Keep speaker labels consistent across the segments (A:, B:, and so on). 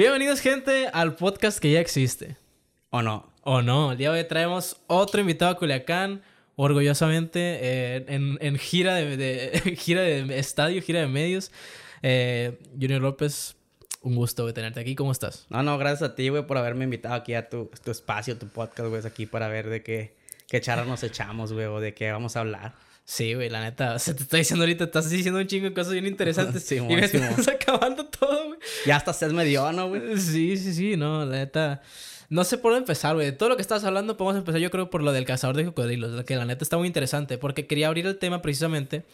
A: Bienvenidos, gente, al podcast que ya existe.
B: ¿O no?
A: O no, el día de hoy traemos otro invitado a Culiacán, orgullosamente, eh, en, en, gira, de, de, gira de estadio, gira de medios. Eh, Junior López, un gusto de tenerte aquí. ¿Cómo estás?
B: No, no, gracias a ti, güey, por haberme invitado aquí a tu, tu espacio, tu podcast, güey, aquí para ver de qué, qué charla nos echamos, güey, o de qué vamos a hablar.
A: Sí, güey, la neta, se te está diciendo ahorita, estás diciendo un chingo de cosas bien interesantes. sí, y me estás acabando todo, güey.
B: Ya hasta se me dio, ¿no, güey?
A: Sí, sí, sí, no, la neta. No sé por dónde empezar, güey. Todo lo que estabas hablando, podemos empezar, yo creo, por lo del cazador de cocodrilos, que la neta está muy interesante, porque quería abrir el tema precisamente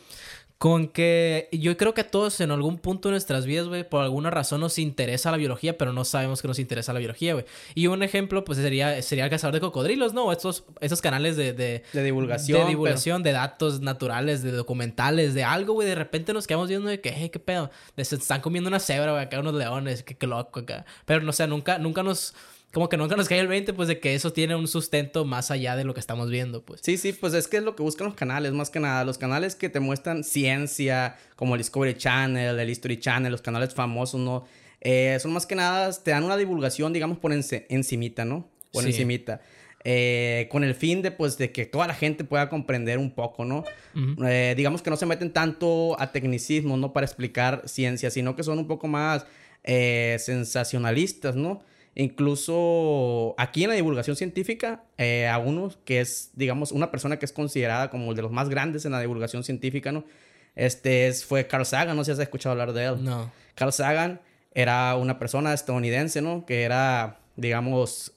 A: con que yo creo que a todos en algún punto de nuestras vidas, güey, por alguna razón nos interesa la biología, pero no sabemos que nos interesa la biología, güey. Y un ejemplo, pues sería, sería el cazador de cocodrilos, ¿no? Estos, esos canales de, de,
B: de divulgación.
A: De divulgación, de datos naturales, de documentales, de algo, güey. De repente nos quedamos viendo de que, hey, qué pedo. Se están comiendo una cebra, güey, acá unos leones, qué, qué loco acá. Pero no sé, nunca, nunca nos como que nunca nos cae el 20, pues de que eso tiene un sustento más allá de lo que estamos viendo, pues.
B: Sí, sí, pues es que es lo que buscan los canales, más que nada. Los canales que te muestran ciencia, como el Discovery Channel, el History Channel, los canales famosos, ¿no? Eh, son más que nada, te dan una divulgación, digamos, por encimita, ¿no? Por encimita. Eh, con el fin de, pues, de que toda la gente pueda comprender un poco, ¿no? eh, digamos que no se meten tanto a tecnicismo, ¿no? Para explicar ciencia, sino que son un poco más sensacionalistas, ¿no? Incluso aquí en la divulgación científica, eh, a uno que es, digamos, una persona que es considerada como de los más grandes en la divulgación científica, ¿no? Este es, fue Carl Sagan, no sé si has escuchado hablar de él.
A: No.
B: Carl Sagan era una persona estadounidense, ¿no? Que era, digamos,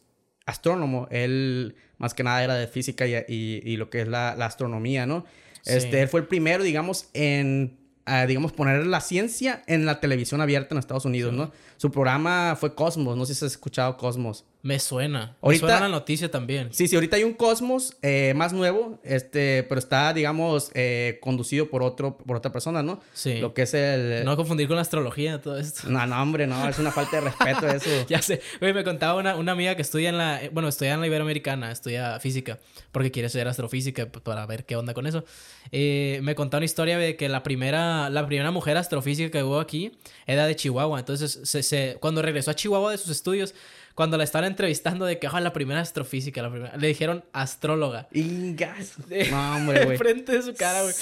B: astrónomo. Él, más que nada, era de física y, y, y lo que es la, la astronomía, ¿no? Este, él fue el primero, digamos, en a, digamos, poner la ciencia en la televisión abierta en Estados Unidos, sí. ¿no? Su programa fue Cosmos, no sé si has escuchado Cosmos.
A: Me suena. Ahorita, Me suena la noticia también.
B: Sí, sí, ahorita hay un Cosmos eh, más nuevo, este, pero está, digamos, eh, conducido por otro, por otra persona, ¿no?
A: Sí.
B: Lo que es el...
A: No confundir con la astrología, todo esto.
B: No, no, hombre, no, es una falta de respeto eso.
A: ya sé. Oye, me contaba una, una amiga que estudia en la... Bueno, estudia en la Iberoamericana, estudia física, porque quiere estudiar astrofísica para ver qué onda con eso. Eh, me contaba una historia de que la primera, la primera mujer astrofísica que hubo aquí era de Chihuahua. Entonces, se, se, cuando regresó a Chihuahua de sus estudios, cuando la estaban entrevistando de que, oh, la primera astrofísica, la primera, le dijeron astróloga.
B: Ingas. No, hombre, güey.
A: Enfrente de su cara, güey.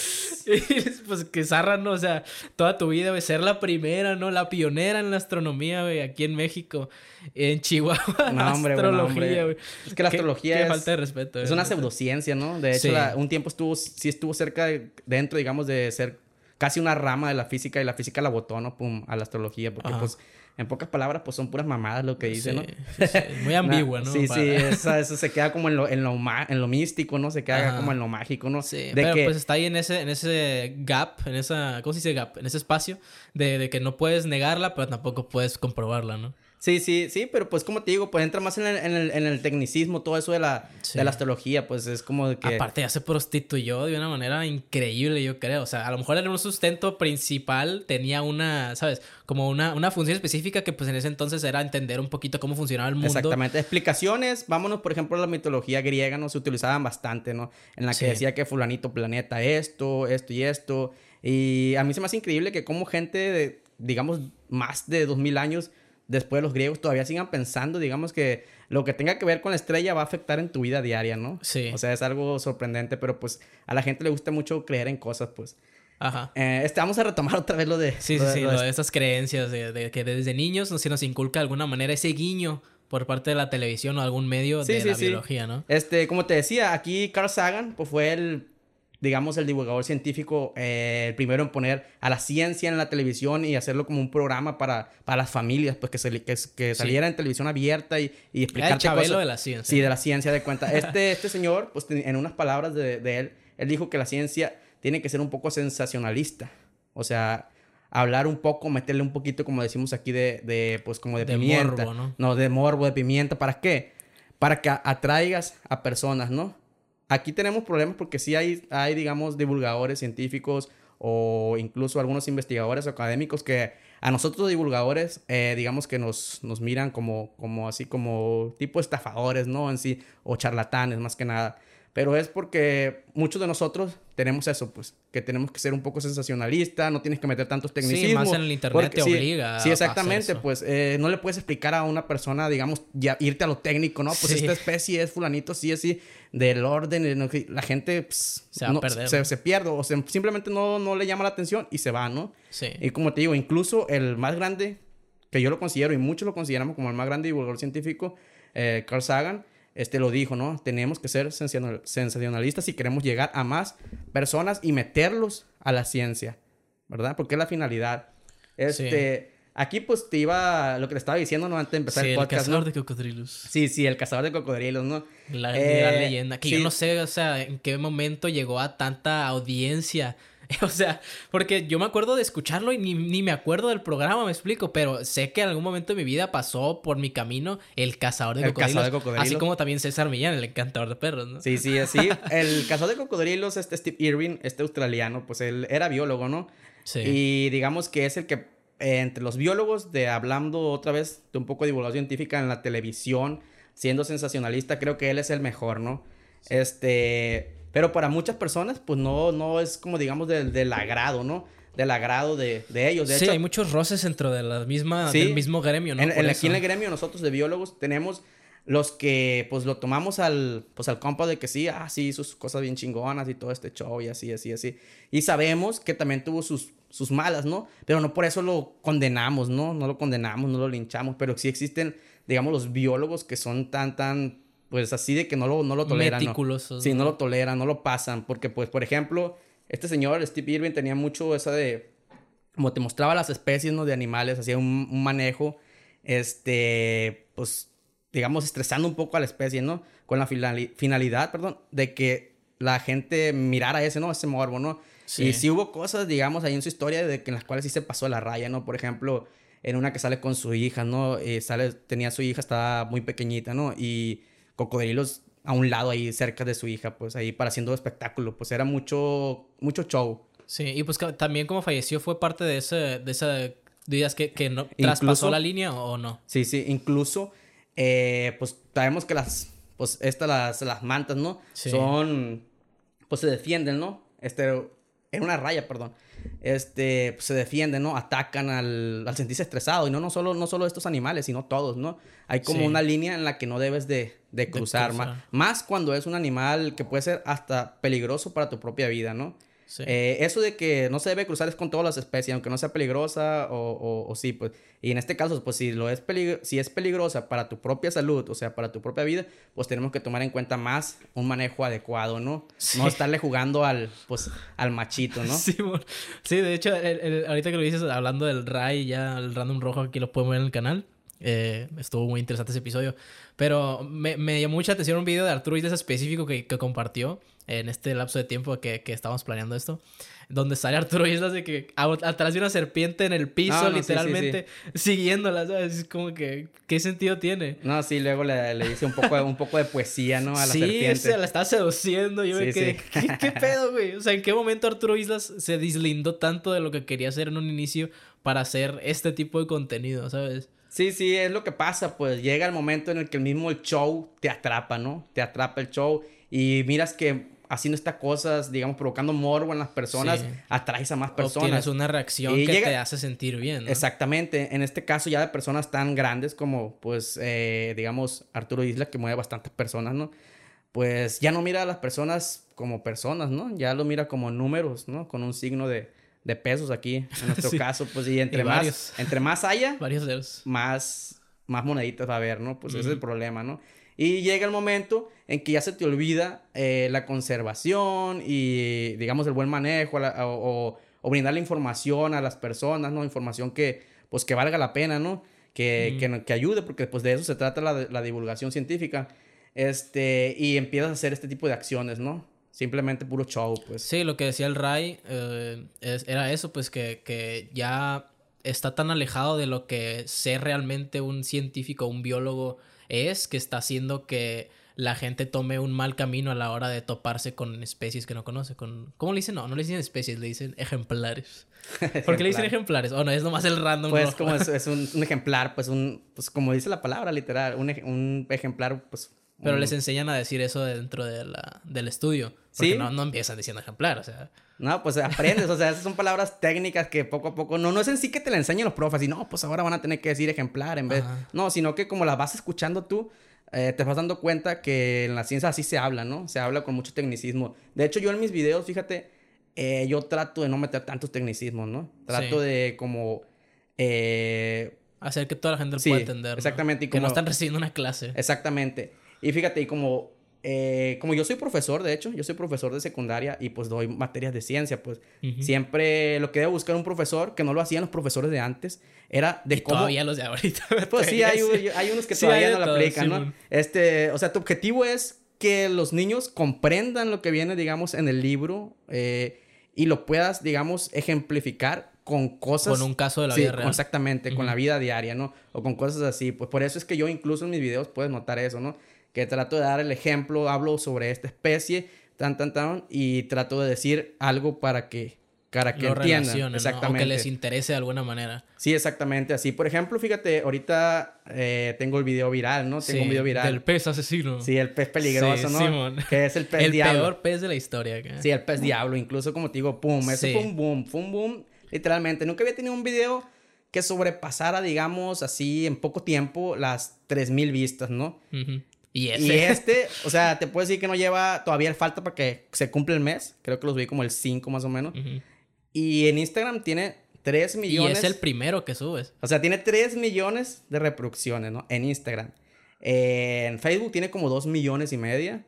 A: pues que zarra, ¿no? O sea, toda tu vida, güey, ser la primera, ¿no? La pionera en la astronomía, güey, aquí en México, en Chihuahua.
B: No, hombre,
A: astrología, güey.
B: Es que la astrología
A: qué,
B: es...
A: qué falta de respeto.
B: Es una pseudociencia, ¿no? De hecho, sí. la, un tiempo estuvo, sí estuvo cerca, de, dentro, digamos, de ser casi una rama de la física y la física la botó, ¿no? Pum, a la astrología, porque Ajá. pues en pocas palabras, pues son puras mamadas lo que dice,
A: sí,
B: ¿no?
A: Sí, sí. Muy ambigua, ¿no?
B: Sí, Para... sí, eso, eso, se queda como en lo, en lo, en lo místico, ¿no? Se queda Ajá. como en lo mágico, ¿no?
A: Sí, de pero que... pues está ahí en ese, en ese gap, en esa, ¿cómo se dice gap? En ese espacio de, de que no puedes negarla, pero tampoco puedes comprobarla, ¿no?
B: Sí, sí, sí, pero pues como te digo, pues entra más en el, en el, en el tecnicismo, todo eso de la, sí. de la astrología, pues es como de que...
A: Aparte ya se prostituyó de una manera increíble, yo creo. O sea, a lo mejor era un sustento principal, tenía una, ¿sabes? Como una, una función específica que pues en ese entonces era entender un poquito cómo funcionaba el mundo.
B: Exactamente. Explicaciones, vámonos por ejemplo a la mitología griega, ¿no? Se utilizaban bastante, ¿no? En la que sí. decía que fulanito planeta esto, esto y esto. Y a mí se me hace increíble que como gente de, digamos, más de dos mil años después los griegos todavía sigan pensando, digamos que lo que tenga que ver con la estrella va a afectar en tu vida diaria, ¿no?
A: Sí.
B: O sea, es algo sorprendente, pero pues a la gente le gusta mucho creer en cosas, pues.
A: Ajá.
B: Eh, este, vamos a retomar otra vez lo de...
A: Sí,
B: lo
A: sí,
B: de,
A: sí,
B: lo
A: de, estas creencias, de, de, que desde niños se nos inculca de alguna manera ese guiño por parte de la televisión o algún medio
B: sí,
A: de
B: sí,
A: la biología, ¿no?
B: Este, como te decía, aquí Carl Sagan, pues fue el digamos, el divulgador científico, eh, el primero en poner a la ciencia en la televisión y hacerlo como un programa para, para las familias, pues que, se, que, que saliera sí. en televisión abierta y, y explicarte
A: el cosas. de la ciencia.
B: Sí, de la ciencia, de cuenta. Este, este señor, pues en unas palabras de, de él, él dijo que la ciencia tiene que ser un poco sensacionalista. O sea, hablar un poco, meterle un poquito, como decimos aquí, de, de pues como de,
A: de
B: pimienta.
A: Morbo, ¿no?
B: no, de morbo, de pimienta. ¿Para qué? Para que atraigas a personas, ¿no? Aquí tenemos problemas porque sí hay, hay, digamos, divulgadores científicos o incluso algunos investigadores académicos que a nosotros divulgadores, eh, digamos que nos, nos miran como, como así, como tipo estafadores, ¿no? En sí, o charlatanes más que nada. Pero es porque muchos de nosotros tenemos eso, pues, que tenemos que ser un poco sensacionalista, no tienes que meter tantos tecnicismos.
A: Sí, más en el internet te obliga.
B: Sí, exactamente, pues, eh, no le puedes explicar a una persona, digamos, ya irte a lo técnico, ¿no? Pues esta especie es fulanito, sí, así, del orden, la gente pues,
A: se, va a perder,
B: se, se, pierde o simplemente no, no le llama la atención y se va, ¿no? Sí. Y como te digo, incluso el más grande, que yo lo considero y muchos lo consideramos como el más grande divulgador científico, eh, Carl Sagan, este lo dijo, ¿no? Tenemos que ser sensacionalistas si queremos llegar a más personas y meterlos a la ciencia, ¿verdad? Porque es la finalidad. Este, aquí pues te iba lo que te estaba diciendo ¿no? antes de empezar
A: el
B: podcast.
A: El cazador de cocodrilos.
B: Sí, sí, el cazador de cocodrilos, ¿no?
A: La gran leyenda. Que yo no sé, o sea, en qué momento llegó a tanta audiencia O sea, porque yo me acuerdo de escucharlo y ni, me acuerdo del programa, me explico, pero sé que en algún momento de mi vida pasó por mi camino el cazador de, el cocodrilos, cazador de cocodrilos. Así como también César Millán, el encantador de perros, ¿no?
B: Sí, sí, así. el cazador de cocodrilos, este Steve Irwin, este australiano, pues él era biólogo, ¿no? Sí. Y digamos que es el que eh, entre los biólogos de hablando otra vez de un poco de divulgación científica en la televisión, siendo sensacionalista, creo que él es el mejor, ¿no? Este, pero para muchas personas, pues no, no es como digamos del, del agrado, ¿no? Del agrado de, de ellos. De
A: sí, hay muchos roces dentro de la misma, del mismo gremio, ¿no?
B: En, aquí en el gremio nosotros de biólogos tenemos los que pues lo tomamos al pues al compa de que sí, ah, sí, sus cosas bien chingonas y todo este show y así, así, así. Y sabemos que también tuvo sus, sus malas, ¿no? Pero no por eso lo condenamos, ¿no? No lo condenamos, no lo linchamos, pero sí existen, digamos, los biólogos que son tan, tan pues así de que no lo, no lo toleran.
A: Meticulosos.
B: ¿no? Sí, no lo toleran, no lo pasan. Porque, pues, por ejemplo, este señor, Steve Irwin, tenía mucho esa de. Como te mostraba las especies, ¿no? De animales, hacía un, manejo, este, pues, digamos, estresando un poco a la especie, ¿no? Con la finalidad, perdón, de que la gente mirara ese, ¿no? Ese morbo, ¿no? Sí. Y sí hubo cosas, digamos, ahí en su historia de que en las cuales sí se pasó la raya, ¿no? Por ejemplo, en una que sale con su hija, ¿no? Eh, sale, tenía su hija, estaba muy pequeñita, ¿no? Y cocodrilos a un lado ahí cerca de su hija, pues ahí para haciendo espectáculo, pues era mucho, mucho show.
A: Sí, y pues también como falleció fue parte de ese, de esa, dirías que, que no traspasó la línea o no.
B: Sí, sí, incluso, eh, pues sabemos que las, pues estas las, las mantas, ¿no? Son, pues se defienden, ¿no? Este, en una raya, perdón este, pues, se defienden, ¿no? Atacan al, al, sentirse estresado. Y no, no, solo, no solo estos animales, sino todos, ¿no? Hay como una línea en la que no debes de, de cruzar. Más, más cuando es un animal que puede ser hasta peligroso para tu propia vida, ¿no? Eh, eso de que no se debe cruzar es con todas las especies, aunque no sea peligrosa o, o, sí, pues. Y en este caso, pues si, lo es si es peligrosa para tu propia salud, o sea, para tu propia vida, pues tenemos que tomar en cuenta más un manejo adecuado, ¿no? No estarle jugando al, pues, al machito, ¿no?
A: Sí, sí de hecho, ahorita que lo dices, hablando del Ray, ya el random rojo aquí lo podemos ver en el canal. Eh, estuvo muy interesante ese episodio. Pero me, me, llamó mucha atención un video de Arturo Islas específico que, que, compartió en este lapso de tiempo que, que estábamos planeando esto. Donde sale Arturo Islas de que atrás de una serpiente en el piso, literalmente, siguiéndola, ¿sabes? Es como que, ¿qué sentido tiene?
B: No, sí, luego le, le dice un poco, un poco de poesía, ¿no? A la serpiente.
A: Sí, se la está seduciendo. Yo me quedé, ¿qué, ¿qué pedo, güey? O sea, ¿en qué momento Arturo Islas se deslindó tanto de lo que quería hacer en un inicio para hacer este tipo de contenido, ¿sabes?
B: Sí, sí, es lo que pasa, pues llega el momento en el que el mismo el show te atrapa, ¿no? Te atrapa el show y miras que haciendo estas cosas, digamos, provocando morbo en las personas, atraes a más personas.
A: Tienes una reacción que te hace sentir bien. ¿no?
B: Exactamente. En este caso ya de personas tan grandes como, pues, eh, digamos, Arturo Isla, que mueve bastantes personas, ¿no? Pues ya no mira a las personas como personas, ¿no? Ya lo mira como números, ¿no? Con un signo de, de pesos aquí, en nuestro caso, pues, y entre más, entre más haya,
A: varios
B: más, más moneditas va a haber, ¿no? Pues ese es el problema, ¿no? Y llega el momento en que ya se te olvida eh, la conservación y, digamos, el buen manejo o, o, brindar la información a las personas, ¿no? Información que, pues, que valga la pena, ¿no? Que, que, que, ayude, porque pues de eso se trata la, la divulgación científica. Este, y empiezas a hacer este tipo de acciones, ¿no? Simplemente puro show, pues.
A: Sí, lo que decía el Ray eh, era eso, pues que, que, ya está tan alejado de lo que ser realmente un científico, un biólogo es, que está haciendo que la gente tome un mal camino a la hora de toparse con especies que no conoce. Con... ¿Cómo le dicen? No, no le dicen especies, le dicen ejemplares. ¿Por qué le dicen ejemplares? O no, es nomás el random.
B: Pues como es, un, ejemplar, pues un, pues como dice la palabra literal, un, un ejemplar, pues
A: Pero
B: un-
A: les enseñan a decir eso dentro de la, del estudio. Porque
B: Sí.
A: no, no empiezan diciendo ejemplar, o sea.
B: No, pues aprendes, o sea, esas son palabras técnicas que poco a poco, no, no es en sí que te la enseñen los profes y no, pues ahora van a tener que decir ejemplar en vez,
A: Ajá.
B: no, sino que como las vas escuchando tú, eh, te vas dando cuenta que en la ciencia así se habla, ¿no? Se habla con mucho tecnicismo. De hecho, yo en mis videos, fíjate, eh, yo trato de no meter tantos tecnicismos, ¿no? Trato
A: Sí.
B: de como... eh,
A: Hacer que toda la gente lo
B: Sí,
A: pueda entender. ¿no?
B: exactamente, y
A: Que no
B: como-
A: están recibiendo una clase.
B: Exactamente. Y fíjate, y como, eh, como yo soy profesor, de hecho, yo soy profesor de secundaria y pues doy materias de ciencia, pues
A: Ujú.
B: siempre lo que debe buscar un profesor, que no lo hacían los profesores de antes, era de
A: Y
B: cómo...
A: todavía los de ahorita.
B: Pues sí, hay, hay unos que
A: Sí,
B: todavía no lo aplican, ¿no?
A: Simón.
B: Este, o sea, tu objetivo es que los niños comprendan lo que viene, digamos, en el libro eh, y lo puedas, digamos, ejemplificar con cosas...
A: Con un caso de la
B: Sí,
A: vida real.
B: exactamente, con la vida diaria, ¿no? O con cosas así. Pues por eso es que yo incluso en mis videos puedes notar eso, ¿no? Que trato de dar el ejemplo, hablo sobre esta especie, tan, tan, tan, y trato de decir algo para que, para que
A: Lo
B: entiendan.
A: relacionen, ¿no?
B: Exactamente.
A: Aunque les interese de alguna manera.
B: Sí, exactamente así. Por ejemplo, fíjate, ahorita eh, tengo el video viral, ¿no? Tengo un
A: Sí,
B: video viral.
A: Del pez asesino.
B: Sí, el pez peligroso,
A: Sí,
B: ¿no?
A: Simón.
B: Que es el pez
A: el
B: diablo.
A: peor pez de la historia. acá.
B: Sí, el pez diablo. Incluso como te digo, pum. Eso
A: Sí.
B: fue un boom. Fue un boom, literalmente. Nunca había tenido un video que sobrepasara, digamos, así en poco tiempo las 3000 vistas, ¿no?
A: Ujú. Y ese.
B: Y este, o sea, te puedo decir que no lleva, todavía falta para que se cumpla el mes. Creo que los vi como el 5 más o menos.
A: Ujú.
B: Y en Instagram tiene 3
A: Y
B: millones.
A: es el primero que subes.
B: O sea, tiene 3 millones de reproducciones, ¿no? En Instagram. En Facebook tiene como 2 millones y media.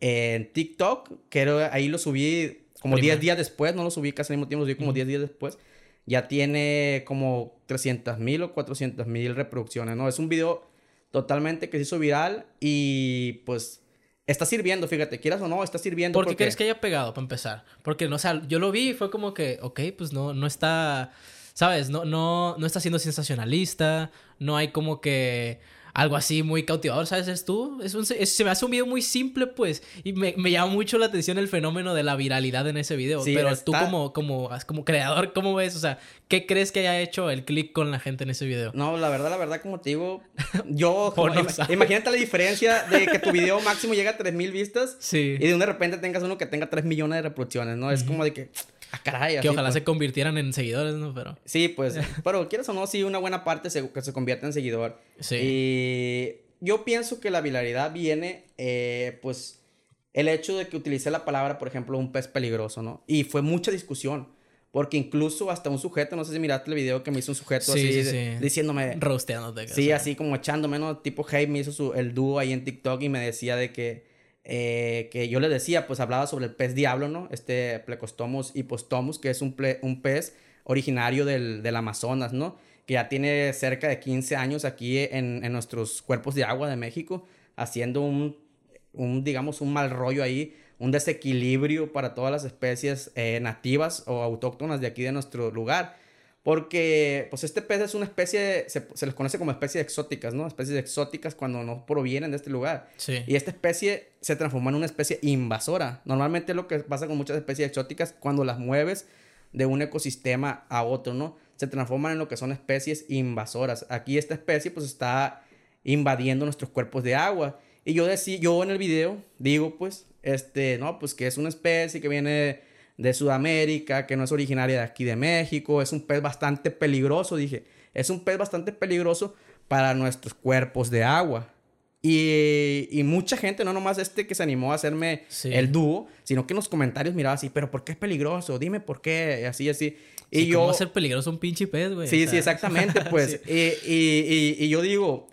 B: En TikTok, que era- ahí lo subí como
A: Primero.
B: 10 días después, no lo subí casi al mismo tiempo, lo subí como 10 días después. Ya tiene como 300 mil o 400 mil reproducciones, ¿no? Es un video totalmente que se hizo viral y pues está sirviendo, fíjate, quieras o no, está sirviendo.
A: ¿Por qué
B: porque-
A: crees que haya pegado para empezar? Porque, no, o sea, yo lo vi y fue como que, ok, pues no, no está, ¿sabes? No, no, no está siendo sensacionalista, no hay como que algo así muy cautivador, ¿sabes? Es tú, es un, es- se me hace un video muy simple, pues, y me, me llama mucho la atención el fenómeno de la viralidad en ese video.
B: Sí,
A: Pero tú
B: está-
A: como, como, como creador, ¿cómo ves? O sea, ¿qué crees que haya hecho el click con la gente en ese video?
B: No, la verdad, la verdad, como te digo, yo... como-
A: no
B: ima- imagínate la diferencia de que tu video máximo llega a 3000 vistas
A: Sí.
B: y de un de repente tengas uno que tenga 3 millones de reproducciones, ¿no? Es como de que, ah, caray.
A: Que
B: así,
A: ojalá
B: pues.
A: se convirtieran en seguidores, ¿no? Pero...
B: Sí, pues, pero quieres o no, sí, una buena parte se, que se convierte en seguidor.
A: Sí.
B: Y yo pienso que la viralidad viene, eh, pues, el hecho de que utilicé la palabra, por ejemplo, un pez peligroso, ¿no? Y fue mucha discusión. Porque incluso hasta un sujeto, no sé si miraste el video que me hizo un sujeto
A: Sí,
B: así,
A: sí,
B: de- diciéndome,
A: Rosteándote.
B: Sí, así como echándome, ¿no? Tipo Hey me hizo su- el dúo ahí en TikTok y me decía de que, eh, que yo le decía, pues hablaba sobre el pez diablo, ¿no? Este Plecostomus hipostomus, que es un, ple- un pez originario del, del Amazonas, ¿no? Que ya tiene cerca de 15 años aquí en, en nuestros cuerpos de agua de México, haciendo un, un, digamos, un mal rollo ahí, un desequilibrio para todas las especies eh, nativas o autóctonas de aquí de nuestro lugar. Porque, pues, este pez es una especie, se, se les conoce como especies exóticas, ¿no? Especies exóticas cuando no provienen de este lugar.
A: Sí.
B: Y esta especie se transformó en una especie invasora. Normalmente lo que pasa con muchas especies exóticas, cuando las mueves de un ecosistema a otro, ¿no? Se transforman en lo que son especies invasoras. Aquí esta especie, pues, está invadiendo nuestros cuerpos de agua. Y yo decía, yo en el video digo, pues, este, no, pues que es una especie que viene de Sudamérica, que no es originaria de aquí de México, es un pez bastante peligroso, dije, es un pez bastante peligroso para nuestros cuerpos de agua. Y, y mucha gente, no nomás este que se animó a hacerme
A: Sí.
B: el dúo, sino que en los comentarios miraba así, pero ¿por qué es peligroso? Dime por qué, así, así. Y
A: Sí,
B: yo...
A: ¿Cómo va a ser peligroso un pinche pez, güey?
B: Sí,
A: O
B: sí, exactamente, pues.
A: sí.
B: y- y- y yo digo,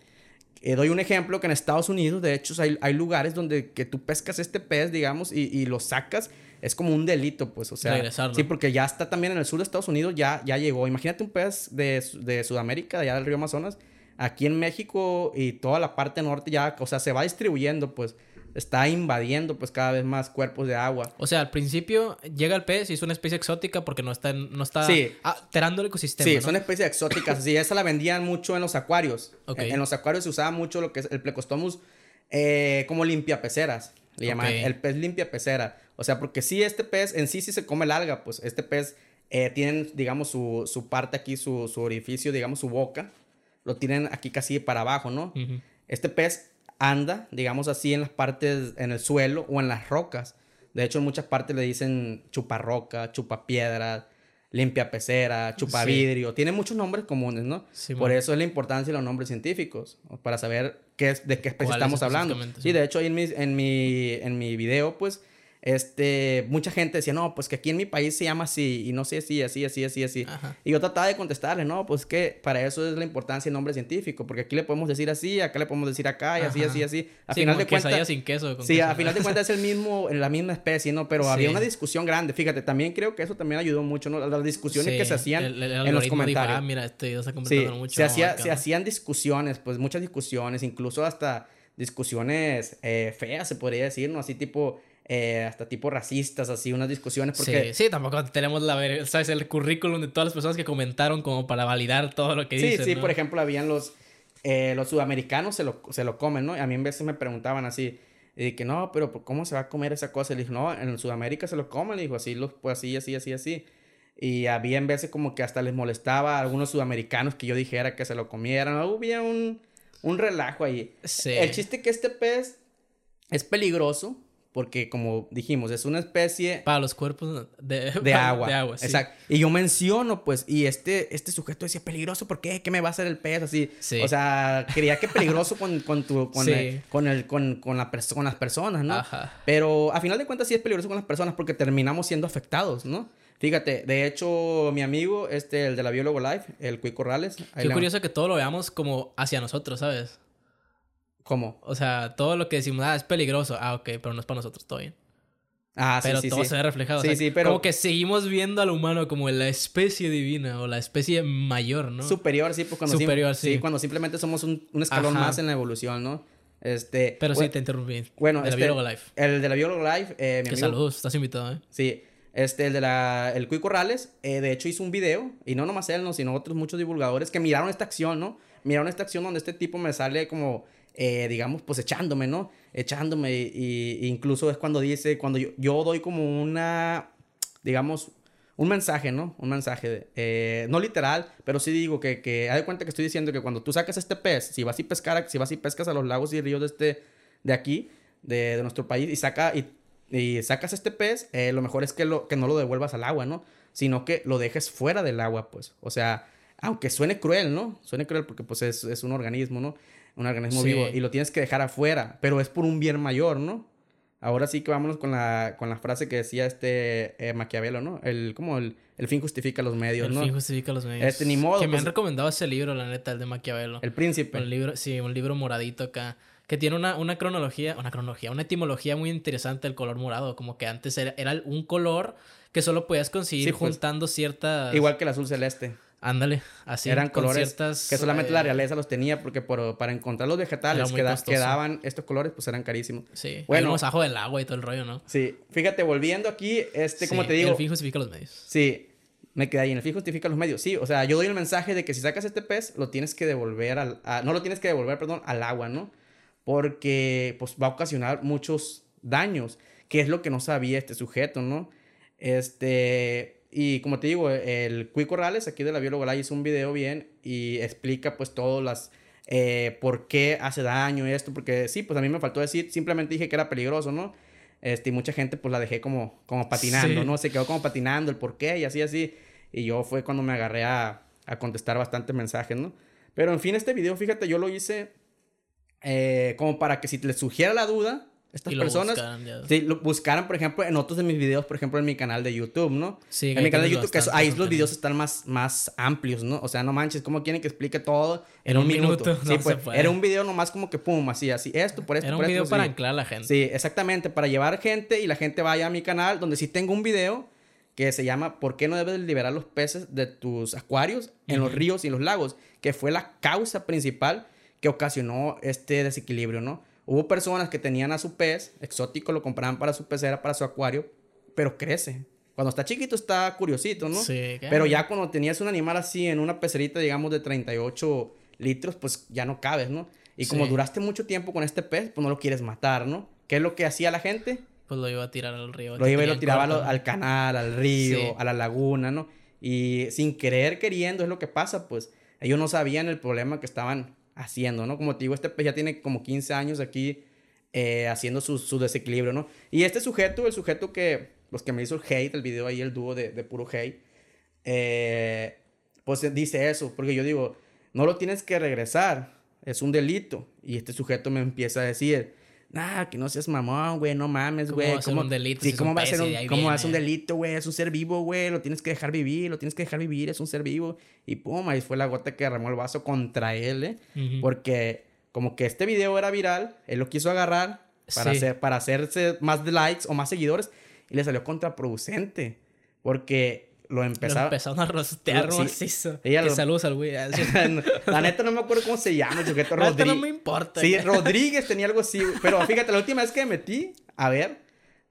B: eh, doy un ejemplo que en Estados Unidos, de hecho, hay, hay lugares donde que tú pescas este pez, digamos, y, y lo sacas, es como un delito, pues, o sea.
A: Regresarlo.
B: Sí, porque ya está también en el sur de Estados Unidos, ya, ya llegó. Imagínate un pez de, de Sudamérica, de allá del río Amazonas, aquí en México y toda la parte norte ya, o sea, se va distribuyendo, pues, está invadiendo, pues, cada vez más cuerpos de agua.
A: O sea, al principio llega el pez y es una especie exótica porque no está, en- no está
B: Sí.
A: alterando el ecosistema.
B: Sí,
A: ¿no?
B: son especies exóticas. Así, esa la vendían mucho en los acuarios. En, en los acuarios se usaba mucho lo que es el plecostomus eh, como limpiapeceras. Le llamaban
A: Ok.
B: el pez limpiapecera. O sea, porque sí, este pez en sí sí se come el alga. Pues este pez eh, tienen, digamos, su, su parte aquí, su, su orificio, digamos, su boca. Lo tienen aquí casi para abajo, ¿no? Este pez anda, digamos así, en las partes, en el suelo o en las rocas. De hecho, en muchas partes le dicen chuparroca, chupapiedras, limpia pecera, chupa vidrio. Tiene muchos nombres comunes, ¿no? Por eso es la importancia de los nombres científicos, para saber qué es, de qué especie estamos hablando. Sí, de hecho, ahí en mi, en mi, en mi video, pues, este, mucha gente decía, no, pues que aquí en mi país se llama así, y no sé si así, así, así, así. Y yo trataba de contestarle, no, pues que para eso es la importancia del nombre científico, porque aquí le podemos decir así, acá le podemos decir acá, y así, así, así. A final de cuentas.
A: sin queso.
B: sí, a final de cuentas es el mismo, la misma especie, ¿no? Pero había una discusión grande, fíjate, también creo que eso también ayudó mucho, ¿no? Las discusiones que se hacían en los comentarios. ah,
A: mira, esto se
B: mucho. Se, hacía, se hacían discusiones, pues muchas discusiones, incluso hasta discusiones eh, feas, se podría decir, ¿no? Así tipo eh, hasta tipo racistas, así, unas discusiones. Porque...
A: Sí, sí, tampoco tenemos la, ¿sabes? el currículum de todas las personas que comentaron como para validar todo lo que dicen.
B: Sí, sí, por ejemplo, habían los, eh, los sudamericanos se lo, se lo comen, ¿no? A mí en veces me preguntaban así, y que no, pero ¿cómo se va a comer esa cosa? Y le dije, no, en Sudamérica se lo comen, le dijo, así, los, pues así, así, así, así. Y había en veces como que hasta les molestaba a algunos sudamericanos que yo dijera que se lo comieran. Había un, un relajo ahí. Sí. El chiste que este pez es peligroso porque como dijimos, es una especie...
A: Para los cuerpos de,
B: de agua. De agua, Exacto. Y yo menciono, pues, y este, este sujeto decía, peligroso, ¿por qué? ¿Qué me va a hacer el pez? Así. Sí. O sea, creía que peligroso con, con tu... Con, el, con, el, con, con, la con las personas, ¿no? Ajá. Pero a final de cuentas sí es peligroso con las personas porque terminamos siendo afectados, ¿no? Fíjate, de hecho, mi amigo, este, el de la Biólogo Life, el Cuico Corrales...
A: Qué curioso que todo lo veamos como hacia nosotros, ¿sabes?
B: ¿Cómo?
A: O sea, todo lo que decimos, ah, es peligroso. Ah, ok, pero no es para nosotros, todo bien.
B: Ah,
A: sí, pero
B: sí,
A: todo se ve reflejado. Sí, sí, pero... Como que seguimos viendo al humano como la especie divina o la especie mayor, ¿no?
B: Superior, sí, pues cuando...
A: Superior, sí.
B: cuando simplemente somos un, un escalón más en la evolución, ¿no? Este...
A: Pero sí, te interrumpí.
B: Bueno,
A: de
B: este,
A: la Biólogo Life.
B: El de la Biólogo Life, eh, mi
A: que saludos, estás invitado, ¿eh?
B: Sí. Este, el de la... El Cuy Corrales, eh, de hecho hizo un video, y no nomás él, no, sino otros muchos divulgadores que miraron esta acción, ¿no? Miraron esta acción donde este tipo me sale como eh, digamos, pues echándome, ¿no? Echándome. Y, incluso es cuando dice, cuando yo, doy como una, digamos, un mensaje, ¿no? Un mensaje, eh, no literal, pero sí digo que, que, haz de cuenta que estoy diciendo que cuando tú sacas este pez, si vas y pescar, si vas y pescas a los lagos y ríos de este, de aquí, de, de nuestro país, y saca, y, y sacas este pez, eh, lo mejor es que, lo, que no lo devuelvas al agua, ¿no? Sino que lo dejes fuera del agua, pues. O sea, aunque suene cruel, ¿no? Suene cruel porque pues es, es un organismo, ¿no? Un organismo vivo, y lo tienes que dejar afuera, pero es por un bien mayor, ¿no? Ahora sí que vámonos con la, con la frase que decía este eh, Maquiavelo, ¿no? El, como el, el, fin justifica los medios, ¿no?
A: El fin justifica los medios.
B: Este, ni modo.
A: Que me han pues, recomendado ese libro, la neta, el de Maquiavelo.
B: El príncipe.
A: Un libro, sí, un libro moradito acá. Que tiene una, una cronología, una cronología, una etimología muy interesante del color morado. Como que antes era, era un color que solo podías conseguir pues, juntando ciertas...
B: Igual que el azul celeste.
A: Ándale, así.
B: Eran colores que solamente la eh, realeza los tenía porque por, para encontrar los vegetales que, daban estos colores pues eran carísimos.
A: Sí. Bueno, ajo del agua y todo el rollo, ¿no?
B: Sí. Fíjate, volviendo aquí, este, como te digo...
A: el fin justifica los medios.
B: Sí. Me quedé ahí, en el fin justifica los medios. Sí, o sea, yo doy el mensaje de que si sacas este pez, lo tienes que devolver al... no lo tienes que devolver, perdón, al agua, ¿no? Porque pues va a ocasionar muchos daños, que es lo que no sabía este sujeto, ¿no? Este y como te digo, el Cuico Corrales, aquí de la Bióloga hizo un video bien y explica pues todas las... Eh, por qué hace daño esto, porque sí, pues a mí me faltó decir, simplemente dije que era peligroso, ¿no? Este, y mucha gente pues la dejé como, como patinando, ¿no? Se quedó como patinando el por qué y así, así. Y yo fue cuando me agarré a, a contestar bastantes mensajes, ¿no? Pero en fin, este video, fíjate, yo lo hice eh, como para que si les sugiera la duda, estas personas buscaran, lo buscaran, por ejemplo, en otros de mis videos, por ejemplo, en mi canal de YouTube, ¿no? Sí, en mi canal de YouTube, que ahí los videos están más, más amplios, ¿no? O sea, no manches, ¿cómo quieren que explique todo en, un, minuto? sí, pues, era un video nomás como que pum, así, así, esto, por esto,
A: Era
B: un
A: video para anclar a la gente.
B: Sí, exactamente, para llevar gente y la gente vaya a mi canal, donde sí tengo un video que se llama ¿Por qué no debes liberar los peces de tus acuarios en los ríos y los lagos? Que fue la causa principal que ocasionó este desequilibrio, ¿no? Hubo personas que tenían a su pez exótico, lo compraban para su pecera, para su acuario, pero crece. Cuando está chiquito está curiosito, ¿no? Sí. Pero ya cuando tenías un animal así en una pecerita, digamos, de 38 litros, pues ya no cabes, ¿no? Y como duraste mucho tiempo con este pez, pues no lo quieres matar, ¿no? ¿Qué es lo que hacía la gente?
A: Pues lo iba a tirar al río.
B: Lo iba y lo tiraba al canal, al río, a la laguna, ¿no? Y sin querer, queriendo, es lo que pasa, pues ellos no sabían el problema que estaban haciendo, ¿no? Como te digo, este pez ya tiene como 15 años aquí eh, haciendo su, su, desequilibrio, ¿no? Y este sujeto, el sujeto que, los que me hizo el hate, el video ahí, el dúo de, de puro hate, eh, pues dice eso, porque yo digo, no lo tienes que regresar, es un delito. Y este sujeto me empieza a decir, nah, que no seas mamón, güey, no mames, güey.
A: ¿Cómo un delito?
B: Sí, ¿cómo va a ser un, cómo un delito, güey? Es un ser vivo, güey, lo tienes que dejar vivir, lo tienes que dejar vivir, es un ser vivo. Y pum, ahí fue la gota que derramó el vaso contra él, ¿eh? Porque como que este video era viral, él lo quiso agarrar para, hacer, para hacerse más likes o más seguidores y le salió contraproducente. Porque lo empezaron...
A: empezaron a rostear sí,
B: Ella
A: que saludos al güey.
B: la neta no me acuerdo cómo se llama el sujeto Rodríguez.
A: no me importa.
B: Sí, Rodríguez tenía algo así. Pero fíjate, la última vez que me metí a ver,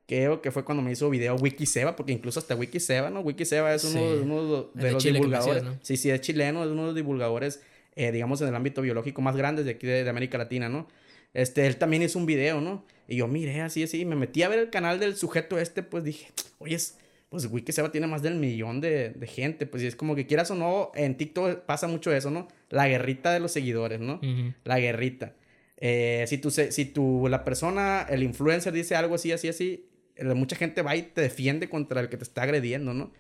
B: creo que fue cuando me hizo video Wikiseba, porque incluso hasta Wikiseba, ¿no? Wikiseba es uno, uno de, los divulgadores. Sí, sí, es chileno, es uno de los divulgadores, eh, digamos, en el ámbito biológico más grandes de aquí de, América Latina, ¿no? Este, él también hizo un video, ¿no? Y yo miré así, así, me metí a ver el canal del sujeto este, pues dije, oye, es pues Wikiseba tiene más del millón de, de, gente. Pues es como que quieras o no, en TikTok pasa mucho eso, ¿no? La guerrita de los seguidores, ¿no? La guerrita. Eh, si, tú, si tú, la persona, el influencer dice algo así, así, así, mucha gente va y te defiende contra el que te está agrediendo, ¿no?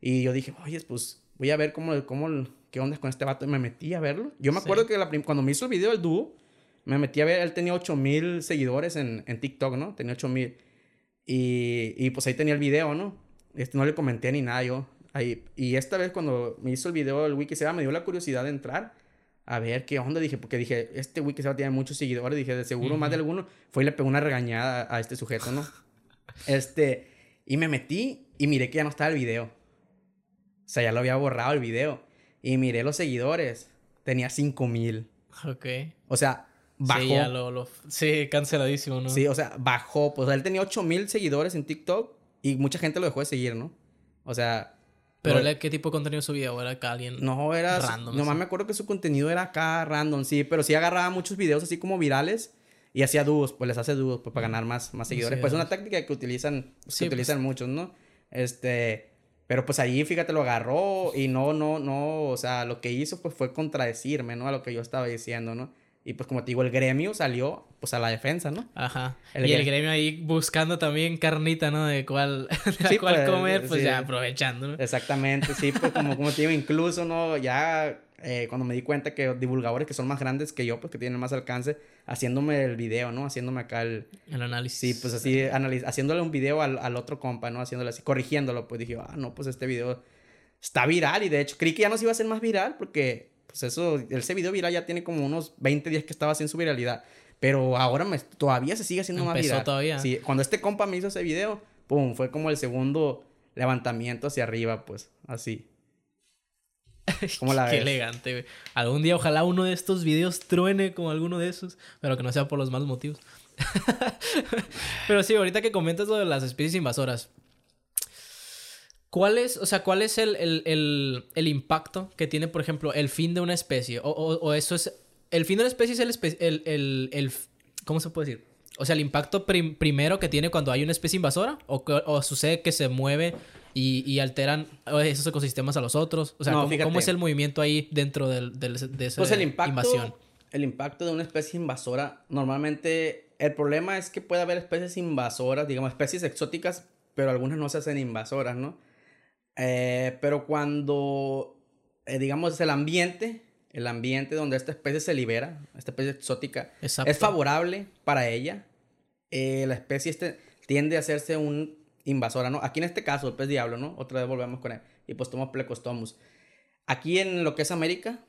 B: Y yo dije, oye, pues voy a ver cómo, cómo, qué onda con este vato. Y me metí a verlo. Yo me acuerdo que la cuando me hizo el video del dúo, me metí a ver, él tenía 8 mil seguidores en, en TikTok, ¿no? Tenía 8 mil. Y, y pues ahí tenía el video, ¿no? Este, no le comenté ni nada yo. Ahí, y esta vez cuando me hizo el video el Wikiseba me dio la curiosidad de entrar a ver qué onda. Dije, porque dije, este Wikiseba tiene muchos seguidores. Dije, de seguro más de alguno. Fue y le pegó una regañada a este sujeto, ¿no? este, y me metí y miré que ya no estaba el video. O sea, ya lo había borrado el video. Y miré los seguidores. Tenía 5 mil.
A: Ok.
B: O sea, bajó.
A: Sí, lo, sí, canceladísimo, ¿no?
B: Sí, o sea, bajó. Pues él tenía 8 mil seguidores en TikTok y mucha gente lo dejó de seguir, ¿no? O sea...
A: ¿Pero qué tipo de contenido subía? ¿O era acá alguien
B: No, era... Random. Nomás me acuerdo que su contenido era acá random, sí. Pero sí agarraba muchos videos así como virales. Y hacía dúos, pues les hace dúos pues, para ganar más, más seguidores. pues es una táctica que utilizan, que pues. utilizan muchos, ¿no? Este... Pero pues ahí, fíjate, lo agarró y no, no, no, o sea, lo que hizo pues fue contradecirme, ¿no? A lo que yo estaba diciendo, ¿no? Y pues como te digo, el gremio salió pues a la defensa, ¿no?
A: Ajá. y el gremio ahí buscando también carnita, ¿no? De cuál, de cuál pues, comer, pues ya aprovechando, ¿no?
B: Exactamente, sí, pues como, como te digo, incluso, ¿no? Ya eh, cuando me di cuenta que divulgadores que son más grandes que yo, pues que tienen más alcance, haciéndome el video, ¿no? Haciéndome acá el...
A: El análisis.
B: Sí, pues así, haciéndole un video al, al otro compa, ¿no? Haciéndole así, corrigiéndolo, pues dije, ah, no, pues este video está viral y de hecho creí que ya no se iba a hacer más viral porque pues eso, ese video viral ya tiene como unos 20 días que estaba sin su viralidad. Pero ahora me, todavía se sigue haciendo más viral.
A: todavía.
B: Sí, cuando este compa me hizo ese video, pum, fue como el segundo levantamiento hacia arriba, pues, así.
A: ¿Cómo la Qué elegante, güey. Algún día ojalá uno de estos videos truene como alguno de esos, pero que no sea por los malos motivos. pero sí, ahorita que comentas lo de las especies invasoras, ¿Cuál es, o sea, cuál es el, el, el, impacto que tiene, por ejemplo, el fin de una especie? O, o, eso es. El fin de una especie es el, el, ¿Cómo se puede decir? O sea, el impacto primero que tiene cuando hay una especie invasora, o, o sucede que se mueve y, y, alteran esos ecosistemas a los otros. O sea, ¿cómo, es el movimiento ahí dentro del, del de esa
B: pues el impacto, invasión? El impacto de una especie invasora, normalmente el problema es que puede haber especies invasoras, digamos, especies exóticas, pero algunas no se hacen invasoras, ¿no? Eh, pero cuando, eh, digamos, el ambiente, el ambiente donde esta especie se libera, esta especie exótica, es favorable para ella, eh, la especie este tiende a hacerse un invasora, ¿no? Aquí en este caso, el pez diablo, ¿no? Otra vez volvemos con él. Y pues tomamos plecostomus. Aquí en lo que es América,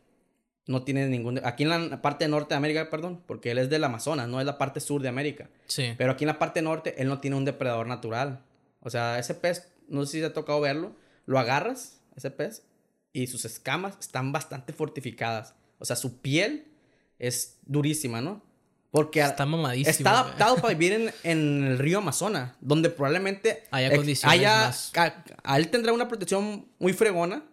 B: no tiene ningún... Aquí en la parte norte de América, perdón, porque él es del Amazonas, no es la parte sur de América.
A: Sí.
B: Pero aquí en la parte norte, él no tiene un depredador natural. O sea, ese pez, no sé si te ha tocado verlo, lo agarras, ese pez, y sus escamas están bastante fortificadas. O sea, su piel es durísima, ¿no? Porque
A: está mamadísimo.
B: Está adaptado para vivir en, el río Amazonas, donde probablemente
A: haya condiciones haya,
B: a, él tendrá una protección muy fregona,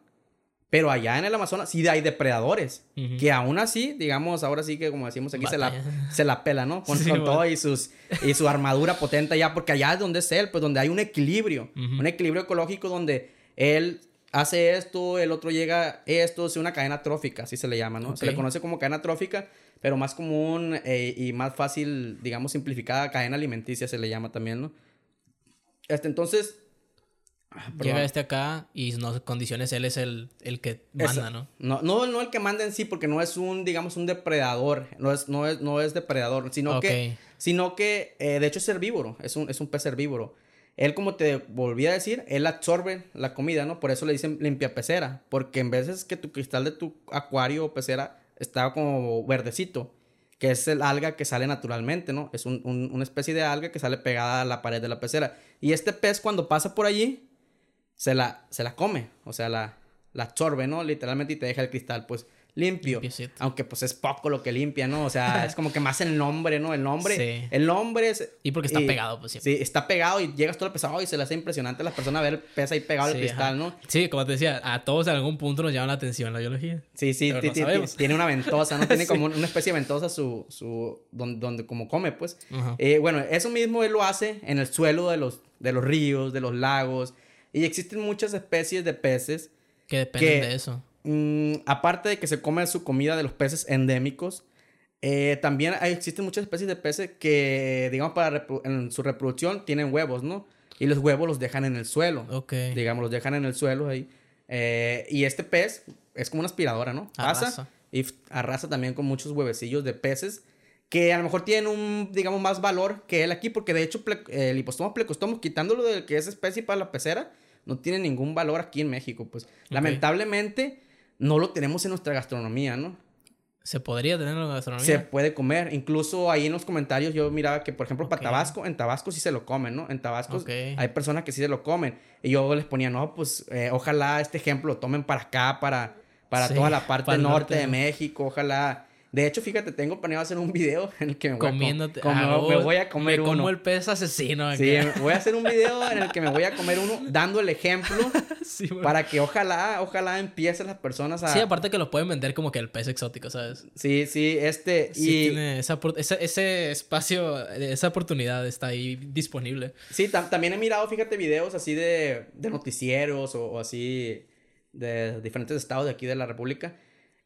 B: pero allá en el Amazonas sí hay depredadores, que aún así, digamos, ahora sí que como decimos aquí, se la, se la pela, ¿no? Con, todo y, sus, y su armadura potente allá, porque allá es donde es él, pues donde hay un equilibrio, un equilibrio ecológico donde él hace esto, el otro llega esto, es una cadena trófica, así se le llama, ¿no? Se le conoce como cadena trófica, pero más común eh, y más fácil, digamos, simplificada, cadena alimenticia se le llama también, ¿no? Este, entonces,
A: Ah, Llega este acá y no condiciones, él es el, el que manda, ¿no?
B: ¿no? No, no el que manda en sí, porque no es un, digamos, un depredador. No es, no es, no es depredador, sino que, sino que eh, de hecho es herbívoro, es un, es un pez herbívoro. Él, como te volví a decir, él absorbe la comida, ¿no? Por eso le dicen limpia pecera, porque en veces que tu cristal de tu acuario o pecera está como verdecito, que es el alga que sale naturalmente, ¿no? Es un, una especie de alga que sale pegada a la pared de la pecera. Y este pez cuando pasa por allí, se la, se la come, o sea, la, la absorbe, ¿no? Literalmente y te deja el cristal, pues, limpio. Aunque, pues, es poco lo que limpia, ¿no? O sea, es como que más el nombre, ¿no? El nombre. Sí. El nombre es...
A: Y porque está pegado, pues,
B: siempre. Sí, está pegado y llegas todo el pesado y se le hace impresionante a las personas ver pesa ahí pegado el cristal, ¿no?
A: Sí, como te decía, a todos en algún punto nos llama la atención la biología.
B: Sí, sí, tiene una ventosa, ¿no? Tiene como una especie de ventosa su... su donde, donde como come, pues. Eh, bueno, eso mismo él lo hace en el suelo de los, de los ríos, de los lagos y existen muchas especies de peces.
A: Que dependen de eso.
B: Mm, aparte de que se come su comida de los peces endémicos, eh, también hay, existen muchas especies de peces que, digamos, para en su reproducción tienen huevos, ¿no? Y los huevos los dejan en el suelo. Ok. Digamos, los dejan en el suelo ahí. Eh, y este pez es como una aspiradora, ¿no? Pasa y arrasa también con muchos huevecillos de peces que a lo mejor tienen un, digamos, más valor que él aquí, porque de hecho el hipostomo plecostomo, quitándolo de que es especie para la pecera, no tiene ningún valor aquí en México. Pues lamentablemente no lo tenemos en nuestra gastronomía, ¿no?
A: ¿Se podría tener en la gastronomía?
B: Se puede comer. Incluso ahí en los comentarios yo miraba que, por ejemplo, para Tabasco, en Tabasco sí se lo comen, ¿no? En Tabasco hay personas que sí se lo comen. Y yo les ponía, no, pues eh, ojalá este ejemplo lo tomen para acá, para, para toda la parte norte, de México. Ojalá de hecho, fíjate, tengo planeado hacer un video en el que me voy,
A: Comiéndote,
B: a, me voy a comer me
A: como el pez asesino.
B: Sí, voy a hacer un video en el que me voy a comer uno dando el ejemplo para que ojalá, ojalá empiecen las personas a...
A: Sí, aparte que lo pueden vender como que el pez exótico, ¿sabes?
B: Sí, sí, este...
A: Sí, tiene esa, ese espacio, esa oportunidad está ahí disponible.
B: Sí, también he mirado, fíjate, videos así de, de noticieros o así de diferentes estados de aquí de la República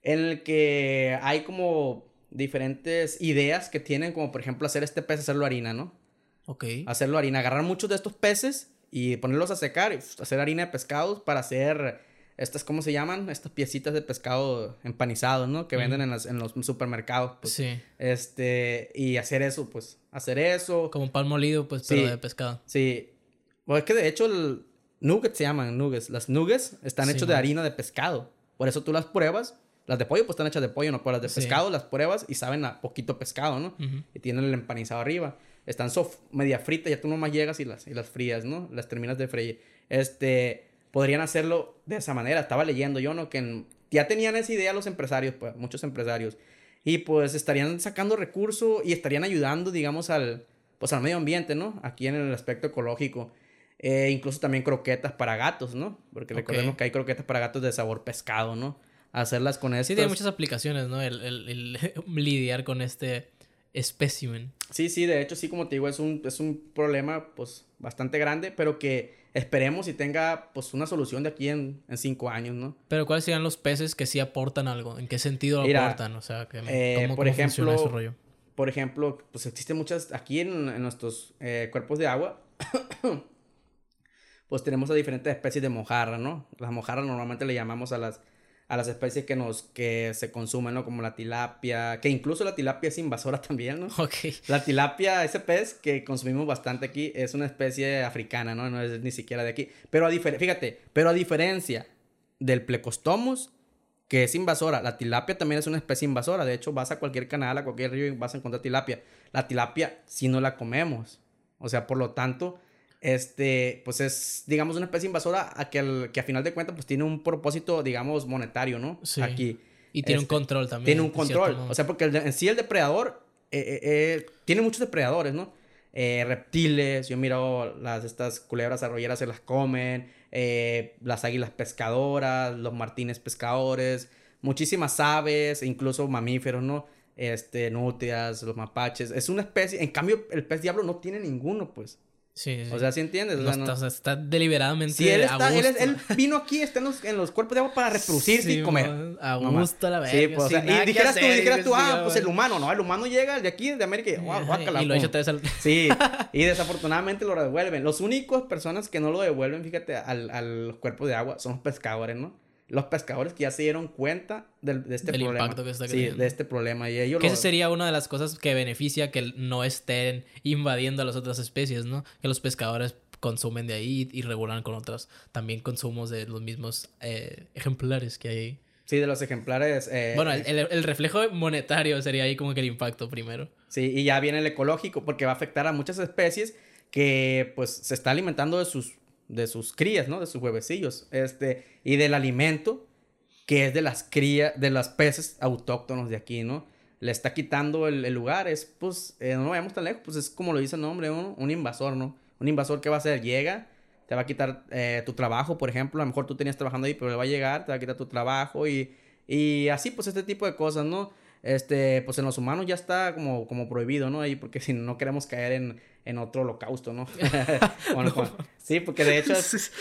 B: en el que hay como diferentes ideas que tienen, como por ejemplo hacer este pez, hacerlo harina, ¿no?
A: Ok.
B: Hacerlo harina, agarrar muchos de estos peces y ponerlos a secar y hacer harina de pescados para hacer estas, ¿cómo se llaman? Estas piecitas de pescado empanizado, ¿no? Que venden en, en, los supermercados. Pues.
A: Sí.
B: Este, y hacer eso, pues, hacer eso.
A: Como un pan molido, pues, pero de pescado.
B: Sí. Pues es que de hecho, el nuggets se llaman nuggets. Las nuggets están hechos de harina de pescado. Por eso tú las pruebas las de pollo, pues están hechas de pollo, no por las de pescado, las pruebas y saben a poquito pescado, ¿no? Y tienen el empanizado arriba. Están soft, media fritas, ya tú nomás llegas y las, y las frías, ¿no? Las terminas de freír. Este, podrían hacerlo de esa manera. Estaba leyendo yo, ¿no? Que ya tenían esa idea los empresarios, pues, muchos empresarios. Y pues estarían sacando recursos y estarían ayudando, digamos, al, pues, al medio ambiente, ¿no? Aquí en el aspecto ecológico. Eh, incluso también croquetas para gatos, ¿no? Porque recordemos que hay croquetas para gatos de sabor pescado, ¿no? Hacerlas con esto.
A: Sí, tiene muchas aplicaciones, ¿no? El, el, lidiar con este espécimen.
B: Sí, sí, de hecho, sí, como te digo, es un, es un problema, pues, bastante grande, pero que esperemos y tenga, pues, una solución de aquí en, en cinco años, ¿no?
A: Pero, ¿cuáles serían los peces que sí aportan algo? ¿En qué sentido aportan? O sea, que,
B: eh, por ejemplo, rollo? Por ejemplo, pues, existen muchas, aquí en, en nuestros eh, cuerpos de agua, pues, tenemos a diferentes especies de mojarra, ¿no? Las mojarras normalmente le llamamos a las a las especies que nos que se consumen, ¿no? Como la tilapia, que incluso la tilapia es invasora también, ¿no?
A: Ok.
B: La tilapia, ese pez que consumimos bastante aquí, es una especie africana, ¿no? No es ni siquiera de aquí. Pero a fíjate, pero a diferencia del plecostomus, que es invasora, la tilapia también es una especie invasora. De hecho, vas a cualquier canal, a cualquier río y vas a encontrar tilapia. La tilapia, si no la comemos. O sea, por lo tanto, este, pues es, digamos, una especie invasora a que, que a final de cuentas, pues tiene un propósito, digamos, monetario, ¿no?
A: Sí.
B: Aquí.
A: Y tiene un este, control también.
B: Tiene un control. O sea, porque en sí el depredador eh, eh, eh, tiene muchos depredadores, ¿no? reptiles, yo miro las, estas culebras arroyeras se las comen, las águilas pescadoras, los martines pescadores, muchísimas aves, incluso mamíferos, ¿no? Este, nutrias, los mapaches. Es una especie, en cambio, el pez diablo no tiene ninguno, pues.
A: Sí, sí.
B: O sea, ¿sí entiendes? O sea, no-
A: está, o sea, está deliberadamente
B: Sí, él, está, él, es- él vino aquí, está en los, en los cuerpos de agua para reproducirse y
A: Sí,
B: comer.
A: man, A gusto la verga.
B: Sí, pues, o sea,
A: sin nada
B: y dijeras tú, dijeras tú, ah, pues el humano, no, el humano llega de aquí, de América, y
A: Ajá,
B: guácala,
A: Y lo echa otra vez al...
B: Sí, y desafortunadamente lo devuelven. Los únicos personas que no lo devuelven, fíjate, al, al cuerpo de agua son los pescadores, ¿no? Los pescadores que ya se dieron cuenta del- de este
A: Del
B: problema.
A: impacto que está
B: Sí, de este problema. Y ellos
A: Que
B: lo...
A: esa sería una de las cosas que beneficia que no estén invadiendo a las otras especies, ¿no? Que los pescadores consumen de ahí y regulan con otros también consumos de los mismos eh, ejemplares que hay ahí.
B: Sí, de los ejemplares. eh,
A: Bueno, el, el- el reflejo monetario sería ahí como que el impacto primero.
B: Sí, y ya viene el ecológico porque va a afectar a muchas especies que pues se está alimentando de sus, de sus crías, ¿no? De sus huevecillos. Este, y del alimento que es de las crías, de los peces autóctonos de aquí, ¿no? Le está quitando el, el lugar, es pues, eh, no vayamos tan lejos, pues es como lo dice el nombre, ¿no? un invasor, ¿no? Un invasor que va a hacer, llega, te va a quitar eh, tu trabajo, por ejemplo, a lo mejor tú tenías trabajando ahí, pero le va a llegar, te va a quitar tu trabajo y, y así, pues este tipo de cosas, ¿no? Este, pues en los humanos ya está como, como prohibido, ¿no? Ahí, porque si no, no queremos caer en, en otro holocausto, ¿no? Bueno, Juan, Sí, porque de hecho,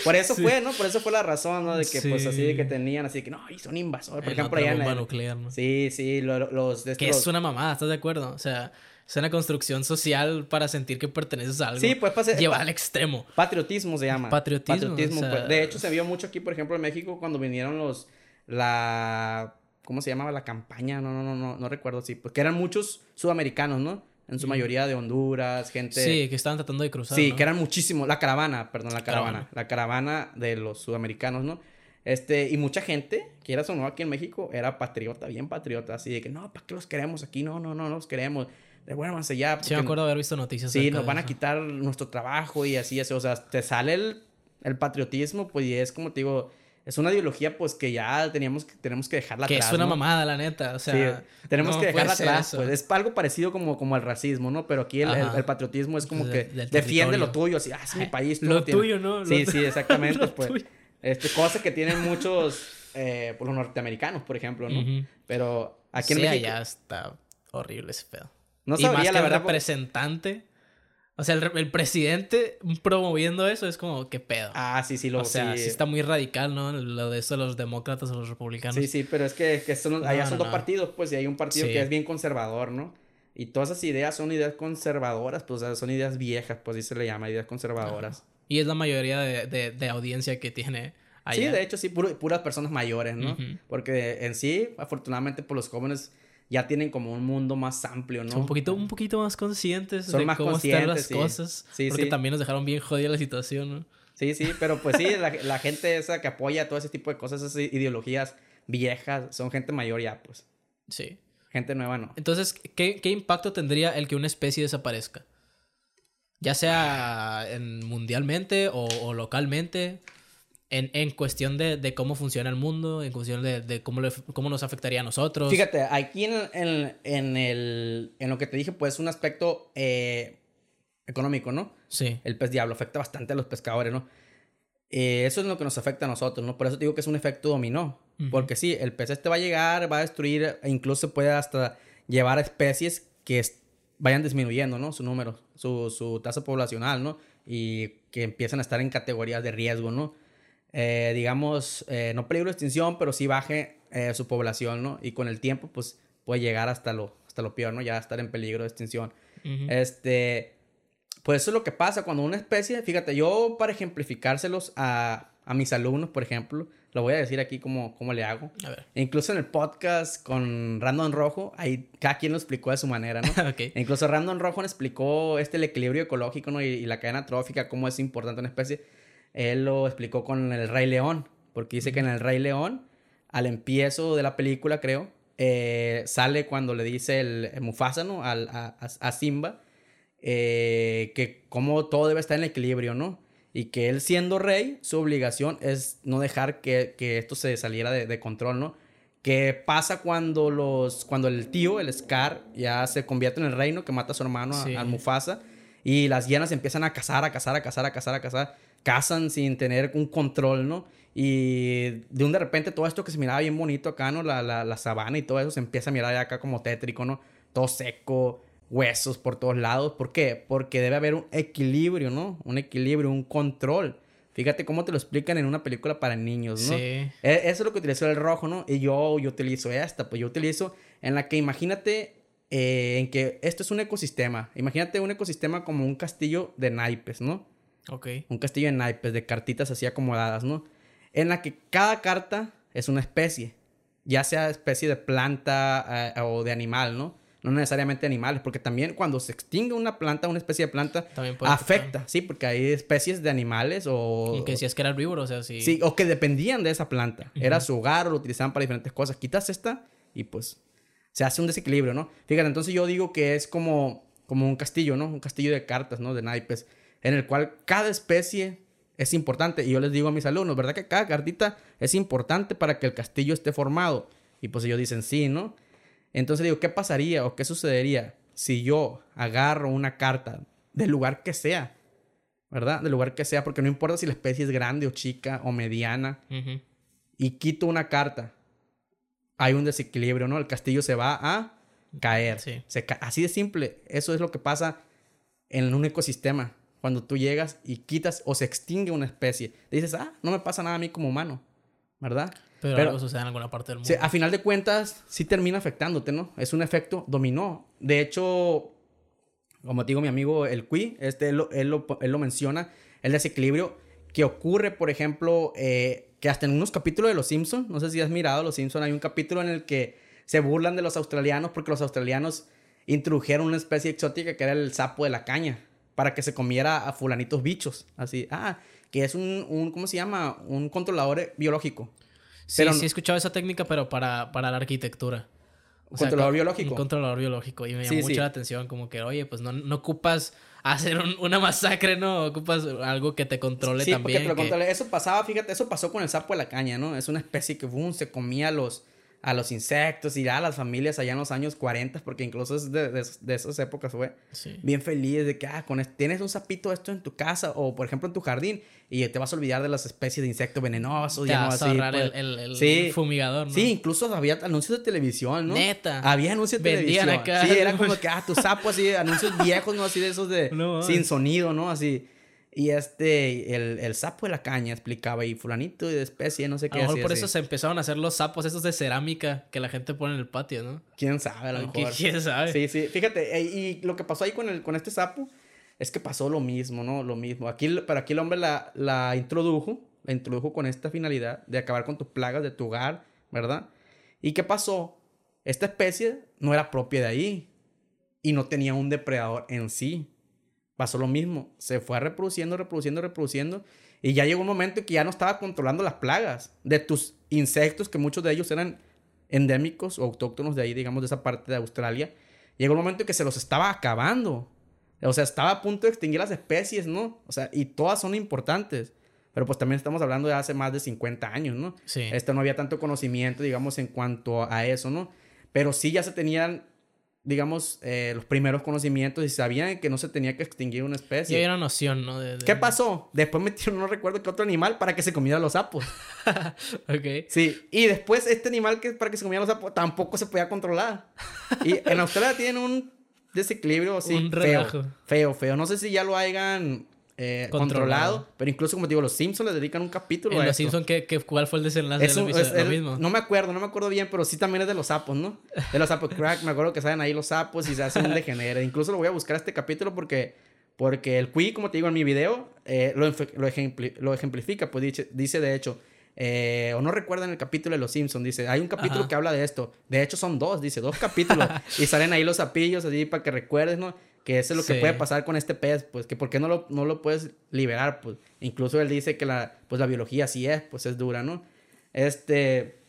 B: por eso
A: Sí.
B: fue, ¿no? Por eso fue la razón, ¿no? De que, pues, así de que tenían, así de que, no, y son invasores, por ejemplo, allá en
A: nuclear, ¿no?
B: Sí, sí, lo- lo- los... De
A: Que es una mamada, ¿estás de acuerdo? O sea, es una construcción social para sentir que perteneces a algo.
B: Sí, pues, pase-
A: Lleva
B: pa-
A: al extremo.
B: Patriotismo se llama.
A: Patriotismo, o sea-
B: pues. De hecho, se vio mucho aquí, por ejemplo, en México, cuando vinieron los... La... ¿Cómo se llamaba? La campaña, no, no, no, no, no recuerdo, sí. Porque eran muchos sudamericanos, ¿no? En su mayoría de Honduras, gente...
A: Sí, que estaban tratando de cruzar.
B: Sí,
A: ¿no?
B: que eran muchísimos. La caravana, perdón, la caravana. La caravana de los sudamericanos, ¿no? Este, y mucha gente, quieras o no, aquí en México, era patriota, bien patriota, así de que no, ¿para qué los queremos aquí? No, no, no, no los queremos. Devuélvanse ya.
A: Sí, me acuerdo haber visto noticias.
B: Sí, nos van a quitar nuestro trabajo y así, así. O sea, te sale el, el patriotismo, pues, y es como te digo, es una ideología, pues, que ya teníamos que, tenemos que dejarla
A: Que
B: atrás.
A: es una
B: ¿no?
A: mamada, la neta. O sea,
B: Sí, tenemos
A: no
B: que dejarla atrás,
A: eso.
B: pues es algo parecido como, como el racismo, ¿no? Pero aquí el, el-
A: Ajá.
B: el patriotismo es como
A: Pues
B: que defiende lo tuyo, así, ah, es mi país. tú
A: Lo
B: tienes".
A: tuyo, ¿no? Lo
B: Sí, sí, exactamente,
A: Lo
B: pues.
A: tuyo.
B: Este, cosa que tienen muchos, eh, pues, los norteamericanos, por ejemplo, ¿no? Pero aquí en
A: Sí,
B: México,
A: allá está horrible ese pedo.
B: no
A: y más que
B: la verdad, porque-
A: representante. O sea, el, el presidente promoviendo eso es como, ¿qué pedo?
B: Ah, sí, sí, lo
A: o sea, sí.
B: sí.
A: está muy radical, ¿no? Lo de eso, los demócratas o los republicanos.
B: Sí, sí, pero es que, que son,
A: No,
B: allá son
A: no,
B: dos partidos, pues, y hay un partido
A: Sí.
B: que es bien conservador, ¿no? Y todas esas ideas son ideas conservadoras, pues, o sea, son ideas viejas, pues, así se le llama, ideas conservadoras.
A: Y es la mayoría de, de- de audiencia que tiene allá.
B: Sí, de hecho, sí, puro- puras personas mayores, ¿no?
A: Ujú.
B: Porque en sí, afortunadamente, pues los jóvenes ya tienen como un mundo más amplio, ¿no?
A: Son un poquito, un poquito más conscientes
B: Son
A: de
B: más
A: cómo están las
B: conscientes, sí.
A: cosas.
B: Sí,
A: porque
B: sí.
A: también nos dejaron bien jodida la situación, ¿no?
B: Sí, sí, pero pues sí, la, la gente esa que apoya todo ese tipo de cosas, esas ideologías viejas, son gente mayor ya, pues.
A: Sí.
B: Gente nueva no.
A: Entonces, ¿qué, qué impacto tendría el que una especie desaparezca? Ya sea en, mundialmente o, o localmente, en, en cuestión de, de cómo funciona el mundo, en cuestión de, de cómo, le- cómo nos afectaría a nosotros.
B: Fíjate, aquí en, en, en el, en lo que te dije, pues un aspecto eh, económico, ¿no?
A: Sí.
B: El pez diablo afecta bastante a los pescadores, ¿no? Eh, eso es lo que nos afecta a nosotros, ¿no? Por eso te digo que es un efecto dominó.
A: Ujú.
B: Porque sí, el pez este va a llegar, va a destruir, e incluso puede hasta llevar a especies que vayan disminuyendo, ¿no? Su número, su, su tasa poblacional, ¿no? Y que empiezan a estar en categorías de riesgo, ¿no? Eh, digamos, eh, no peligro de extinción, pero sí baje eh, su población, ¿no? Y con el tiempo, pues, puede llegar hasta lo, hasta lo peor, ¿no? Ya estar en peligro de extinción. Este, pues eso es lo que pasa cuando una especie, fíjate, yo para ejemplificárselos a, a mis alumnos, por ejemplo, lo voy a decir aquí como, cómo le hago.
A: A ver.
B: Incluso en el podcast con Random Rojo, ahí cada quien lo explicó de su manera, ¿no? Incluso Random Rojo nos explicó este, el equilibrio ecológico ¿no? y, y la cadena trófica, cómo es importante una especie. Él lo explicó con el Rey León, porque dice que en el Rey León, al empiezo de la película, creo, eh, sale cuando le dice el, el Mufasa, ¿no? Al, a, Simba, eh, que como todo debe estar en equilibrio, ¿no? Y que él siendo rey, su obligación es no dejar que, que esto se saliera de, de control, ¿no? ¿Qué pasa cuando los cuando el tío, el Scar, ya se convierte en el reino que mata a su hermano,
A: Sí.
B: al Mufasa? Y las hienas empiezan a cazar, a cazar, a cazar, a cazar, a cazar. Cazan sin tener un control, ¿no? Y de un de repente todo esto que se miraba bien bonito acá, ¿no? La, la, la sabana y todo eso se empieza a mirar acá como tétrico, ¿no? Todo seco, huesos por todos lados. ¿Por qué? Porque debe haber un equilibrio, ¿no? Un equilibrio, un control. Fíjate cómo te lo explican en una película para niños, ¿no? Sí. E, eso es lo que utilizó el rojo, ¿no? Y yo, yo utilizo esta, pues yo utilizo en la que imagínate eh, en que esto es un ecosistema. Imagínate un ecosistema como un castillo de naipes, ¿no?
A: Ok.
B: Un castillo de naipes, de cartitas así acomodadas, ¿no? En la que cada carta es una especie. Ya sea especie de planta eh, o de animal, ¿no? no necesariamente animales, porque también cuando se extingue una planta, una especie de planta, afecta, sí, porque hay especies de animales o...
A: Y que si es que era herbívoro, o sea,
B: sí. Sí, o que dependían de esa planta, era su hogar o lo utilizaban para diferentes cosas. Quitas esta y pues se hace un desequilibrio, ¿no? Fíjate, entonces yo digo que es como, como un castillo, ¿no? Un castillo de cartas, ¿no? De naipes, en el cual cada especie es importante. Y yo les digo a mis alumnos, ¿verdad que cada cartita es importante para que el castillo esté formado? Y pues ellos dicen sí, ¿no? Entonces digo, ¿qué pasaría o qué sucedería si yo agarro una carta del lugar que sea? ¿Verdad? Del lugar que sea, porque no importa si la especie es grande o chica o mediana. Y quito una carta. Hay un desequilibrio, ¿no? El castillo se va a caer. así de simple. Eso es lo que pasa en un ecosistema. Cuando tú llegas y quitas o se extingue una especie. dices, ah, no me pasa nada a mí como humano. ¿Verdad?
A: Pero, algo sucede en alguna parte del mundo.
B: a final de cuentas, sí termina afectándote, ¿no? Es un efecto dominó. De hecho, como te digo, mi amigo el Cui, este, él, lo, menciona, el desequilibrio que ocurre, por ejemplo, eh, que hasta en unos capítulos de Los Simpsons, no sé si has mirado Los Simpsons, hay un capítulo en el que se burlan de los australianos porque los australianos introdujeron una especie exótica que era el sapo de la caña para que se comiera a fulanitos bichos. Así, ah, que es un, un ¿cómo se llama? Un controlador biológico.
A: Sí, sí he escuchado esa técnica, pero para, para la arquitectura.
B: ¿Un controlador biológico?
A: Un controlador biológico. Y me llamó mucho la atención, como que, oye, pues no, no ocupas hacer una masacre, ¿no? Ocupas algo que te controle también.
B: Sí, porque te lo. Eso pasaba, fíjate, eso pasó con el sapo de la caña, ¿no? Es una especie que, boom, se comía los a los insectos y a las familias allá en los años 40, porque incluso es de, de, esas épocas fue bien feliz de que, ah, con tienes un sapito esto en tu casa o, por ejemplo, en tu jardín y te vas a olvidar de las especies de insectos venenosos.
A: ya vas a ahorrar pues. el, el, fumigador, ¿no?
B: Sí, incluso había anuncios de televisión, ¿no?
A: Neta.
B: Había anuncios de televisión. Acá. Sí, era como que, ah, tu sapo así, anuncios viejos, ¿no? Así de esos de... sin sonido, ¿no? Así... Y este, el, el, sapo de la caña explicaba, y fulanito de especie, no sé qué.
A: A lo mejor por eso se empezaron a hacer los sapos esos de cerámica que la gente pone en el patio, ¿no?
B: ¿Quién sabe? A lo mejor.
A: ¿Quién sabe?
B: Sí, sí. Fíjate, eh, y lo que pasó ahí con, el, con este sapo es que pasó lo mismo, ¿no? Lo mismo. Aquí, pero aquí el hombre la, la introdujo, la introdujo con esta finalidad de acabar con tus plagas de tu hogar, ¿verdad? ¿Y qué pasó? Esta especie no era propia de ahí y no tenía un depredador en sí pasó lo mismo. Se fue reproduciendo, reproduciendo, reproduciendo. Y ya llegó un momento en que ya no estaba controlando las plagas de tus insectos, que muchos de ellos eran endémicos o autóctonos de ahí, digamos, de esa parte de Australia. Llegó un momento en que se los estaba acabando. O sea, estaba a punto de extinguir las especies, ¿no? O sea, y todas son importantes. Pero pues también estamos hablando de hace más de 50 años, ¿no?
A: Sí.
B: Este no había tanto conocimiento, digamos, en cuanto a eso, ¿no? Pero sí ya se tenían digamos, eh, los primeros conocimientos y sabían que no se tenía que extinguir una especie.
A: Y hay una noción, ¿no?
B: ¿Qué pasó? Después metieron, no recuerdo qué otro animal para que se comiera los sapos.
A: ok.
B: Sí, y después este animal que para que se comiera los sapos tampoco se podía controlar. y en Australia tienen un desequilibrio así un feo, feo, feo. No sé si ya lo hayan eh, controlado. Pero incluso, como te digo, los Simpsons le dedican un capítulo
A: ¿En los Simpsons ¿qué, cuál fue el desenlace
B: es, lo mismo? No me acuerdo, no me acuerdo bien, pero sí también es de los sapos, ¿no? De los sapos crack. me acuerdo que salen ahí los sapos y se hacen un degenere. Incluso lo voy a buscar este capítulo porque, porque el Qui, como te digo en mi video, eh, lo, lo, ejemplifica. Pues dice, dice de hecho, eh, o no recuerdan el capítulo de Los Simpsons, dice, hay un capítulo que habla de esto. De hecho, son dos, dice, dos capítulos. y salen ahí los sapillos así para que recuerdes, ¿no? Que eso es lo que puede pasar con este pez, pues que por qué no lo, no lo puedes liberar, pues incluso él dice que la, pues, la biología sí es, pues es dura, ¿no? Este,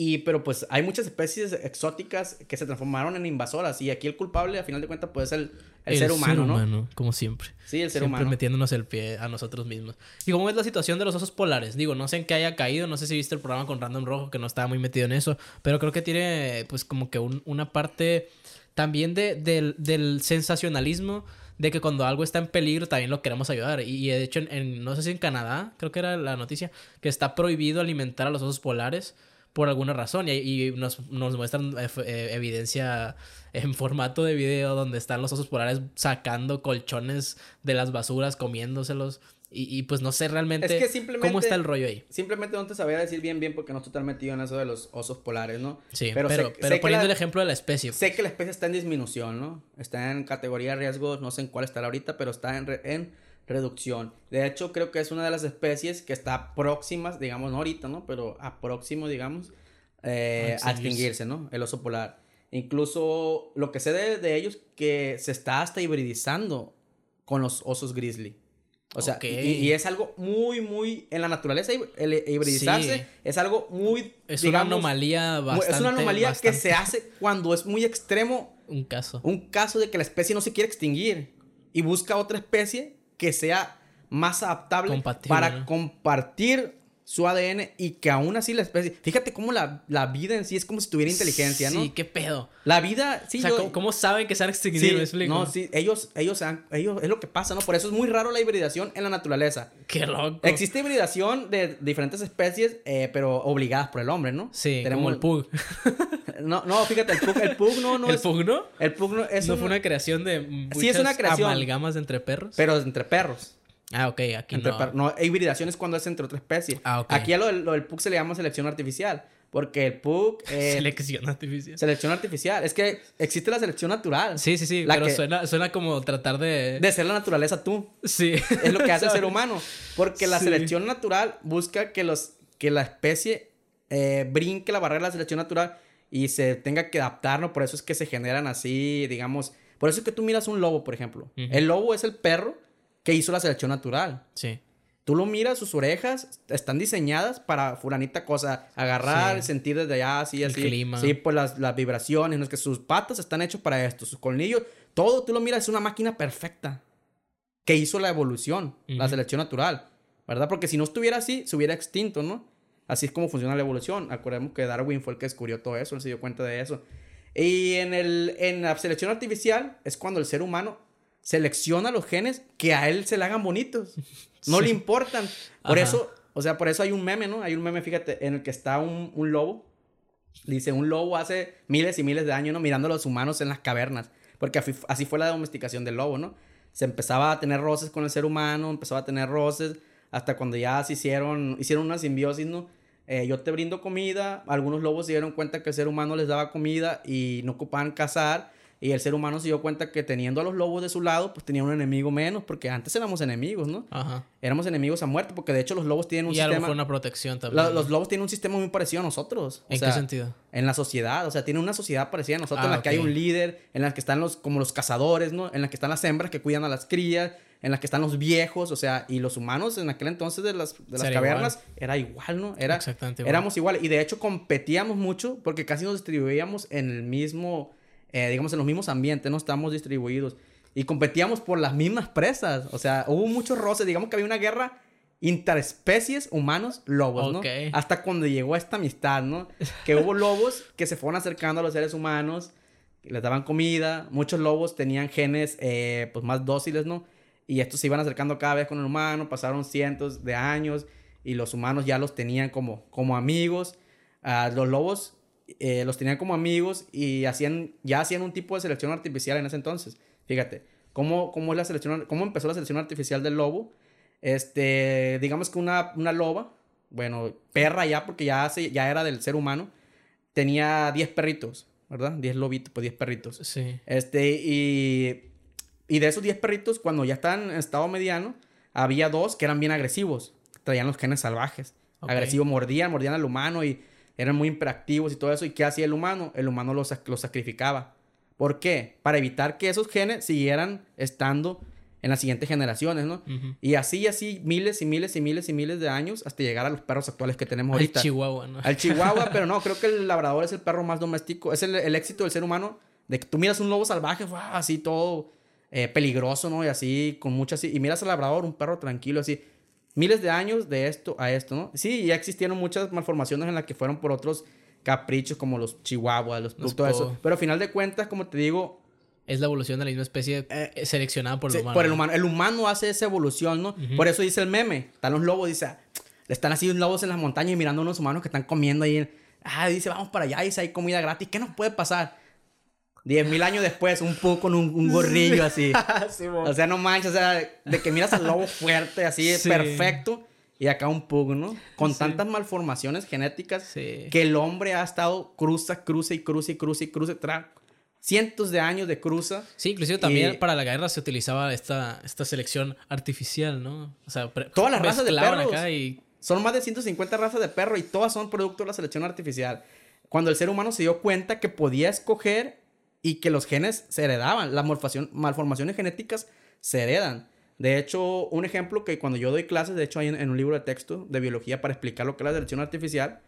B: y pero pues hay muchas especies exóticas que se transformaron en invasoras y aquí el culpable a final de cuentas puede ser el, ser humano, ser humano,
A: como siempre.
B: Sí, el ser
A: siempre
B: humano.
A: metiéndonos el pie a nosotros mismos. ¿Y cómo es la situación de los osos polares? Digo, no sé en qué haya caído, no sé si viste el programa con Random Rojo que no estaba muy metido en eso, pero creo que tiene pues como que una parte también de, del, sensacionalismo de que cuando algo está en peligro también lo queremos ayudar. Y, de hecho, en, no sé si en Canadá, creo que era la noticia, que está prohibido alimentar a los osos polares por alguna razón. Y, y nos, nos muestran eh, eh, evidencia en formato de video donde están los osos polares sacando colchones de las basuras, comiéndoselos. Y, y pues no sé realmente
B: Es que simplemente-
A: cómo está el rollo ahí.
B: Simplemente no te sabía decir bien bien porque no estoy tan metido en eso de los osos polares, ¿no?
A: Sí, pero, pero,
B: sé- sé que
A: poniendo
B: la-
A: el ejemplo de la especie.
B: Sé que la especie está en disminución, ¿no? Está en categoría de riesgo, no sé en cuál estará ahorita, pero está en, re- en reducción. De hecho, creo que es una de las especies que está próximas, digamos, no ahorita, ¿no? Pero a próximo, digamos, eh,
A: A extinguirse,
B: ¿no? El oso polar. Incluso lo que sé de, de ellos que se está hasta hibridizando con los osos grizzly. O sea, y, y es algo muy, muy... En la naturaleza, el hibridizarse
A: Sí.
B: es algo muy...
A: Es
B: digamos,
A: una anomalía bastante.
B: es una anomalía que se hace cuando es muy extremo
A: Un caso.
B: un caso de que la especie no se quiere extinguir y busca otra especie que sea más adaptable
A: Compatible,
B: para
A: ¿no?
B: compartir su ADN y que aún así la especie... Fíjate cómo la, la vida en sí es como si tuviera inteligencia, ¿no?
A: Sí, qué pedo.
B: La vida, sí,
A: o sea,
B: yo-
A: ¿cómo, cómo saben que se han
B: sí,
A: extinguido? ¿Me explico?
B: no, sí, ellos, ellos, han- ellos, es lo que pasa, ¿no? Por eso es muy raro la hibridación en la naturaleza.
A: Qué loco.
B: Existe hibridación de diferentes especies, eh, pero obligadas por el hombre, ¿no?
A: Sí,
B: Tenemos
A: como el Pug.
B: No, no, fíjate, el pug, el pug no, no
A: ¿El
B: es...
A: Pug no?
B: El pug no es
A: ¿No
B: un-
A: fue una creación de
B: Sí, es una creación.
A: amalgamas entre perros?
B: Pero entre perros.
A: Ah, ok, aquí
B: Entre
A: no.
B: no, hibridación es cuando es entre otra especie.
A: Ah, ok.
B: Aquí a lo, lo del pug se le llama selección artificial. Porque el pug... eh,
A: Selección artificial.
B: selección artificial. Es que existe la selección natural.
A: Sí, sí, sí,
B: La
A: pero
B: que-
A: suena, suena como tratar de...
B: De ser la naturaleza tú.
A: Sí.
B: Es lo que hace el ser humano. Porque la
A: Sí.
B: selección natural busca que, los, que la especie eh, brinque la barrera de la selección natural y se tenga que adaptar, ¿no? Por eso es que se generan así, digamos... Por eso es que tú miras un lobo, por ejemplo.
A: Ujú.
B: El lobo es el perro que hizo la selección natural.
A: Sí.
B: Tú lo miras, sus orejas están diseñadas para fulanita cosa, agarrar,
A: Sí.
B: sentir desde allá, así,
A: El
B: así.
A: clima.
B: Sí, pues las, las vibraciones, no es que sus patas están hechas para esto, sus colmillos, todo tú lo miras, es una máquina perfecta que hizo la evolución, la selección natural, ¿verdad? Porque si no estuviera así, se hubiera extinto, ¿no? Así es como funciona la evolución. Acordemos que Darwin fue el que descubrió todo eso, él se dio cuenta de eso. Y en, el, en la selección artificial es cuando el ser humano selecciona los genes que a él se le hagan bonitos. No
A: Sí.
B: le importan. Por
A: Ajá.
B: eso, o sea, por eso hay un meme, ¿no? Hay un meme, fíjate, en el que está un, un lobo. Dice, un lobo hace miles y miles de años, ¿no? Mirando a los humanos en las cavernas. Porque así, así fue la domesticación del lobo, ¿no? Se empezaba a tener roces con el ser humano, empezaba a tener roces, hasta cuando ya se hicieron, hicieron una simbiosis, ¿no? Eh, yo te brindo comida, algunos lobos se dieron cuenta que el ser humano les daba comida y no ocupaban cazar, y el ser humano se dio cuenta que teniendo a los lobos de su lado, pues tenía un enemigo menos, porque antes éramos enemigos, ¿no?
A: Ajá.
B: Éramos enemigos a muerte, porque de hecho los lobos tienen un
A: Y a lo
B: sistema...
A: mejor una protección también.
B: la-
A: ¿no?
B: los lobos tienen un sistema muy parecido a nosotros. o
A: ¿En
B: sea,
A: qué sentido?
B: En la sociedad, o sea, tienen una sociedad parecida a nosotros
A: Ah,
B: en la que hay un líder, en la que están los, como los cazadores, ¿no? En la que están las hembras que cuidan a las crías, en la que están los viejos, o sea, y los humanos en aquel entonces de las, de las cavernas era igual, ¿no? Era,
A: Exactamente igual.
B: éramos igual. Y de hecho competíamos mucho porque casi nos distribuíamos en el mismo, eh, digamos, en los mismos ambientes, ¿no? Estábamos distribuidos. Y competíamos por las mismas presas. O sea, hubo muchos roces. Digamos que había una guerra interespecies humanos-lobos, ¿no?
A: Ok.
B: Hasta cuando llegó esta amistad, ¿no? Que hubo lobos que se fueron acercando a los seres humanos, les daban comida. Muchos lobos tenían genes, eh, pues, más dóciles, ¿no? Y estos se iban acercando cada vez con el humano. Pasaron cientos de años y los humanos ya los tenían como, como amigos. Ah, los lobos eh, los tenían como amigos y hacían, ya hacían un tipo de selección artificial en ese entonces. Fíjate, ¿cómo, cómo, es la selección, cómo empezó la selección artificial del lobo? Este, digamos que una, una loba, bueno, perra ya, porque ya, se, ya era del ser humano, tenía 10 perritos, ¿verdad? 10 lobitos, pues 10 perritos.
A: Sí.
B: Este, y, y de esos 10 perritos, cuando ya estaban en estado mediano, había dos que eran bien agresivos, traían los genes salvajes.
A: Ok.
B: Agresivos, mordían, mordían al humano y eran muy hiperactivos y todo eso. ¿Y qué hacía el humano? El humano los, los sacrificaba. ¿Por qué? Para evitar que esos genes siguieran estando en las siguientes generaciones, ¿no? Y así, así, miles y miles y miles y miles de años hasta llegar a los perros actuales que tenemos
A: Al
B: ahorita.
A: Chihuahua, ¿no?
B: Al Chihuahua, pero no, creo que el labrador es el perro más doméstico. Es el, el éxito del ser humano. De que tú miras un lobo salvaje, ¡guau! así todo eh, peligroso, ¿no? Y así, con muchas... Y miras al labrador, un perro tranquilo, así. Miles de años de esto a esto, ¿no? Sí, ya existieron muchas malformaciones en las que fueron por otros caprichos, como los chihuahuas, los,
A: Los
B: todo
A: po-
B: eso. Pero al final de cuentas, como te digo,
A: Es la evolución de la misma especie eh, seleccionada por el
B: Sí,
A: humano.
B: por el humano. El humano hace esa evolución, ¿no?
A: Ujú.
B: Por eso dice el meme. Están los lobos, dice, "Ah, están así los lobos en las montañas y mirando a unos humanos que están comiendo ahí. Ah, dice, vamos para allá, dice, hay comida gratis. ¿Qué nos puede pasar? Diez mil años después, un poco con un, gorrillo así. o sea, no manches, o sea, de que miras al lobo fuerte, así, perfecto. Y acá un pug, ¿no? Con tantas malformaciones genéticas que el hombre ha estado cruza, cruza y cruza y cruza y cruza, cientos de años de cruza.
A: Sí, inclusive también para la guerra se utilizaba esta, esta selección artificial, ¿no? O sea,
B: todas las razas de perros. Acá y... Son más de 150 razas de perro y todas son producto de la selección artificial. Cuando el ser humano se dio cuenta que podía escoger y que los genes se heredaban, las malformaciones genéticas se heredan. De hecho, un ejemplo que cuando yo doy clases, de hecho hay en, un libro de texto de biología para explicar lo que es la selección artificial,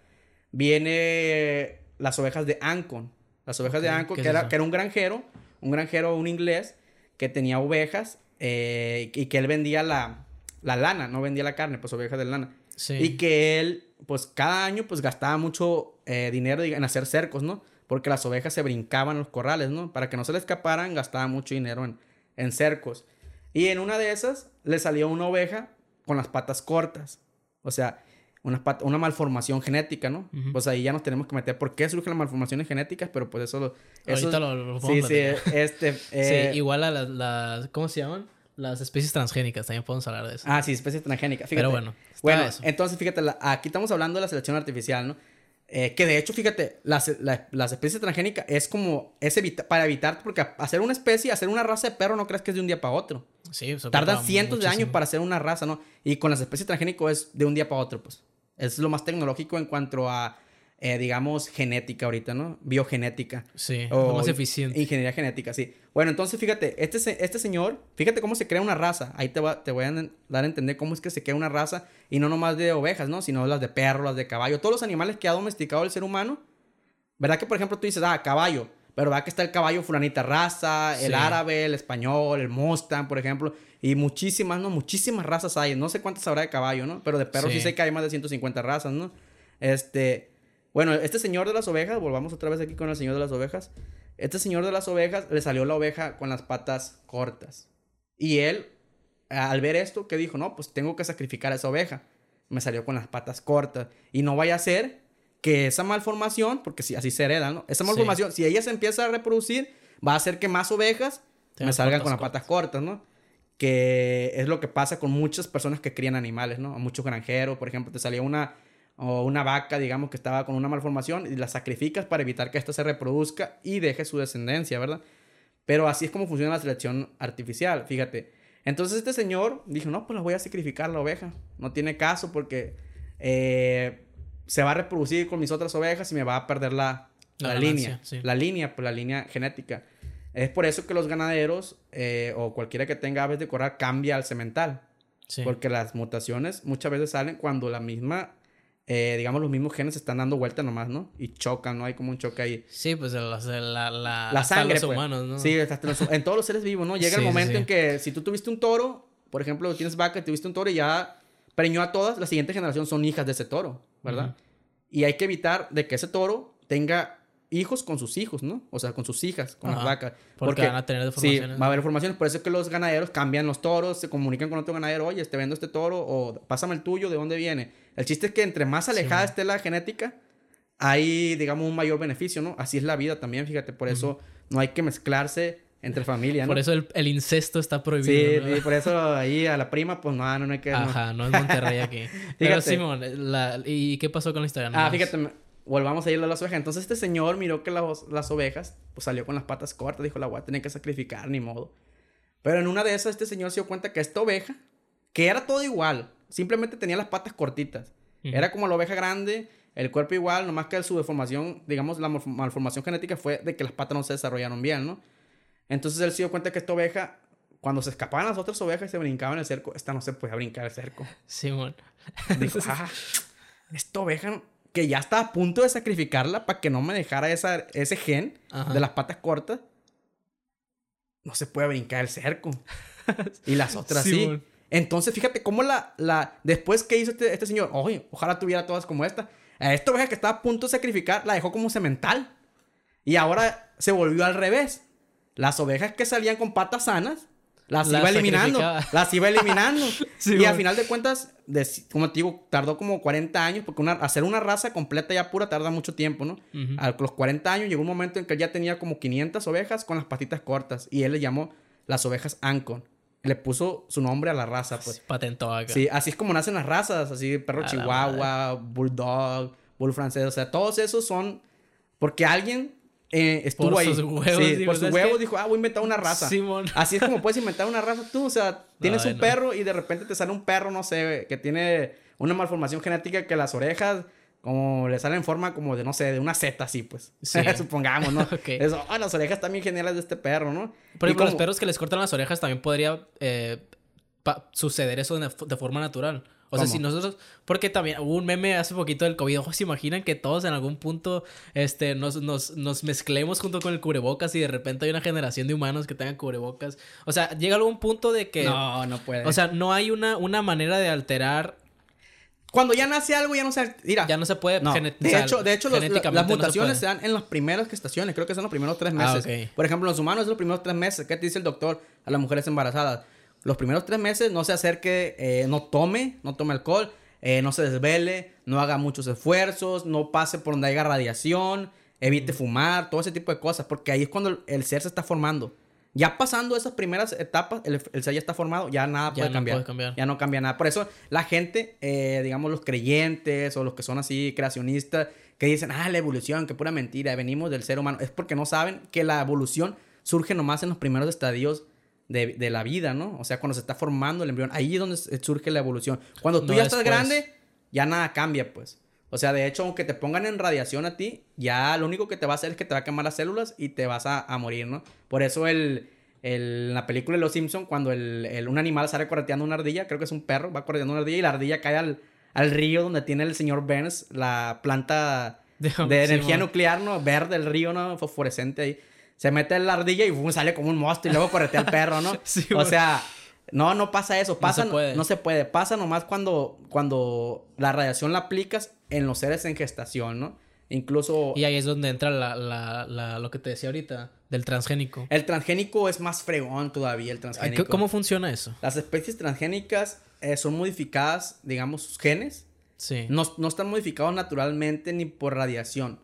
B: viene las ovejas de Ancon. Las ovejas de Ancon, que, era, que era un granjero, un granjero, un inglés, que tenía ovejas eh, y que él vendía la, la, lana, no vendía la carne, pues ovejas de lana. Y que él, pues cada año, pues gastaba mucho eh, dinero en hacer cercos, ¿no? Porque las ovejas se brincaban los corrales, ¿no? Para que no se le escaparan, gastaba mucho dinero en, en cercos. Y en una de esas le salió una oveja con las patas cortas. O sea, una, una malformación genética, ¿no? Pues ahí ya nos tenemos que meter por qué surgen las malformaciones genéticas, pero pues eso... eso
A: Ahorita lo,
B: Sí, sí, este...
A: Eh, sí, igual a las, ¿Cómo se llaman? Las especies transgénicas, también podemos hablar de eso.
B: Ah, sí, especies transgénicas.
A: Fíjate. Pero bueno,
B: bueno, entonces fíjate, aquí estamos hablando de la selección artificial, ¿no? Eh, que de hecho, fíjate, las, especies transgénicas es como, es para evitar, porque hacer una especie, hacer una raza de perro, no crees que es de un día para otro.
A: Sí, eso
B: Tardan cientos de años para hacer una raza, ¿no? Y con las especies transgénicas es de un día para otro, pues. Es lo más tecnológico en cuanto a eh, digamos, genética ahorita, ¿no? Biogenética.
A: Sí, o más eficiente.
B: Ingeniería genética, sí. Bueno, entonces fíjate, este, este señor, fíjate cómo se crea una raza. Ahí te, te voy a dar a entender cómo es que se crea una raza y no nomás de ovejas, ¿no? Sino las de perro, las de caballo, todos los animales que ha domesticado el ser humano. ¿Verdad que, por ejemplo, tú dices, ah, caballo? Pero va que está el caballo fulanita raza, el árabe, el español, el Mustang, por ejemplo. Y muchísimas, ¿no? Muchísimas razas hay. No sé cuántas habrá de caballo, ¿no? Pero de perro sí, sí sé que hay más de 150 razas, ¿no? Este... Bueno, este señor de las ovejas, volvamos otra vez aquí con el señor de las ovejas. Este señor de las ovejas le salió la oveja con las patas cortas. Y él, al ver esto, ¿qué dijo? No, pues tengo que sacrificar a esa oveja. Me salió con las patas cortas. Y no vaya a ser que esa malformación, porque si así se hereda, ¿no? Esa malformación, si ella se empieza a reproducir, va a hacer que más ovejas me salgan con las patas cortas, ¿no? Que es lo que pasa con muchas personas que crían animales, ¿no? A muchos granjeros, por ejemplo, te salía una o una vaca, digamos, que estaba con una malformación y la sacrificas para evitar que ésta se reproduzca y deje su descendencia, ¿verdad? Pero así es como funciona la selección artificial, fíjate. Entonces este señor dijo, no, pues la voy a sacrificar la oveja. No tiene caso porque eh, se va a reproducir con mis otras ovejas y me va a perder la, la, línea. La línea, pues la línea genética. Es por eso que los ganaderos eh, o cualquiera que tenga aves de corral cambia al semental. Porque las mutaciones muchas veces salen cuando la misma eh, digamos, los mismos genes están dando vuelta nomás, ¿no? Y chocan, ¿no? Hay como un choque ahí.
A: Sí, pues la, la,
B: la, sangre.
A: Los
B: pues.
A: humanos, ¿no?
B: Sí, en todos los seres vivos, ¿no? Llega el momento en que si tú tuviste un toro, por ejemplo, tienes vaca y tuviste un toro y ya preñó a todas, la siguiente generación son hijas de ese toro, ¿verdad? Y hay que evitar de que ese toro tenga hijos con sus hijos, ¿no? O sea, con sus hijas, con las vacas.
A: Porque, van a tener deformaciones.
B: Sí, va a haber deformaciones. Por eso es que los ganaderos cambian los toros, se comunican con otro ganadero, oye, te vendo este toro o pásame el tuyo, ¿de dónde viene? El chiste es que entre más alejada esté la genética, hay, digamos, un mayor beneficio, ¿no? Así es la vida también, fíjate. Por eso no hay que mezclarse entre familias, ¿no?
A: Por eso el, incesto está prohibido.
B: Sí, por eso ahí a la prima, pues no, no hay que...
A: Ajá, no, es Monterrey aquí. Pero Simón, ¿y qué pasó con la historia?
B: Ah, fíjate, volvamos a ir a las ovejas. Entonces este señor miró que las, las ovejas, pues salió con las patas cortas, dijo, la voy a tener que sacrificar, ni modo. Pero en una de esas este señor se dio cuenta que esta oveja, que era todo igual, simplemente tenía las patas cortitas. Era como la oveja grande, el cuerpo igual, nomás que su deformación, digamos, la malformación genética fue de que las patas no se desarrollaron bien, ¿no? Entonces él se dio cuenta que esta oveja, cuando se escapaban las otras ovejas y se brincaban en el cerco, esta no se podía brincar el cerco.
A: Simón.
B: Dijo, ah, esta oveja que ya estaba a punto de sacrificarla para que no me dejara esa, ese gen de las patas cortas, no se puede brincar el cerco. y las otras sí. Entonces, fíjate cómo la, la, después que hizo este, este señor, oye, ojalá tuviera todas como esta. A esta oveja que estaba a punto de sacrificar, la dejó como semental. Y ahora se volvió al revés. Las ovejas que salían con patas sanas, las, iba eliminando. Las iba eliminando. y al final de cuentas, de, como te digo, tardó como 40 años, porque una, hacer una raza completa ya pura tarda mucho tiempo, ¿no? A los 40 años llegó un momento en que él ya tenía como 500 ovejas con las patitas cortas y él le llamó las ovejas Ancon. Le puso su nombre a la raza, pues.
A: patentó acá.
B: Sí, así es como nacen las razas, así perro chihuahua, bulldog, bull francés, o sea, todos esos son porque alguien eh, estuvo
A: por
B: ahí.
A: Sus huevos,
B: sí, por sus huevos dijo, ah, voy a inventar una raza.
A: Simón.
B: Así es como puedes inventar una raza tú. O sea, tienes un perro y de repente te sale un perro, no sé, que tiene una malformación genética que las orejas como le salen en forma como de, no sé, de una Z así, pues. Sí. Supongamos, ¿no? Eso, ah, las orejas también geniales de este perro, ¿no?
A: Por ejemplo, los perros que les cortan las orejas también podría eh, suceder eso de, forma natural. O sea, si nosotros, porque también hubo un meme hace poquito del COVID, ojo, se imaginan que todos en algún punto este, nos, nos, nos, mezclemos junto con el cubrebocas y de repente hay una generación de humanos que tengan cubrebocas. O sea, llega algún punto de que...
B: No, no puede.
A: O sea, no hay una, una manera de alterar
B: cuando ya nace algo, ya no se. Mira.
A: Ya no se puede.
B: No. De hecho, de hecho las mutaciones se, dan en las primeras gestaciones. Creo que son los primeros tres ah, meses. Por ejemplo, los humanos es los primeros tres meses. ¿Qué te dice el doctor a las mujeres embarazadas? Los primeros tres meses no se acerque, eh, no tome, no tome alcohol, eh, no se desvele, no haga muchos esfuerzos, no pase por donde haya radiación, evite fumar, todo ese tipo de cosas. Porque ahí es cuando el ser se está formando. Ya pasando esas primeras etapas, el, ser ya está formado, ya nada puede, cambiar. Ya no cambia nada. Por eso la gente, eh, digamos los creyentes o los que son así creacionistas, que dicen, ah, la evolución, qué pura mentira, venimos del ser humano, es porque no saben que la evolución surge nomás en los primeros estadios de, de la vida, ¿no? O sea, cuando se está formando el embrión, ahí es donde surge la evolución. Cuando tú ya estás grande, ya nada cambia, pues. O sea, de hecho, aunque te pongan en radiación a ti, ya lo único que te va a hacer es que te va a quemar las células y te vas a, morir, ¿no? Por eso el, el, la película de Los Simpsons, cuando el, un animal sale correteando una ardilla, creo que es un perro, va correteando una ardilla y la ardilla cae al, al río donde tiene el señor Burns, la planta de, energía nuclear, ¿no? Verde, el río, ¿no? Fosforescente ahí. Se mete en la ardilla y sale como un monstruo y luego corretea al perro, ¿no? o sea... No, no pasa eso. Pasa, no se puede. No se puede. Pasa nomás cuando, cuando la radiación la aplicas en los seres en gestación, ¿no? Incluso...
A: Y ahí es donde entra la, la, la, lo que te decía ahorita, del transgénico.
B: El transgénico es más fregón todavía, el transgénico.
A: ¿Cómo funciona eso?
B: Las especies transgénicas eh, son modificadas, digamos, sus genes. Sí. No, no están modificados naturalmente ni por radiación,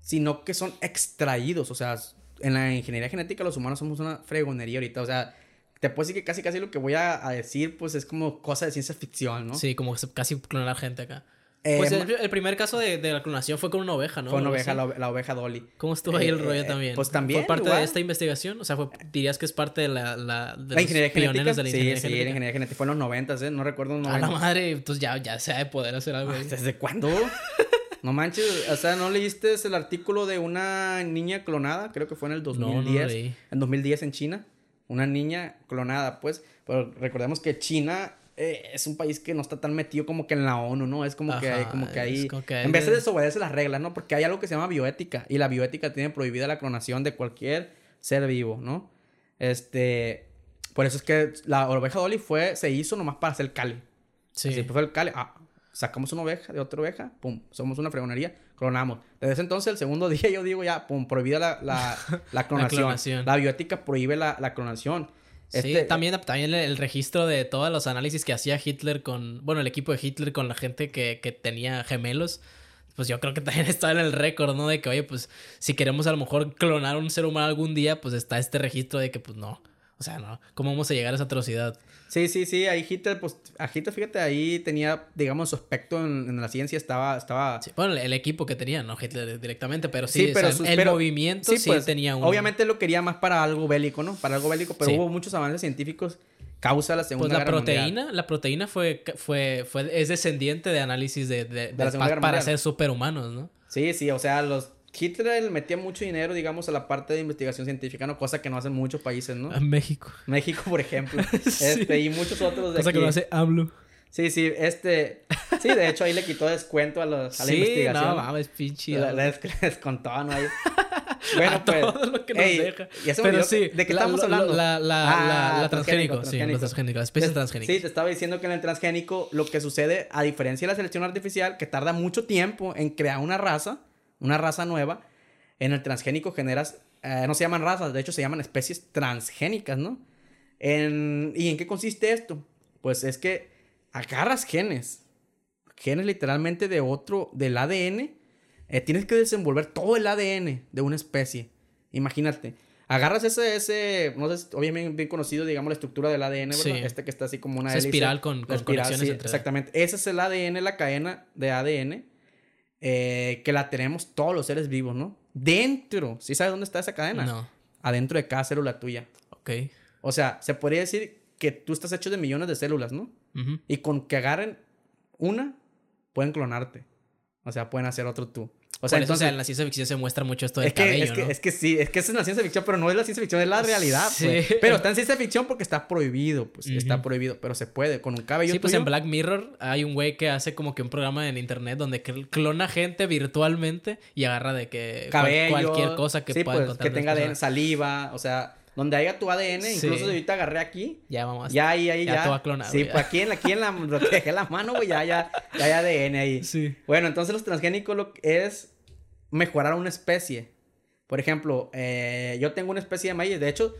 B: sino que son extraídos. O sea, en la ingeniería genética los humanos somos una fregonería ahorita. O sea, te puedo decir que casi casi lo que voy a, decir, pues es como cosa de ciencia ficción, ¿no?
A: Sí, como casi clonar gente acá. Eh, pues el, primer caso de, de, la clonación fue con una oveja, ¿no?
B: Con una oveja, la, oveja Dolly.
A: ¿Cómo estuvo ahí el rollo
B: eh,
A: también?
B: Pues también.
A: ¿Fue parte de esta investigación? O sea, dirías que es parte de la... La,
B: de la ingeniería genética. De la ingeniería sí, sí, la ingeniería genética. Fue en los noventas, ¿eh? No recuerdo.
A: A la madre, entonces ya, ya se ha de poder hacer algo.
B: ¿Desde cuándo? no manches, o sea, ¿no leíste el artículo de una niña clonada? Creo que fue en el 2010. No, no leí. En 2010 en China. Una niña clonada, pues. Pero recordemos que China eh, es un país que no está tan metido como que en la ONU, ¿no? Es como que hay, como que ahí. En vez de desobedecer las reglas, ¿no? Porque hay algo que se llama bioética. Y la bioética tiene prohibida la clonación de cualquier ser vivo, ¿no? Este. Por eso es que la oveja Dolly fue, se hizo nomás para hacer cali. Sí. Así fue el cali. Ah, sacamos una oveja de otra oveja, pum, somos una fregonería, clonamos. Desde ese entonces, el segundo día, yo digo ya, pum, prohibida la, la, la, clonación. la bioética prohíbe la, la clonación.
A: Sí, este, también, también el registro de todos los análisis que hacía Hitler con, bueno, el equipo de Hitler con la gente que, que tenía gemelos, pues yo creo que también está en el récord, ¿no? De que, oye, pues si queremos a lo mejor clonar un ser humano algún día, pues está este registro de que, pues no. O sea, ¿no? ¿Cómo vamos a llegar a esa atrocidad?
B: Sí, sí, sí. Ahí Hitler, pues, a Hitler, fíjate, ahí tenía, digamos, su aspecto en, la ciencia estaba... estaba...
A: bueno, el equipo que tenía, no Hitler directamente, pero sí, pero el movimiento sí, pues, tenía un...
B: Obviamente lo quería más para algo bélico, ¿no? Para algo bélico, pero hubo muchos avances científicos causa la Segunda pues la
A: proteína, La proteína fue, fue, fue, es descendiente de análisis de, de, para ser superhumanos, ¿no?
B: Sí, sí, o sea, los Hitler metía mucho dinero, digamos, a la parte de investigación científica, ¿no? Cosa que no hacen muchos países, ¿no?
A: A México.
B: México, por ejemplo. este, y muchos otros
A: de Cosa que no hace AMLO.
B: Sí, sí, este... Sí, de hecho, ahí le quitó descuento a, los, a la investigación.
A: no mames, pinche.
B: Les, les contó, ¿no? Ahí. Bueno,
A: a pues... todo lo que nos deja.
B: Pero sí. ¿De qué estamos hablando?
A: La, la, la, ah, transgénico, sí, los transgénicos, la especie transgénica.
B: Sí, te estaba diciendo que en el transgénico lo que sucede, a diferencia de la selección artificial, que tarda mucho tiempo en crear una raza, una raza nueva, en el transgénico generas, eh, no se llaman razas, de hecho se llaman especies transgénicas, ¿no? ¿Y en qué consiste esto? Pues es que agarras genes, genes literalmente de otro, del ADN, eh, tienes que desenvolver todo el ADN de una especie. Imagínate. Agarras ese, ese, no sé, obviamente bien conocido, digamos, la estructura del ADN, ¿verdad?
A: Sí.
B: Este que está así como una hélice.
A: espiral con, con
B: espiral,
A: conexiones
B: sí,
A: entre...
B: Exactamente. Ese es el ADN, la cadena de ADN, eh, que la tenemos todos los seres vivos, ¿no? Dentro. ¿Sí sabes dónde está esa cadena?
A: No.
B: Adentro de cada célula tuya.
A: Ok.
B: O sea, se podría decir que tú estás hecho de millones de células, ¿no? Y con que agarren una, pueden clonarte. O sea, pueden hacer otro tú. O sea,
A: Por eso, o
B: entonces...
A: sea, en la ciencia ficción se muestra mucho esto del
B: es, que,
A: cabello,
B: es, que,
A: ¿no?
B: es que sí, es que eso es la ciencia ficción, pero no es la ciencia ficción, es la realidad.
A: Sí.
B: pues. Pero está en ciencia ficción porque está prohibido, pues. Está prohibido, pero se puede. Con un cabello
A: Sí, pues en Black Mirror hay un güey que hace como que un programa en internet donde cl- clona gente virtualmente y agarra de que cual-
B: cabello,
A: cualquier cosa que
B: sí,
A: pueda
B: pues, que
A: de
B: tenga
A: personas.
B: saliva, o sea, donde haya tu ADN,
A: Sí.
B: incluso si ahorita agarré aquí,
A: Ya vamos.
B: ya ahí, ahí,
A: ya
B: ya.
A: te va a clonar,
B: Sí,
A: güey, ya.
B: pues aquí en la, aquí en la, dejé mano, güey, ya, ya, ya hay ADN ahí.
A: Sí.
B: Bueno, entonces los transgénicos lo que es mejorar una especie. Por ejemplo, eh, yo tengo una especie de maíz, de hecho,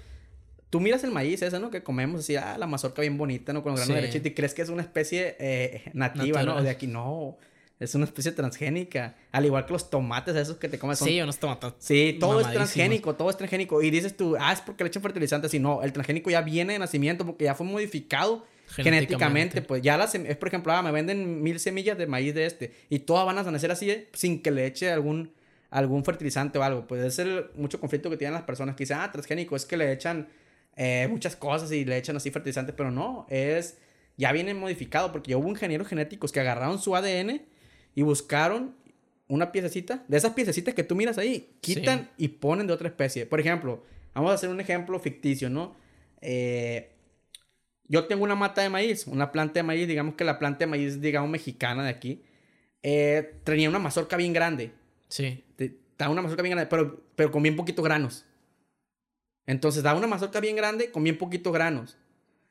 B: tú miras el maíz ese, ¿no? Que comemos así, ah, la mazorca bien bonita, ¿no? Con los granos
A: Sí.
B: derechitos y crees que es una especie eh, nativa, ¿no? De aquí, no. Es una especie transgénica. Al igual que los tomates esos que te comes son
A: Sí, unos tomates.
B: Sí, todo es transgénico, todo es transgénico. Y dices tú, ah, es porque le echan fertilizantes. Y no, el transgénico ya viene de nacimiento porque ya fue modificado genéticamente. Pues ya las, es por ejemplo, ah, me venden mil semillas de maíz de este. Y todas van a nacer así eh, sin que le eche algún, algún fertilizante o algo. Pues es el mucho conflicto que tienen las personas que dicen, ah, transgénico, es que le echan eh, muchas cosas y le echan así fertilizantes. Pero no, es, ya viene modificado porque ya hubo ingenieros genéticos que agarraron su ADN y buscaron una piececita, de esas piececitas que tú miras ahí, quitan y ponen de otra especie. Por ejemplo, vamos a hacer un ejemplo ficticio, ¿no? Eh, yo tengo una mata de maíz, una planta de maíz, digamos que la planta de maíz, digamos, mexicana de aquí, eh, tenía una mazorca bien grande.
A: Sí.
B: Te- Da una mazorca bien grande, pero, pero con bien poquitos granos. Entonces, da una mazorca bien grande con bien poquitos granos.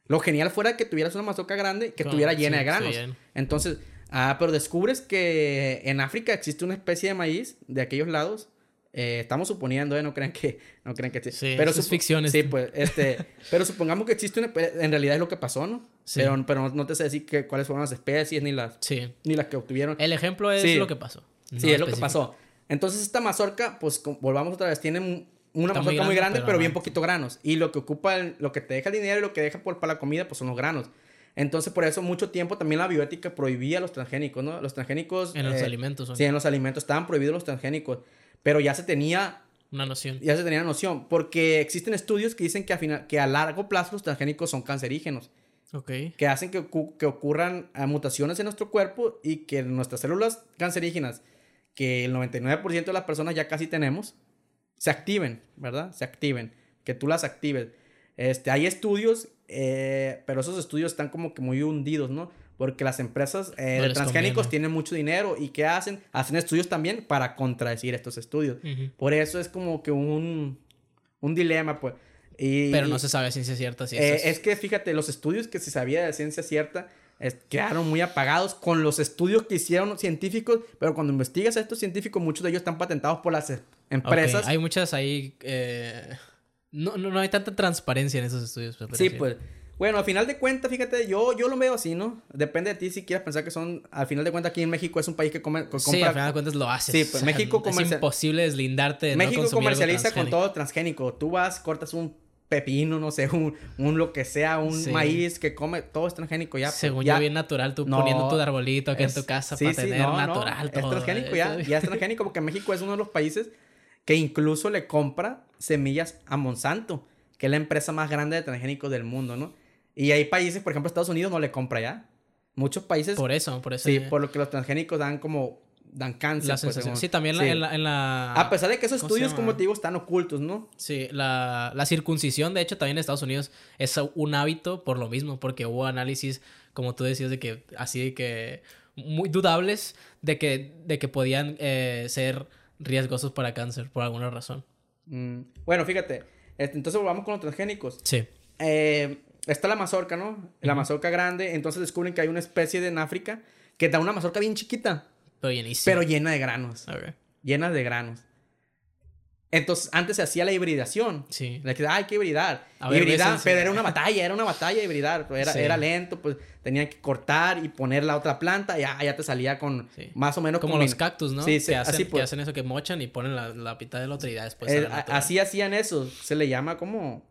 B: Lo genial fuera que tuvieras una mazorca grande que estuviera llena
A: sí,
B: de granos.
A: sí.
B: Entonces, ah, pero descubres que en África existe una especie de maíz de aquellos lados. Eh, estamos suponiendo, ¿eh? No crean que... No crean que
A: Sí,
B: pero
A: es ficción,
B: Sí, pues, este... pero supongamos que existe una... En realidad es lo que pasó, ¿no?
A: Sí.
B: Pero, pero no te sé decir que, cuáles fueron las especies ni las,
A: Sí.
B: ni las que obtuvieron.
A: El ejemplo es lo que pasó.
B: Sí,
A: no
B: es lo que pasó. Entonces, esta mazorca, pues volvamos otra vez, tiene un- una
A: Está muy
B: mazorca muy
A: grande,
B: grande,
A: pero
B: pero, bien poquito granos. Y lo que ocupa, el- lo que te deja el dinero y lo que deja por, para la comida, pues son los granos. Entonces, por eso mucho tiempo también la bioética prohibía los transgénicos, ¿no? Los transgénicos...
A: En los
B: eh,
A: alimentos. son
B: Sí, en los alimentos estaban prohibidos los transgénicos. Pero ya se tenía,
A: Una noción.
B: ya se tenía noción. Porque existen estudios que dicen que a, final- que a largo plazo los transgénicos son cancerígenos.
A: Ok.
B: que hacen que, que ocurran ah, mutaciones en nuestro cuerpo y que nuestras células cancerígenas, que el 99% de las personas ya casi tenemos, se activen, ¿verdad? Se activen, que tú las actives. Este, hay estudios, eh, pero esos estudios están como que muy hundidos, ¿no? Porque las empresas eh,
A: No
B: de transgénicos
A: conviene.
B: tienen mucho dinero y ¿qué hacen? Hacen estudios también para contradecir estos estudios. Por eso es como que un, un dilema, pues. Y,
A: Pero no se sabe a ciencia cierta si
B: eh,
A: eso
B: es... que fíjate, los estudios que se sabía de ciencia cierta es- quedaron muy apagados con los estudios que hicieron los científicos, pero cuando investigas a estos científicos, muchos de ellos están patentados por las empresas.
A: Hay muchas ahí. eh, No, no, no hay tanta transparencia en esos estudios.
B: Sí, pues. Bueno, al final de cuentas, fíjate, yo, yo lo veo así, ¿no? Depende de ti si quieres pensar que son, al final de cuentas, aquí en México es un país que come, que
A: Sí,
B: compra
A: al final de cuentas lo haces.
B: Sí, pues, México
A: Es
B: comercial-
A: imposible deslindarte de no
B: México
A: consumir algo
B: comercializa con todo transgénico. Tú vas, cortas un pepino, no sé, un, un lo que sea, un
A: Sí.
B: maíz que come, todo es transgénico ya. pues,
A: Según
B: ya.
A: yo, bien natural, tú
B: No,
A: poniendo tu arbolito
B: es-
A: en tu casa
B: sí,
A: para
B: sí,
A: tener
B: no, no,
A: natural
B: Es
A: todo.
B: transgénico
A: ¿eh?
B: ya, ya es transgénico porque México es uno de los países que incluso le compra semillas a Monsanto, que es la empresa más grande de transgénicos del mundo, ¿no? Y hay países, por ejemplo, Estados Unidos no le compra ya. Muchos países,
A: Por eso, por eso.
B: sí, por lo que los transgénicos dan como, dan cáncer.
A: la
B: pues,
A: sensación.
B: según-
A: Sí, también
B: Sí.
A: en la... en la-
B: A pesar de que esos
A: ¿cómo se
B: estudios, como te digo, están ocultos, ¿no?
A: Sí, la, la circuncisión, de hecho, también en Estados Unidos es un hábito por lo mismo, porque hubo análisis, como tú decías, de que así de que muy dudables de que, de que podían eh, ser riesgosos para cáncer por alguna razón.
B: Mm, Bueno, fíjate, este, entonces volvamos con los transgénicos.
A: Sí.
B: Eh, está la mazorca, ¿no? La mazorca grande. Entonces descubren que hay una especie de en África que da una mazorca bien chiquita,
A: Pero llenísimo.
B: pero llena de granos.
A: Ver.
B: Llena de granos. Entonces, antes se hacía la hibridación.
A: Sí.
B: Le que, ah, hay que hibridar.
A: Ver,
B: hibridar, pero era una batalla, era una batalla hibridar. Era,
A: Sí.
B: era lento, pues tenían que cortar y poner la otra planta. Ya, ya te salía con
A: Sí.
B: más o menos
A: Como los cactus, ¿no?
B: Sí, sí,
A: que hacen,
B: así
A: que
B: pues.
A: hacen eso, que mochan y ponen la, la mitad de la otra y ya después. Natural.
B: así hacían eso. Se le llama como.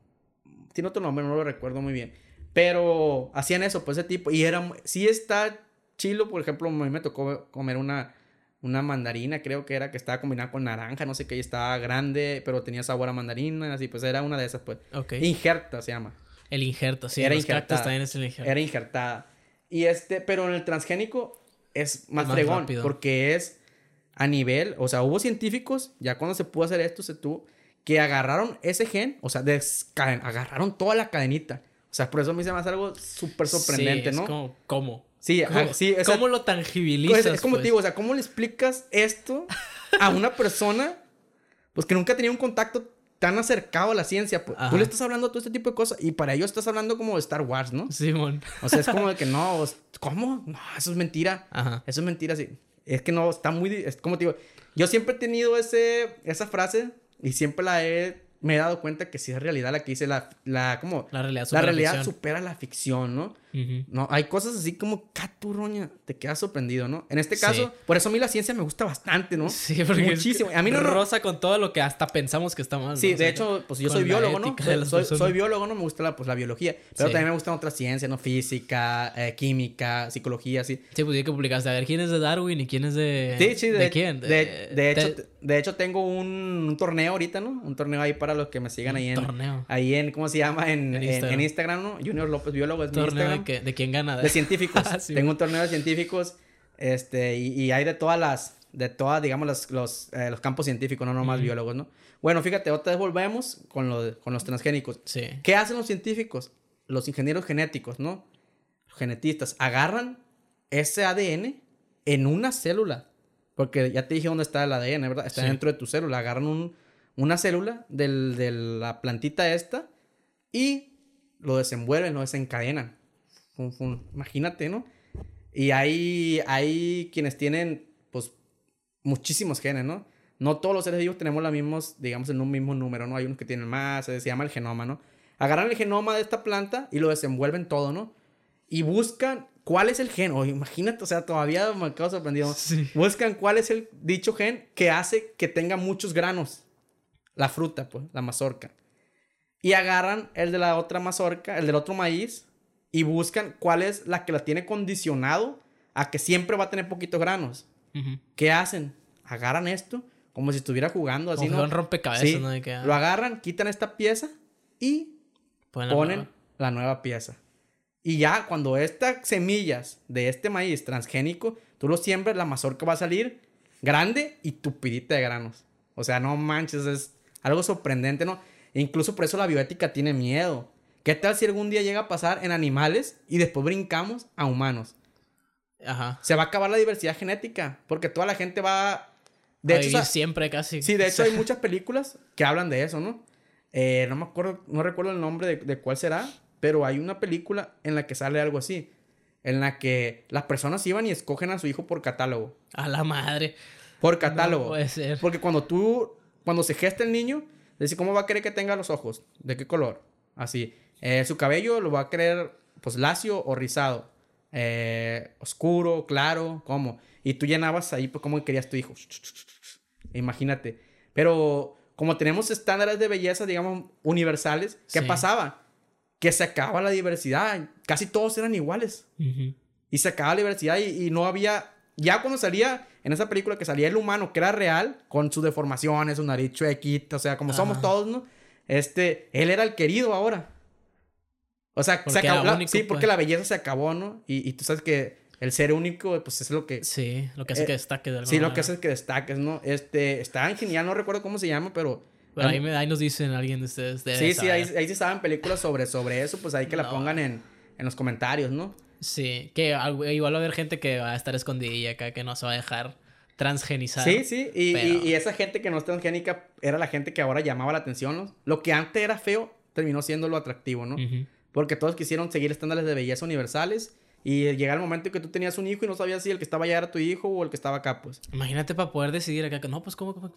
B: Tiene otro nombre, no lo recuerdo muy bien. Pero hacían eso, pues ese tipo. Y era. Sí está chilo, por ejemplo, a mí me tocó comer una. Una mandarina, creo que era, que estaba combinada con naranja, no sé qué, y estaba grande, pero tenía sabor a mandarina, así, pues era una de esas, pues.
A: Ok.
B: Injerta se llama.
A: El injerto, sí.
B: Era
A: los
B: injertada.
A: también es el injerto.
B: Era injertada. Y este, pero en el transgénico es más,
A: más
B: fregón,
A: rápido.
B: porque es a nivel, o sea, hubo científicos, ya cuando se pudo hacer esto, se tuvo, que agarraron ese gen, o sea, agarraron toda la cadenita. O sea, por eso a mí se me hace algo súper sorprendente,
A: Sí,
B: ¿no?
A: Es como, ¿cómo?
B: Sí,
A: ¿Cómo,
B: ah, sí, o sea,
A: ¿Cómo lo tangibilizas?
B: es como
A: pues?
B: te digo, o sea, ¿cómo le explicas esto a una persona pues que nunca ha tenido un contacto tan acercado a la ciencia? Pues,
A: Ajá.
B: tú le estás hablando todo este tipo de cosas y para ellos estás hablando como de Star Wars, ¿no?
A: Simón.
B: O sea, es como de que no, ¿cómo? No, eso es mentira.
A: Ajá.
B: Eso es mentira, sí. Es que no, está muy... Es como te digo, yo siempre he tenido ese, esa frase y siempre la he... Me he dado cuenta que sí es realidad la que dice la... la como,
A: La realidad
B: la
A: supera la
B: realidad supera la ficción, ¿no? No, hay cosas así como caturroña, te quedas sorprendido, ¿no? En este
A: Sí.
B: caso, por eso a mí la ciencia me gusta bastante, ¿no?
A: Sí, porque es
B: Muchísimo. A mí no-
A: roza con todo lo que hasta pensamos que está mal.
B: Sí, de hecho, pues yo soy biólogo, ¿no? Soy, biólogo, ¿no? Me gusta la, pues, la biología. Pero
A: Sí.
B: también me gustan otras ciencias, ¿no? Física, eh, química, psicología, así.
A: Sí, pues ya que publicaste. A ver, ¿quién es de Darwin y quién es de.
B: Sí, sí, de,
A: ¿De quién?
B: De, de hecho,
A: te-
B: de hecho, tengo un, un torneo ahorita, ¿no? Un torneo ahí para los que me sigan ahí en...
A: torneo.
B: Ahí en, ¿cómo se llama? En,
A: En Instagram.
B: en Instagram, ¿no? Junior López Biólogo es mi
A: ¿Torneo
B: Instagram.
A: De, qué- de quién gana?
B: De científicos.
A: Ah, sí.
B: Tengo un torneo de científicos. Este, y, y hay de todas las, de todas, digamos, los, los, eh, los campos científicos, no nomás
A: Ujú.
B: biólogos, ¿no? Bueno, fíjate, otra vez volvemos con, lo de- con los transgénicos.
A: Sí.
B: ¿Qué hacen los científicos? Los ingenieros genéticos, ¿no? Los genetistas agarran ese ADN en una célula. Porque ya te dije dónde está el ADN, ¿verdad? Está
A: Sí.
B: dentro de tu célula. Agarran un- una célula del- de la plantita esta y lo desenvuelven, lo desencadenan. Fum, fum. Imagínate, ¿no? Y hay, hay quienes tienen, pues, muchísimos genes, ¿no? No todos los seres vivos tenemos los mismos, digamos, en un mismo número, ¿no? Hay unos que tienen más, se llama el genoma, ¿no? Agarran el genoma de esta planta y lo desenvuelven todo, ¿no? Y buscan cuál es el gen. O imagínate, o sea, todavía me acabo sorprendido.
A: Sí.
B: Buscan cuál es el dicho gen que hace que tenga muchos granos. La fruta, pues, la mazorca. Y agarran el de la otra mazorca, el del otro maíz, y buscan cuál es la que la tiene condicionado a que siempre va a tener poquitos granos.
A: Ujú.
B: ¿Qué hacen? Agarran esto como si estuviera jugando así,
A: Como
B: ¿no?
A: un rompecabezas,
B: Sí,
A: ¿no? De que, ah,
B: Lo agarran, quitan esta pieza y
A: ponen la
B: ponen
A: nueva.
B: la nueva pieza. Y ya cuando estas semillas de este maíz transgénico, tú lo siembras, la mazorca va a salir grande y tupidita de granos. O sea, no manches, es algo sorprendente, ¿no? E incluso por eso la bioética tiene miedo. ¿Qué tal si algún día llega a pasar en animales y después brincamos a humanos?
A: Ajá.
B: Se va a acabar la diversidad genética porque toda la gente va...
A: De
B: hecho, o sea,
A: siempre casi.
B: Sí, de hecho hay muchas películas que hablan de eso, ¿no? Eh, no me acuerdo, no recuerdo el nombre de, de cuál será, pero hay una película en la que sale algo así. En la que las personas iban y escogen a su hijo por catálogo.
A: A la madre.
B: Por catálogo.
A: No puede ser.
B: Porque cuando tú, cuando se gesta el niño, dice, ¿cómo va a querer que tenga los ojos? ¿De qué color? Así. Eh, su cabello lo va a querer, pues, lacio o rizado. Eh, oscuro, claro, ¿cómo? Y tú llenabas ahí, pues, cómo querías tu hijo. Imagínate. Pero como tenemos estándares de belleza, digamos, universales, ¿qué
A: Sí.
B: pasaba? Que se acababa la diversidad. Casi todos eran iguales. Y se acababa la diversidad y, y no había... Ya cuando salía en esa película que salía el humano, que era real, con sus deformaciones, su nariz chuequita, o sea, como somos todos, ¿no? Este, él era el querido ahora. O sea,
A: Porque
B: se acabó
A: era
B: la-
A: único,
B: sí,
A: pues.
B: porque la belleza se acabó, ¿no? Y, y tú sabes que el ser único, pues es lo que...
A: Sí, lo que hace
B: Eh,
A: que destaque de alguna
B: Sí, lo que hace es que destaques, ¿no? Este, está en genial, no recuerdo cómo se llama, pero...
A: Pero ahí, me- ahí nos dicen alguien de ustedes. debe
B: Sí, sí, ahí, ahí sí saben películas sobre, sobre eso, pues ahí que la pongan en, en los comentarios, ¿no?
A: Sí, que al- igual va a haber gente que va a estar escondidilla acá, que no se va a dejar transgenizar.
B: Sí, sí, y,
A: pero-
B: y- y esa gente que no es transgénica era la gente que ahora llamaba la atención, ¿no? Lo que antes era feo terminó siendo lo atractivo, ¿no? Porque todos quisieron seguir estándares de belleza universales Y llega el momento en que tú tenías un hijo y no sabías si el que estaba allá era tu hijo o el que estaba acá, pues.
A: Imagínate para poder decidir acá. No, pues, ¿cómo, cómo?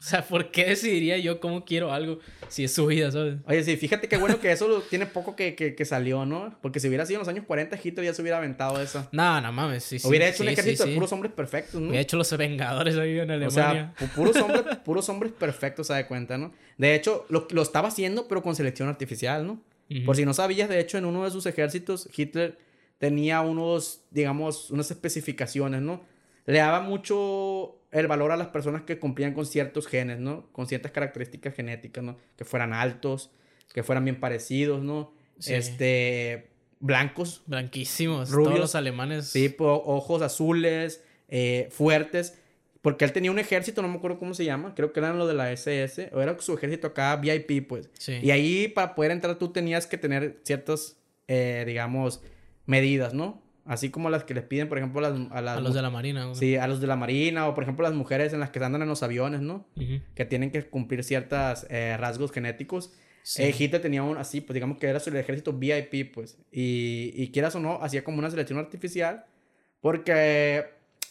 A: O sea, ¿por qué decidiría yo cómo quiero algo si es su vida, ¿sabes?
B: Oye, sí, fíjate qué bueno que eso tiene poco que, que, que salió, ¿no? Porque si hubiera sido en los años 40, Hitler ya se hubiera aventado eso.
A: No, no mames. Sí, sí,
B: hubiera hecho un
A: sí,
B: ejército
A: sí,
B: de puros hombres perfectos, ¿no?
A: Hubiera hecho los Vengadores ahí en
B: O
A: Alemania.
B: sea, pu- puros hombres, puros hombres perfectos, se da cuenta, ¿no? De hecho, lo, lo estaba haciendo, pero con selección artificial, ¿no? Por si no sabías, de hecho, en uno de sus ejércitos, Hitler tenía unos, digamos, unas especificaciones, ¿no? Le daba mucho el valor a las personas que cumplían con ciertos genes, ¿no? Con ciertas características genéticas, ¿no? Que fueran altos, que fueran bien parecidos, ¿no?
A: Sí.
B: Este, blancos,
A: Blanquísimos.
B: Rubios.
A: Todos los alemanes.
B: Sí, ojos azules, eh, fuertes. Porque él tenía un ejército, no me acuerdo cómo se llama, creo que eran lo de la SS, o era su ejército acá, VIP, pues.
A: Sí.
B: Y ahí para poder entrar tú tenías que tener ciertas, eh, digamos, medidas, ¿no? Así como las que les piden, por ejemplo, a las, a las
A: A los de la Marina. güey.
B: Sí, a los de la Marina, o por ejemplo las mujeres en las que andan en los aviones, ¿no?
A: Ujú.
B: Que tienen que cumplir ciertos rasgos genéticos.
A: Sí.
B: Eh, Hitler tenía un así, pues digamos que era su ejército VIP, pues. Y, y quieras o no, hacía como una selección artificial porque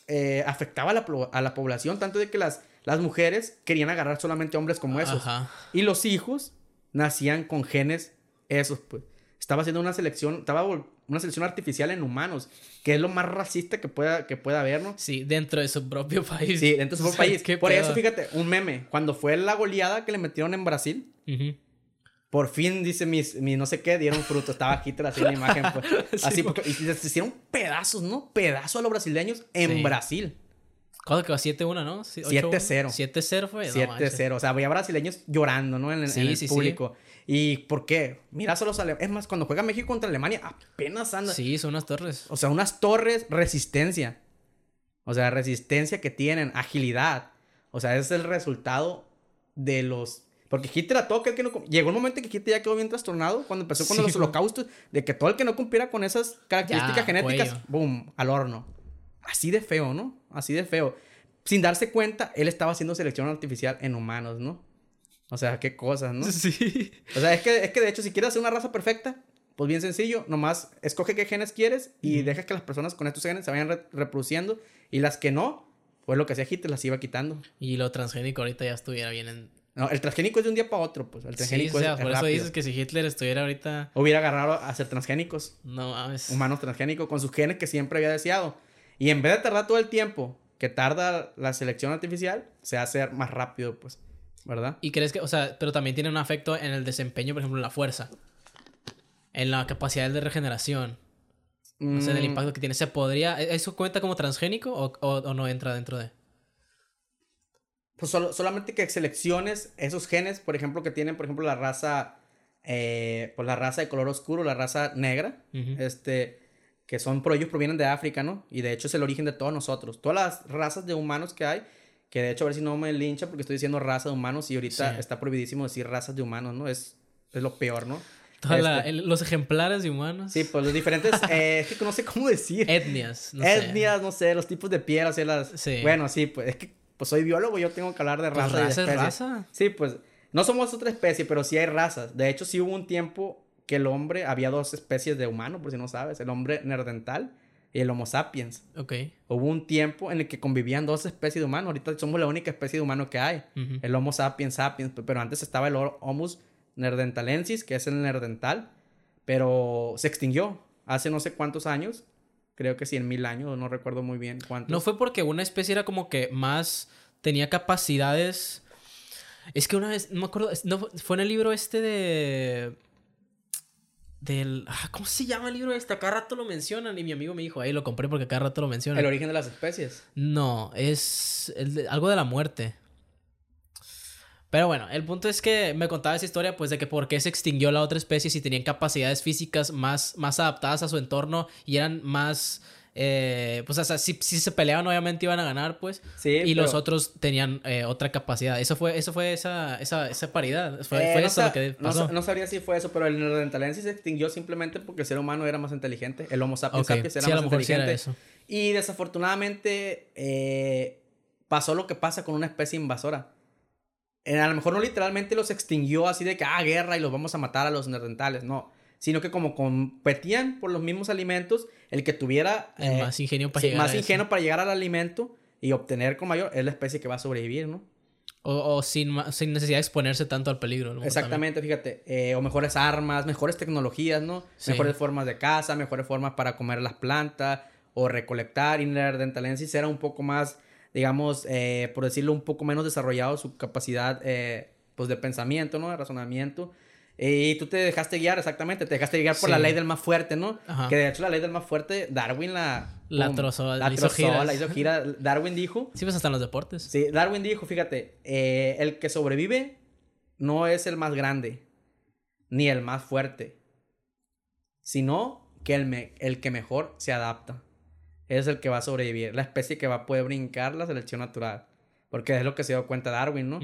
B: eh, afectaba a la, a la población, tanto de que las, las mujeres querían agarrar solamente hombres como esos.
A: Ajá.
B: Y los hijos nacían con genes esos, pues. Estaba haciendo una selección, estaba una selección artificial en humanos, que es lo más racista que pueda, que pueda haber, ¿no?
A: Sí, dentro de su propio país.
B: Sí, dentro de su
A: O sea,
B: país. Por
A: pedo.
B: eso, fíjate, un meme, cuando fue la goleada que le metieron en Brasil,
A: Ujú.
B: Por fin, dice mis, mi no sé qué, dieron fruto. Estaba Hitler así en la imagen, pues. Así,
A: Sí,
B: porque, y les hicieron pedazos, ¿no? Pedazos a los brasileños en
A: Sí.
B: Brasil.
A: ¿Cuándo quedó? 7-1, ¿no? Sí,
B: 7-0.
A: 7-0 fue. No manches.
B: 7-0. o sea, había brasileños llorando, ¿no? En, el-
A: Sí,
B: en el
A: sí, sí.
B: público. ¿Y por qué? Mira, solo los alemanes. Es más, cuando juega México contra Alemania, apenas anda.
A: Sí, son unas torres.
B: O sea, unas torres, resistencia. O sea, resistencia que tienen, agilidad. O sea, es el resultado de los. Porque Hitler a todo aquel que no. Llegó un momento en que Hitler ya quedó bien trastornado cuando empezó con
A: Sí,
B: los holocaustos, de que todo el que no cumpliera con esas características
A: Ya,
B: genéticas,
A: cuello.
B: boom, al horno. Así de feo, ¿no? Así de feo. Sin darse cuenta, él estaba haciendo selección artificial en humanos, ¿no? O sea, qué cosas, ¿no?
A: Sí.
B: O sea, es que, es que de hecho, si quieres hacer una raza perfecta, pues bien sencillo, nomás escoge qué genes quieres y
A: Ujú.
B: deja que las personas con estos genes se vayan re- reproduciendo y las que no, pues lo que hacía Hitler las iba quitando.
A: Y lo transgénico ahorita ya estuviera bien en...
B: No, el transgénico es de un día para otro, pues el
A: Sí,
B: transgénico
A: o sea,
B: es,
A: por eso dices que si Hitler estuviera ahorita...
B: Hubiera agarrado a ser transgénicos,
A: No mames.
B: humanos transgénicos, con sus genes que siempre había deseado. Y en vez de tardar todo el tiempo que tarda la selección artificial, se hace más rápido, pues, ¿verdad?
A: ¿Y crees que, o sea, pero también tiene un efecto en el desempeño, por ejemplo, en la fuerza? En la capacidad de regeneración. O sea, en el
B: Mm,
A: impacto que tiene. ¿Se podría... ¿e-, ¿Eso cuenta como transgénico o, o- o no entra dentro de...?
B: Pues solo- solamente que selecciones esos genes, por ejemplo, que tienen, por ejemplo, la raza, eh, pues la raza de color oscuro, la raza negra, este, que son, por ellos provienen de África, ¿no? Y de hecho es el origen de todos nosotros. Todas las razas de humanos que hay, que de hecho a ver si no me lincha porque estoy diciendo raza de humanos y ahorita
A: Sí.
B: está prohibidísimo decir razas de humanos, ¿no? Es, es lo peor, ¿no?
A: La-
B: Este,
A: el- los ejemplares de humanos.
B: Sí, pues los diferentes, eh, es que no sé cómo decir.
A: Etnias. No sé.
B: Etnias, no sé, los tipos de piel, o sea, las...
A: Sí.
B: Bueno, sí, pues es que pues soy biólogo, yo tengo que hablar de
A: Pues
B: raza y de
A: raza es raza.
B: Sí, pues no somos otra especie, pero sí hay razas. De hecho, sí hubo un tiempo que el hombre, había dos especies de humano, por si no sabes, el hombre neandertal y el Homo sapiens.
A: Ok.
B: Hubo un tiempo en el que convivían dos especies de humanos. Ahorita somos la única especie de humano que hay, el Homo sapiens sapiens, pe- pero antes estaba el Homo neanderthalensis, que es el neandertal, pero se extinguió hace no sé cuántos años. Creo que cien mil años, no recuerdo muy bien cuántos.
A: No fue porque una especie era como que más tenía capacidades. Es que una vez, no me acuerdo, no, fue en el libro este de. Del. ah, ¿Cómo se llama el libro este? A cada rato lo mencionan y mi amigo me dijo, ahí lo compré porque cada rato lo mencionan.
B: El origen de las especies.
A: No, es el de- algo de la muerte. Pero bueno, el punto es que me contaba esa historia, pues, de que por qué se extinguió la otra especie si tenían capacidades físicas más, más adaptadas a su entorno y eran más. eh, pues, o sea, si, si se peleaban, obviamente iban a ganar, pues.
B: Sí,
A: y los otros tenían eh, otra capacidad. Eso fue, eso fue esa, esa, esa paridad. Fue,
B: Eh,
A: fue
B: no
A: eso lo que
B: no
A: pasó.
B: sa- No, sabría si fue eso, pero el neandertalensis se extinguió simplemente porque el ser humano era más inteligente. El Homo sapiens
A: Ok,
B: sapiens era
A: sí, a
B: más
A: lo mejor sí era
B: inteligente.
A: eso.
B: Y desafortunadamente pasó lo que pasa con una especie invasora. A lo mejor no literalmente los extinguió así de que, ah, guerra y los vamos a matar a los neandertales, no. Sino que como competían por los mismos alimentos, el que tuviera
A: El
B: eh,
A: más ingenio para llegar
B: más
A: a eso.
B: ingenio para llegar al alimento y obtener con mayor, es la especie que va a sobrevivir, ¿no?
A: O, o sin, sin necesidad de exponerse tanto al peligro. ¿no?
B: Exactamente, fíjate, eh, o mejores armas, mejores tecnologías, ¿no?
A: Sí.
B: Mejores formas de caza, mejores formas para comer las plantas o recolectar. Inner Dentalensis era un poco más, digamos, eh, por decirlo, un poco menos desarrollado su capacidad, eh, pues, de pensamiento, ¿no? De razonamiento. Y tú te dejaste guiar, exactamente, te dejaste guiar por
A: Sí.
B: la ley del más fuerte, ¿no?
A: Ajá.
B: Que de hecho la ley del más fuerte, Darwin la...
A: La trozó,
B: la
A: la hizo
B: trozó,
A: giras.
B: la hizo gira. Darwin dijo
A: Sí, pues hasta en los deportes.
B: Sí, Darwin dijo, fíjate, eh, el que sobrevive no es el más grande, ni el más fuerte, sino que el, me- el que mejor se adapta. Es el que va a sobrevivir, la especie que va a poder brincar la selección natural. Porque es lo que se dio cuenta Darwin, ¿no?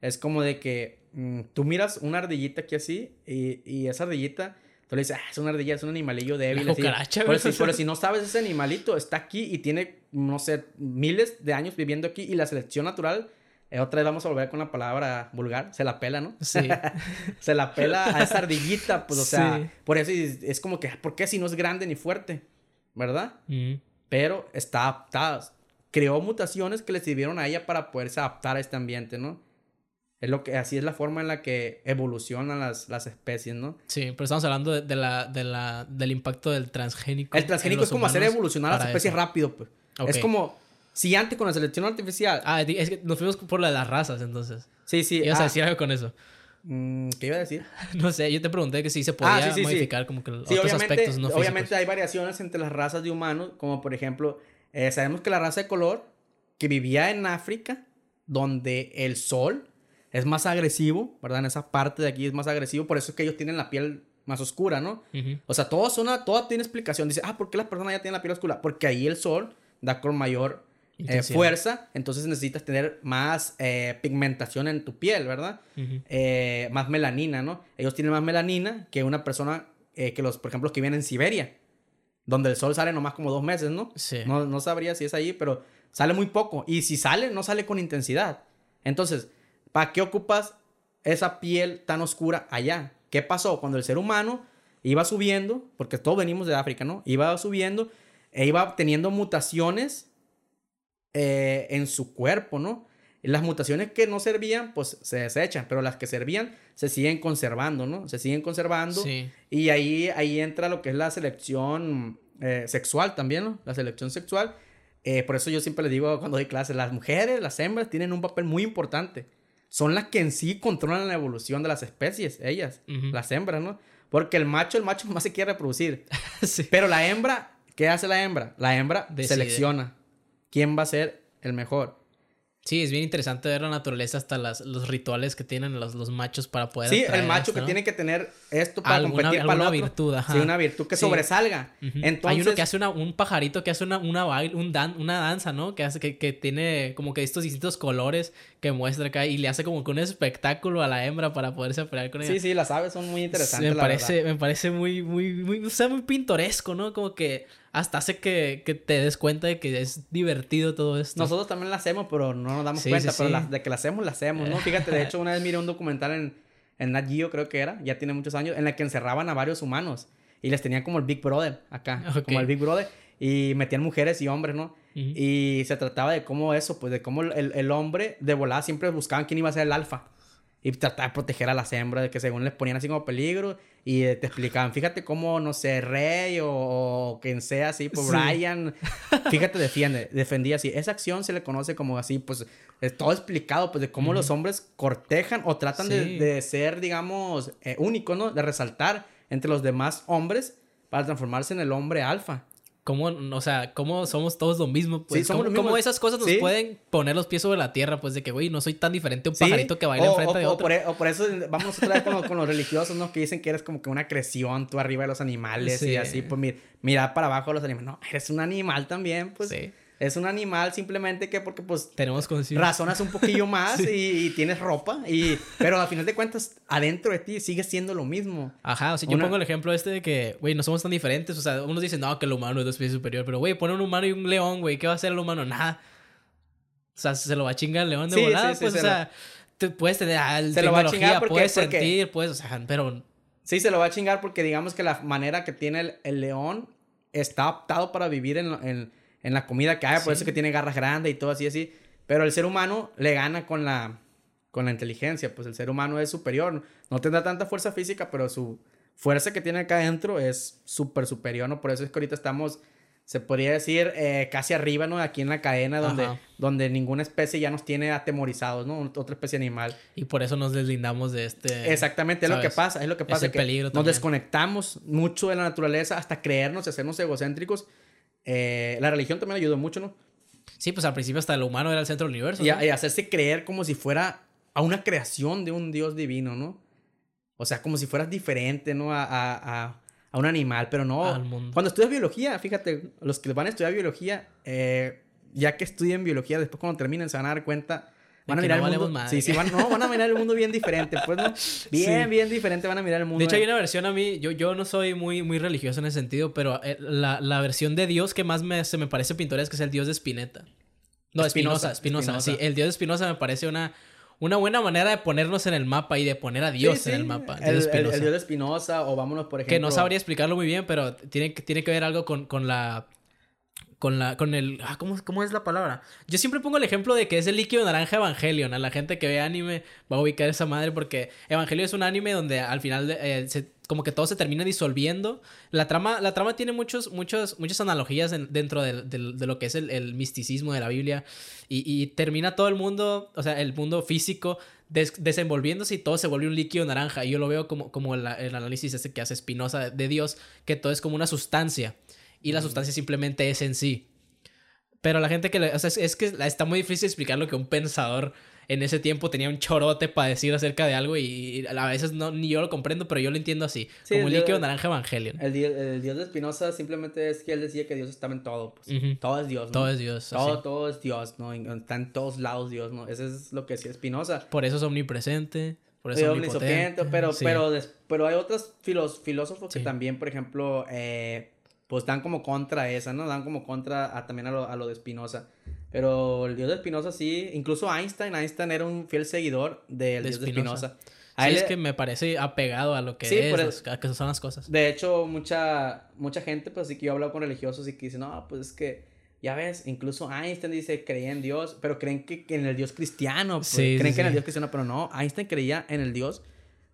B: Es como de que mm, tú miras una ardillita aquí así y, y esa ardillita, tú le dices, ah, es una ardilla, es un animalillo débil.
A: La
B: así".
A: cucaracha,
B: pero, si, pero si no sabes, ese animalito está aquí y tiene, no sé, miles de años viviendo aquí y la selección natural, eh, otra vez vamos a volver con la palabra vulgar, se la pela, ¿no?
A: Sí.
B: se la pela a esa ardillita, pues, o sea,
A: Sí.
B: por eso es, es como que, ¿por qué si no es grande ni fuerte? ¿Verdad? Pero está adaptada. Creó mutaciones que le sirvieron a ella para poderse adaptar a este ambiente, ¿no? Es lo que, así es la forma en la que evolucionan las, las especies, ¿no?
A: Sí, pero estamos hablando de, de la, de la, del impacto del transgénico.
B: El transgénico es como hacer evolucionar las especies
A: eso.
B: rápido, pues.
A: Ok.
B: Es como, si antes con la selección artificial...
A: Ah, es que nos fuimos por la de las razas, entonces.
B: sí, sí.
A: Ibas
B: ah,
A: a decir algo con eso.
B: Mm, ¿Qué iba a decir?
A: No sé, yo te pregunté que si se podía
B: Ah, sí, sí, sí.
A: modificar como que
B: Sí,
A: otros
B: obviamente,
A: aspectos no físicos.
B: obviamente hay variaciones entre las razas de humanos, como por ejemplo, eh, sabemos que la raza de color que vivía en África, donde el sol es más agresivo, ¿verdad? En esa parte de aquí es más agresivo, por eso es que ellos tienen la piel más oscura, ¿no?
A: Ujú.
B: O sea, todo, una, todo tiene explicación. Dice, ah, ¿por qué las personas ya tienen la piel oscura? Porque ahí el sol da con mayor eh, fuerza, entonces necesitas tener más eh, pigmentación en tu piel, ¿verdad?
A: Ujú.
B: eh, más melanina, ¿no? Ellos tienen más melanina que una persona eh, que los, por ejemplo, los que viven en Siberia, donde el sol sale nomás como dos meses, ¿no?
A: Sí.
B: No, no sabría si es ahí, pero sale muy poco. Y si sale, no sale con intensidad. Entonces, ¿para qué ocupas esa piel tan oscura allá? ¿Qué pasó? Cuando el ser humano iba subiendo, porque todos venimos de África, ¿no? Iba subiendo e iba teniendo mutaciones eh, en su cuerpo, ¿no? Las mutaciones que no servían, pues se desechan, pero las que servían se siguen conservando, ¿no? Se siguen conservando.
A: Sí.
B: Y ahí, ahí entra lo que es la selección eh, sexual también, ¿no? La selección sexual. Eh, por eso yo siempre les digo cuando doy clases, las mujeres, las hembras, tienen un papel muy importante. Son las que en sí controlan la evolución de las especies, ellas, las hembras, ¿no? Porque el macho, el macho más se quiere reproducir.
A: sí.
B: Pero la hembra, ¿qué hace la hembra? La hembra
A: Decide.
B: selecciona quién va a ser el mejor.
A: Sí, es bien interesante ver la naturaleza hasta las, los rituales que tienen los, los machos para poder
B: Sí, el macho
A: esto,
B: que tiene que tener esto para
A: Alguna-
B: competir para el
A: alguna
B: otro.
A: virtud, ajá.
B: Sí, una virtud que
A: Sí.
B: sobresalga. Entonces,
A: Hay uno que hace una, un pajarito que hace una, una baile, un dan, una danza, ¿no? Que hace que, que tiene como que estos distintos colores que muestra acá y le hace como que un espectáculo a la hembra para poderse pelear con ella.
B: Sí, sí, las aves son muy interesantes,
A: me
B: la
A: parece,
B: verdad.
A: me parece muy, muy, muy, o sea, muy pintoresco, ¿no? Como que hasta hace que, que te des cuenta de que es divertido todo esto.
B: Nosotros también la hacemos, pero no nos damos
A: Sí,
B: cuenta.
A: sí,
B: pero
A: sí.
B: la- de que la hacemos, la hacemos, ¿no? Fíjate, de hecho, una vez miré un documental en, en Nat Geo, creo que era, ya tiene muchos años, en la que encerraban a varios humanos y les tenían como el Big Brother acá,
A: Ok.
B: como el Big Brother, y metían mujeres y hombres, ¿no? Y se trataba de cómo eso, pues de cómo el, el hombre de volada siempre buscaban quién iba a ser el alfa. Y trataba de proteger a las hembras, de que según les ponían así como peligro. Y eh, te explicaban, fíjate cómo, no sé, Rey o, o quien sea así, pues
A: Sí.
B: Brian. Fíjate, defiende, defendía así. Esa acción se le conoce como así, pues, es todo explicado, pues, de cómo los hombres cortejan o tratan de ser, digamos, eh, únicos, ¿no? De resaltar entre los demás hombres para transformarse en el hombre alfa.
A: ¿Cómo, o sea, cómo somos todos lo mismo? Pues,
B: Sí, somos
A: ¿Cómo,
B: lo mismo.
A: cómo esas cosas nos
B: Sí.
A: pueden poner los pies sobre la tierra? Pues de que, güey, no soy tan diferente a un
B: Sí,
A: pajarito que baila
B: o-
A: enfrente
B: o-
A: de
B: o
A: otro.
B: por, e- o por eso vamos otra vez con los, con los religiosos, ¿no? Que dicen que eres como que una creación, tú arriba de los animales
A: Sí.
B: y así, pues mira, mira para abajo de los animales. No, eres un animal también, pues.
A: Sí.
B: Es un animal simplemente que porque pues
A: Tenemos conciencia.
B: razonas un poquillo más y, y tienes ropa y pero al final de cuentas adentro de ti sigue siendo lo mismo.
A: Ajá, o sea, yo pongo el ejemplo este de que, güey, no somos tan diferentes. O sea, unos dicen, no, que el humano es de especie superior. Pero, güey, pone un humano y un león, güey. ¿Qué va a hacer el humano? Nada. O sea, se lo va a chingar el león de
B: Sí,
A: volada.
B: sí,
A: pues,
B: se
A: o
B: lo-
A: sea, tú puedes tener ah,
B: Se lo va a
A: tecnología,
B: chingar porque-
A: puedes
B: porque-
A: sentir, puedes, o sea, pero
B: Sí, se lo va a chingar porque digamos que la manera que tiene el, el león está adaptado para vivir en, en, en la comida que hay, por eso que tiene garras grandes y todo así, así. Pero el ser humano le gana con la, con la inteligencia, pues el ser humano es superior. No tendrá tanta fuerza física, pero su fuerza que tiene acá adentro es súper superior, ¿no? Por eso es que ahorita estamos se podría decir, eh, casi arriba, ¿no? Aquí en la cadena donde, donde ninguna especie ya nos tiene atemorizados, ¿no? Otra especie animal.
A: Y por eso nos deslindamos de este...
B: Exactamente, es lo que pasa, es lo que pasa. Es que nos desconectamos mucho de la naturaleza hasta creernos y hacernos egocéntricos. Eh, la religión también ayudó mucho, ¿no?
A: Sí, pues al principio hasta el humano era el centro del universo.
B: Y, y hacerse creer como si fuera a una creación de un Dios divino, ¿no? O sea, como si fueras diferente, ¿no? a, a a un animal, pero no. Cuando estudias biología, fíjate, los que van a estudiar biología, eh, ya que estudien biología, después cuando terminen se van a dar cuenta. Van a mirar el mundo. Sí, sí, van, no, van a mirar el mundo bien diferente. Pues no. Bien, bien diferente van a mirar el mundo.
A: De hecho, hay una versión a mí, yo, yo no soy muy, muy religioso en ese sentido, pero eh, la, la, versión de Dios que más me, se me parece pintoresca es el Dios de Spinetta. No, Espinosa, Espinosa. Sí, el Dios de Espinosa me parece una, una buena manera de ponernos en el mapa y de poner a Dios en el mapa.
B: El, Dios de Espinosa o vámonos, por ejemplo.
A: Que no sabría explicarlo muy bien, pero tiene, tiene que ver algo con, con la con la con el ah, ¿cómo, ¿cómo, es la palabra? Yo siempre pongo el ejemplo de que es el líquido naranja Evangelion. A la gente que ve anime va a ubicar esa madre porque Evangelion es un anime donde al final eh, como que todo se termina disolviendo. La trama, la trama tiene muchos, muchos, muchas analogías dentro de, lo que es el, misticismo de la Biblia. Y, termina todo el mundo, o sea, el mundo físico desenvolviéndose y todo se vuelve un líquido naranja. Y yo lo veo como, como el, el análisis ese que hace Spinoza de Dios, que todo es como una sustancia y la sustancia simplemente es en sí. Pero la gente que... o sea, es, que está muy difícil explicar lo que un pensador en ese tiempo tenía un chorote para decir acerca de algo y, a veces no, ni yo lo comprendo, pero yo lo entiendo así, como un líquido naranja evangelion.
B: El, dios de Spinoza simplemente es que él decía que Dios estaba en todo, pues. todo es Dios. ¿no?
A: Todo es Dios.
B: Todo, todo es Dios, ¿no? Está en todos lados Dios, ¿no? Eso es lo que decía Spinoza.
A: Por eso es omnipresente. Por eso es omnipotente.
B: Pero, pero, pero hay otros filósofos que también, por ejemplo, eh, pues dan como contra esa, ¿no? Dan como contra a, también a lo, a lo de Spinoza. Pero el dios de Spinoza sí, incluso Einstein, Einstein era un fiel seguidor del dios de Spinoza.
A: Sí, es que me parece apegado a lo que es, a que son las cosas.
B: De hecho, mucha, mucha gente, pues sí que yo he hablado con religiosos y que dicen, no, pues es que, ya ves, incluso Einstein dice, creía en Dios, pero creen que, en el Dios cristiano, pues, creen que en el Dios cristiano, pero no, Einstein creía en el Dios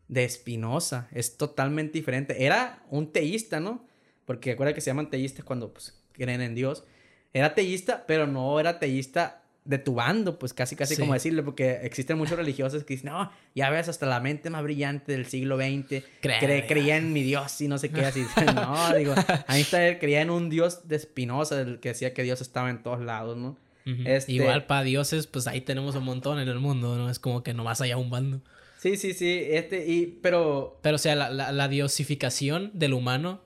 B: de Spinoza, es totalmente diferente. Era un teísta, ¿no? Porque acuerda que se llaman teístas cuando pues, creen en Dios. Era teísta, pero no era teísta de tu bando, pues casi, casi como decirle, porque existen muchos religiosos que dicen, no, ya ves, hasta la mente más brillante del siglo XX creía en mi Dios y no sé qué, así. no, digo, él, creía en un Dios de Espinosa, el que decía que Dios estaba en todos lados, ¿no?
A: este... Igual para dioses, pues ahí tenemos un montón en el mundo, ¿no? Es como que nomás haya un bando.
B: Sí, sí, sí, este, y, pero...
A: Pero, o sea, la, la, la diosificación del humano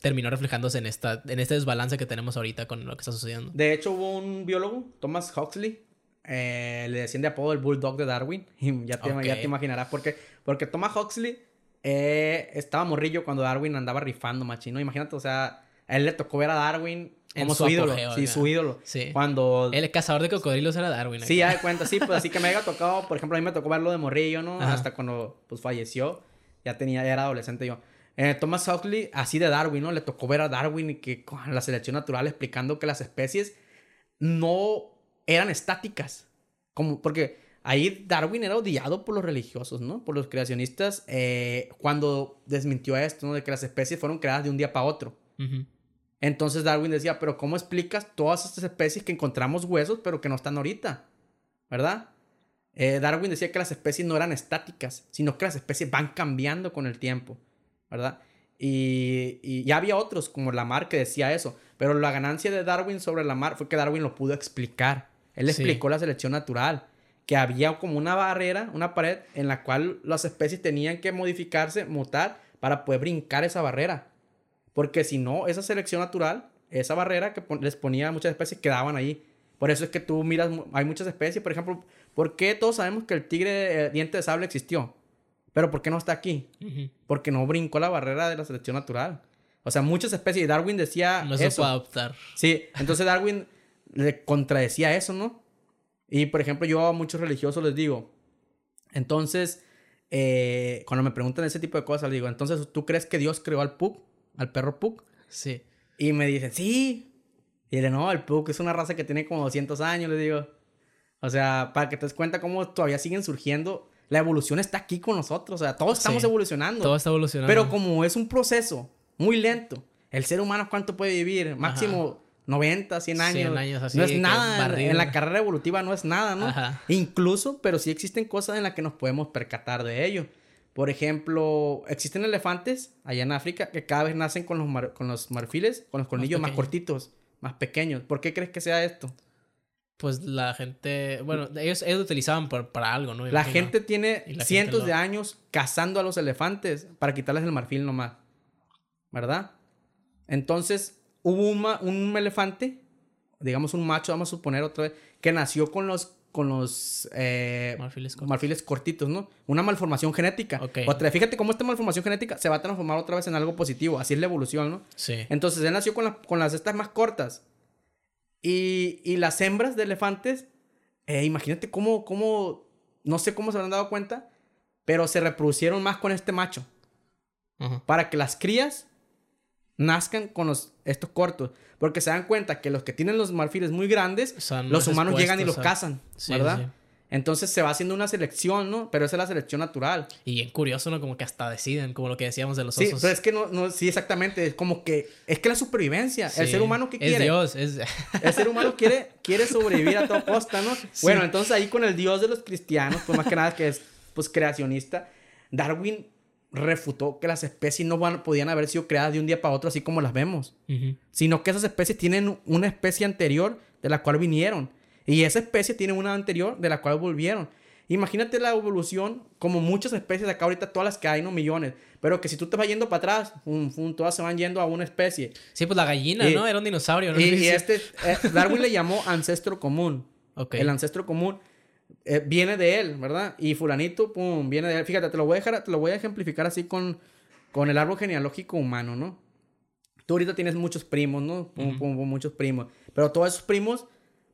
A: terminó reflejándose en, esta, en este desbalance que tenemos ahorita con lo que está sucediendo.
B: De hecho, hubo un biólogo, Thomas Huxley, eh, le decían de apodo el Bulldog de Darwin. Y ya te, ya te imaginarás por qué. Porque Thomas Huxley eh, estaba morrillo cuando Darwin andaba rifando, machino. Imagínate, o sea, a él le tocó ver a Darwin como su, ídolo. sí, su ídolo. Sí. Cuando...
A: El cazador de cocodrilos era Darwin.
B: Sí, ya de cuenta, sí, pues así que me haya tocado, por ejemplo, a mí me tocó verlo de morrillo, ¿no? Hasta cuando pues falleció. Ya tenía, ya era adolescente yo. Eh, Thomas Huxley, así de Darwin, ¿no? Le tocó ver a Darwin y que con la selección natural explicando que las especies no eran estáticas. Como, porque ahí Darwin era odiado por los religiosos, ¿no? Por los creacionistas, eh, cuando desmintió esto, ¿no? De que las especies fueron creadas de un día para otro. Entonces Darwin decía, pero ¿cómo explicas todas estas especies que encontramos huesos, pero que no están ahorita? ¿Verdad? Eh, Darwin decía que las especies no eran estáticas, sino que las especies van cambiando con el tiempo. ¿Verdad? Y, ya había otros, como Lamar, que decía eso. Pero la ganancia de Darwin sobre Lamar fue que Darwin lo pudo explicar. Él explicó la selección natural. Que había como una barrera, una pared, en la cual las especies tenían que modificarse, mutar, para poder brincar esa barrera. Porque si no, esa selección natural, esa barrera que les ponía a muchas especies, quedaban ahí. Por eso es que tú miras, hay muchas especies, por ejemplo, ¿por qué todos sabemos que el tigre diente de sable existió? Pero ¿por qué no está aquí? Porque no brincó la barrera de la selección natural. O sea, muchas especies. Darwin decía.
A: No se puede adoptar.
B: Sí, entonces Darwin le contradecía eso, ¿no? Y por ejemplo, yo a muchos religiosos les digo. Entonces, eh, cuando me preguntan ese tipo de cosas, les digo, entonces, ¿tú crees que Dios creó al Pug? ¿Al perro Pug?
A: Sí.
B: Y me dicen, sí. Y le no, el pug es una raza que tiene como 200 años, le digo. O sea, para que te des cuenta cómo todavía siguen surgiendo. La evolución está aquí con nosotros. O sea, todos estamos
A: Sí.
B: evolucionando.
A: Todo está evolucionando.
B: Pero como es un proceso muy lento, el ser humano cuánto puede vivir? Máximo 90, 100 años.
A: 100 años así,
B: no es nada. en- la carrera evolutiva no es nada, ¿no?
A: Ajá.
B: Incluso, pero sí existen cosas en las que nos podemos percatar de ello. Por ejemplo, existen elefantes allá en África que cada vez nacen con los, mar- con los marfiles, con los colmillos más, cortitos, más pequeños. ¿Por qué crees que sea esto?
A: Pues la gente. Bueno, ellos, ellos lo utilizaban por- para algo, ¿no?
B: La gente tiene
A: la
B: cientos
A: gente lo-
B: de años cazando a los elefantes para quitarles el marfil nomás. ¿Verdad? Entonces, hubo un, un elefante, digamos un macho, vamos a suponer otra vez, que nació con los, con los eh,
A: Marfiles cortos.
B: marfiles cortitos, ¿no? Una malformación genética.
A: Ok.
B: Otra, fíjate cómo esta malformación genética se va a transformar otra vez en algo positivo. Así es la evolución, ¿no?
A: Sí.
B: Entonces él nació con, la- con las estas más cortas. Y, y las hembras de elefantes, eh, imagínate cómo, cómo, no sé cómo se habrán dado cuenta, pero se reproducieron más con este macho. Para que las crías nazcan con los, estos cortos. Porque se dan cuenta que los que tienen los marfiles muy grandes,
A: Son
B: los humanos llegan y los cazan,
A: Sí,
B: ¿verdad?
A: sí.
B: Entonces se va haciendo una selección, ¿no? Pero esa es la selección natural.
A: Y bien curioso, ¿no? Como que hasta deciden, como lo que decíamos de los
B: Sí,
A: osos.
B: pero es que no, no, sí, exactamente. Es como que, es que la supervivencia. El
A: Sí.
B: ser humano que
A: Es
B: quiere.
A: Dios, es...
B: El ser humano quiere, quiere sobrevivir a toda costa, ¿no? Bueno, entonces ahí con el Dios de los cristianos, pues más que nada que es pues creacionista, Darwin refutó que las especies no van- podían haber sido creadas de un día para otro así como las vemos, sino que esas especies tienen una especie anterior de la cual vinieron y esa especie tiene una anterior de la cual volvieron. Imagínate la evolución como muchas especies acá ahorita, todas las que hay, no millones, pero que si tú te vas yendo para atrás, fum, fum, todas se van yendo a una especie.
A: Sí, pues la gallina,
B: Y-
A: ¿no? Era un dinosaurio, ¿no?
B: Y, este, eh, Darwin le llamó ancestro común.
A: Ok.
B: El ancestro común eh, viene de él, ¿verdad? Y fulanito, pum, viene de él. Fíjate, te lo voy a dejar, te lo voy a ejemplificar así con, con el árbol genealógico humano, ¿no? Tú ahorita tienes muchos primos, ¿no? Pum, pum, pum, muchos primos. Pero todos esos primos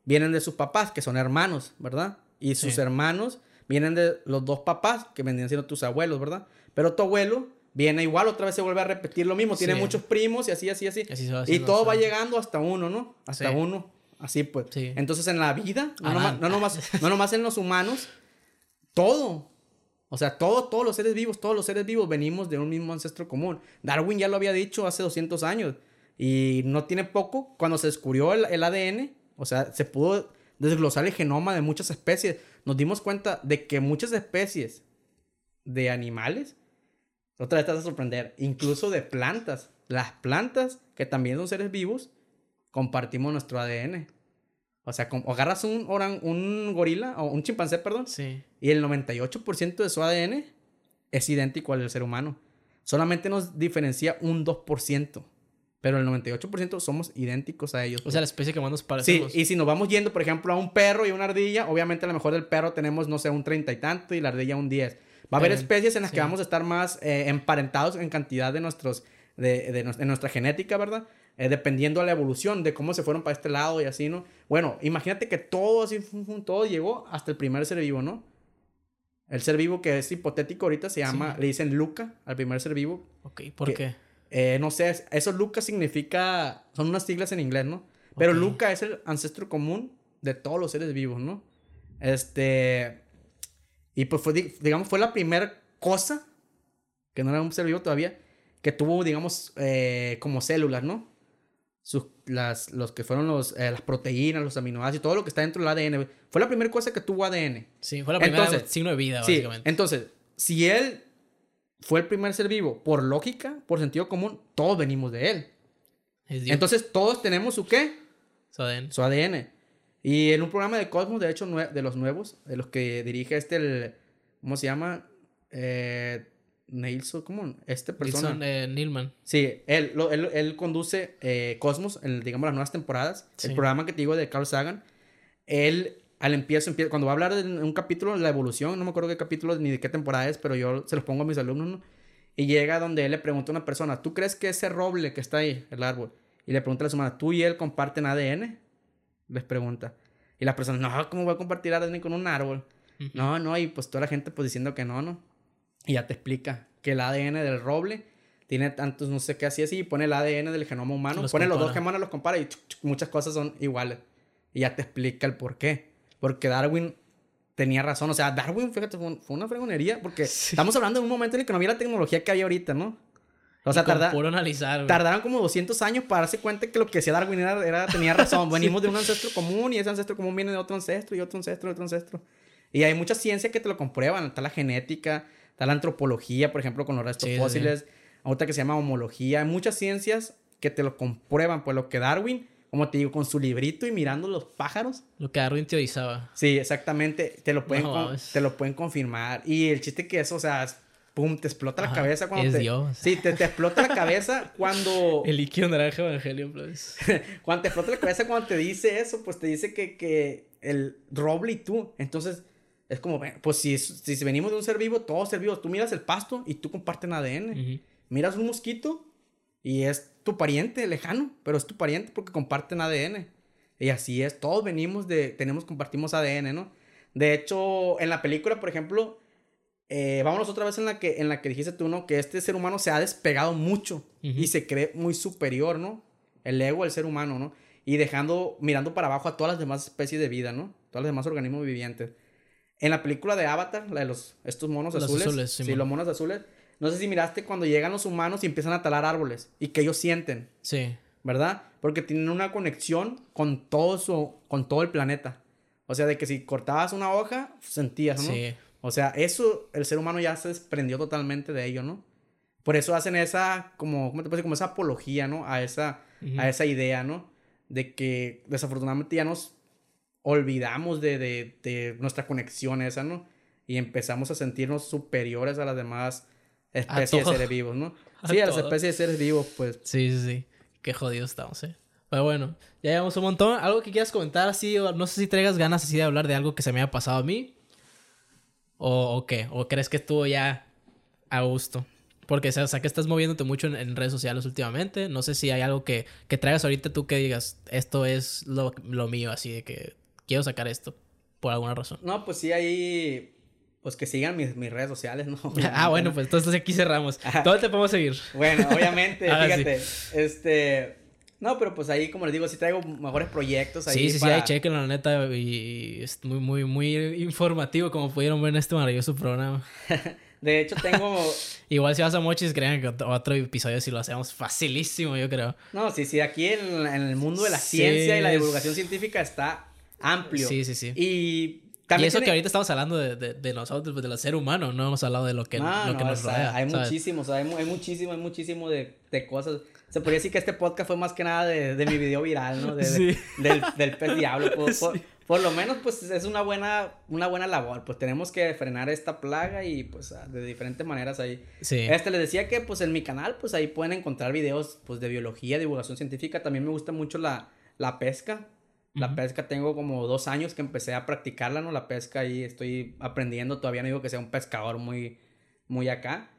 B: vienen de sus papás, que son hermanos, ¿verdad? Y sus
A: Sí.
B: hermanos vienen de los dos papás, que vendrían siendo tus abuelos, ¿verdad? Pero tu abuelo viene igual, otra vez se vuelve a repetir lo mismo. Tiene
A: Sí.
B: muchos primos y así, así, así.
A: Así
B: Y todo va llegando hasta uno, ¿no? Hasta
A: Sí.
B: uno. Así pues.
A: Sí.
B: Entonces en la vida, no nomás, no, nomás, no nomás en los humanos, todo. O sea, todo, todos los seres vivos, todos los seres vivos venimos de un mismo ancestro común. Darwin ya lo había dicho hace 200 años. Y no tiene poco, cuando se descubrió el, el ADN, o sea, se pudo desglosar el genoma de muchas especies. Nos dimos cuenta de que muchas especies de animales, otra vez te vas a sorprender, incluso de plantas. Las plantas, que también son seres vivos, compartimos nuestro ADN. O sea, como agarras un, orang, un gorila, o un chimpancé, perdón,
A: Sí.
B: y el 98% de su ADN es idéntico al del ser humano. Solamente nos diferencia un 2%. Pero el 98% somos idénticos a ellos.
A: O sea, la especie que más nos
B: sí, y si nos vamos yendo, por ejemplo, a un perro y una ardilla, obviamente a lo mejor del perro tenemos, no sé, un 30 y tanto y la ardilla un 10. Va a haber especies en las que vamos a estar más eh, emparentados en cantidad de nuestros, de, de, nuestra genética, ¿verdad? Eh, dependiendo de la evolución, de cómo se fueron para este lado y así, ¿no? Bueno, imagínate que todo así, todo llegó hasta el primer ser vivo, ¿no? El ser vivo que es hipotético ahorita se llama,
A: Sí.
B: le dicen Luca al primer ser vivo.
A: Ok, ¿por
B: que-
A: qué?
B: Eh, no sé, eso Luca significa, son unas siglas en inglés, ¿no? Pero
A: Ok.
B: Luca es el ancestro común de todos los seres vivos, ¿no? Este, y pues fue, di- digamos, fue la primera cosa, que no era un ser vivo todavía, que tuvo, digamos, eh, como células, ¿no? Sus, las, los que fueron los, eh, las proteínas, los aminoácidos, todo lo que está dentro del ADN. Fue la primera cosa que tuvo ADN.
A: Sí, fue la primera
B: Entonces-
A: signo de vida,
B: Sí,
A: básicamente.
B: entonces, si él fue el primer ser vivo, por lógica, por sentido común, todos venimos de él. Entonces, todos tenemos su qué?
A: Su ADN.
B: Su ADN. Y en un programa de Cosmos, de hecho, de los nuevos, de los que dirige este, el, ¿cómo se llama? Eh, Nelson, ¿cómo? Este persona.
A: Wilson eh, Nilman.
B: Sí, él, lo- él, él conduce eh, Cosmos, en, digamos, las nuevas temporadas. El programa que te digo de Carl Sagan. Él, al empiezo, empie- cuando va a hablar de un capítulo de la evolución, no me acuerdo qué capítulo ni de qué temporada es, pero yo se los pongo a mis alumnos, ¿no? Y llega donde él le pregunta a una persona, ¿tú crees que ese roble que está ahí, el árbol? Y le pregunta a la semana, ¿tú y él comparten ADN? Les pregunta. Y la persona, no, ¿cómo voy a compartir ADN con un árbol? No, no, y pues toda la gente pues diciendo que no, ¿no? Y ya te explica que el ADN del roble tiene tantos, no sé qué, así, así, y pone el ADN del genoma humano,
A: Los
B: pone los dos genomas, los compara y chuc, chuc, muchas cosas son iguales. Y ya te explica el por qué. Porque Darwin tenía razón. O sea, Darwin, fíjate, fue, un- fue una fregonería. Porque
A: Sí.
B: estamos hablando de un momento en el que no había la tecnología que hay ahorita, ¿no? O sea, tarda-
A: analizar,
B: tardaron como 200 años para darse cuenta que lo que decía Darwin era, era- tenía razón. Venimos de un ancestro común y ese ancestro común viene de otro ancestro y otro ancestro y otro ancestro. Y hay mucha ciencia que te lo comprueban. Está la genética, está la antropología, por ejemplo, con los restos
A: Sí, sí,
B: fósiles. Otra que se llama homología. Hay muchas ciencias que te lo comprueban. Pues lo que Darwin, como te digo, con su librito y mirando los pájaros.
A: Lo que Darwin teorizaba.
B: Sí, exactamente. Te lo pueden,
A: No
B: te lo pueden confirmar. Y el chiste que eso, o sea, pum, te explota la cabeza cuando
A: es
B: te...
A: Dios.
B: Sí, te, te explota la cabeza cuando...
A: El líquido naranja Evangelion, pues.
B: Cuando te explota la cabeza cuando te dice eso, pues te dice que, que el roble y tú. Entonces, es como, pues si, si venimos de un ser vivo, todos ser vivos. Tú miras el pasto y tú comparten ADN. Miras un mosquito y es tu pariente lejano, pero es tu pariente porque comparten ADN. Y así es, todos venimos de, tenemos, compartimos ADN, ¿no? De hecho, en la película, por ejemplo, eh, vámonos otra vez en la, que, en la que dijiste tú, ¿no? Que este ser humano se ha despegado mucho y se cree muy superior, ¿no? El ego del ser humano, ¿no? Y dejando, mirando para abajo a todas las demás especies de vida, ¿no? Todos los demás organismos vivientes. En la película de Avatar, la de los, estos monos
A: Los
B: azules,
A: azules,
B: sí,
A: Simón.
B: los monos azules, no sé si miraste cuando llegan los humanos y empiezan a talar árboles y que ellos sienten,
A: Sí.
B: ¿verdad? Porque tienen una conexión con todo su, con todo el planeta. O sea, de que si cortabas una hoja, sentías, ¿no?
A: Sí.
B: O sea, eso, el ser humano ya se desprendió totalmente de ello, ¿no? Por eso hacen esa, como, ¿cómo te puedo decir? Como esa apología, ¿no? A esa, a esa idea, ¿no? De que desafortunadamente ya nos olvidamos de, de, de nuestra conexión esa, ¿no? Y empezamos a sentirnos superiores a las demás especies de seres vivos, ¿no?
A: A
B: Sí, a las especies de seres vivos, pues.
A: Sí, sí, sí. Qué jodidos estamos, eh. Pero bueno, ya llevamos un montón. ¿Algo que quieras comentar así? O no sé si traigas ganas así de hablar de algo que se me haya pasado a mí. ¿O, o qué? ¿O crees que estuvo ya a gusto? Porque, o sea, o sea, que estás moviéndote mucho en, en redes sociales últimamente. No sé si hay algo que, que traigas ahorita tú que digas, esto es lo, lo mío, así de que quiero sacar esto por alguna razón.
B: No, pues sí, ahí. Pues que sigan mis, mis redes sociales, ¿no?
A: ah, bueno, pues entonces aquí cerramos. ¿Dónde te podemos seguir?
B: Bueno, obviamente,
A: Ah, sí.
B: fíjate. Este. No, pero pues ahí, como les digo, sí traigo mejores proyectos ahí.
A: Sí, sí, sí,
B: para-
A: ahí chequen la neta y es muy, muy, muy informativo como pudieron ver en este maravilloso programa.
B: De hecho, tengo.
A: Igual si vas a Mochis, crean que otro- episodio si lo hacemos facilísimo, yo creo.
B: No, sí, sí, aquí en, en el mundo de la
A: Sí,
B: ciencia y la divulgación científica está amplio.
A: Sí, sí, sí.
B: Y
A: Y
B: también.
A: eso que
B: tiene-
A: ahorita estamos hablando de, de, de nosotros, pues, del ser humano, no hemos hablado de lo que,
B: No,
A: lo que
B: no,
A: nos
B: o sea,
A: rodea.
B: hay
A: ¿sabes?
B: muchísimos, hay, mu- hay muchísimo, hay muchísimo de, de cosas. Se podría decir que este podcast fue más que nada de, de mi video viral, ¿no? De- de-
A: Sí.
B: del, del pez diablo. Por, por-
A: Sí.
B: por lo menos, pues, es una buena, una buena labor. Pues tenemos que frenar esta plaga y, pues, ah, de diferentes maneras ahí.
A: Sí.
B: Este, les decía que, pues, en mi canal, pues, ahí pueden encontrar videos, pues, de biología, divulgación científica. También me gusta mucho la, la pesca. La pesca tengo como dos años que empecé a practicarla, ¿no? La pesca ahí estoy aprendiendo. Todavía no digo que sea un pescador muy, muy acá.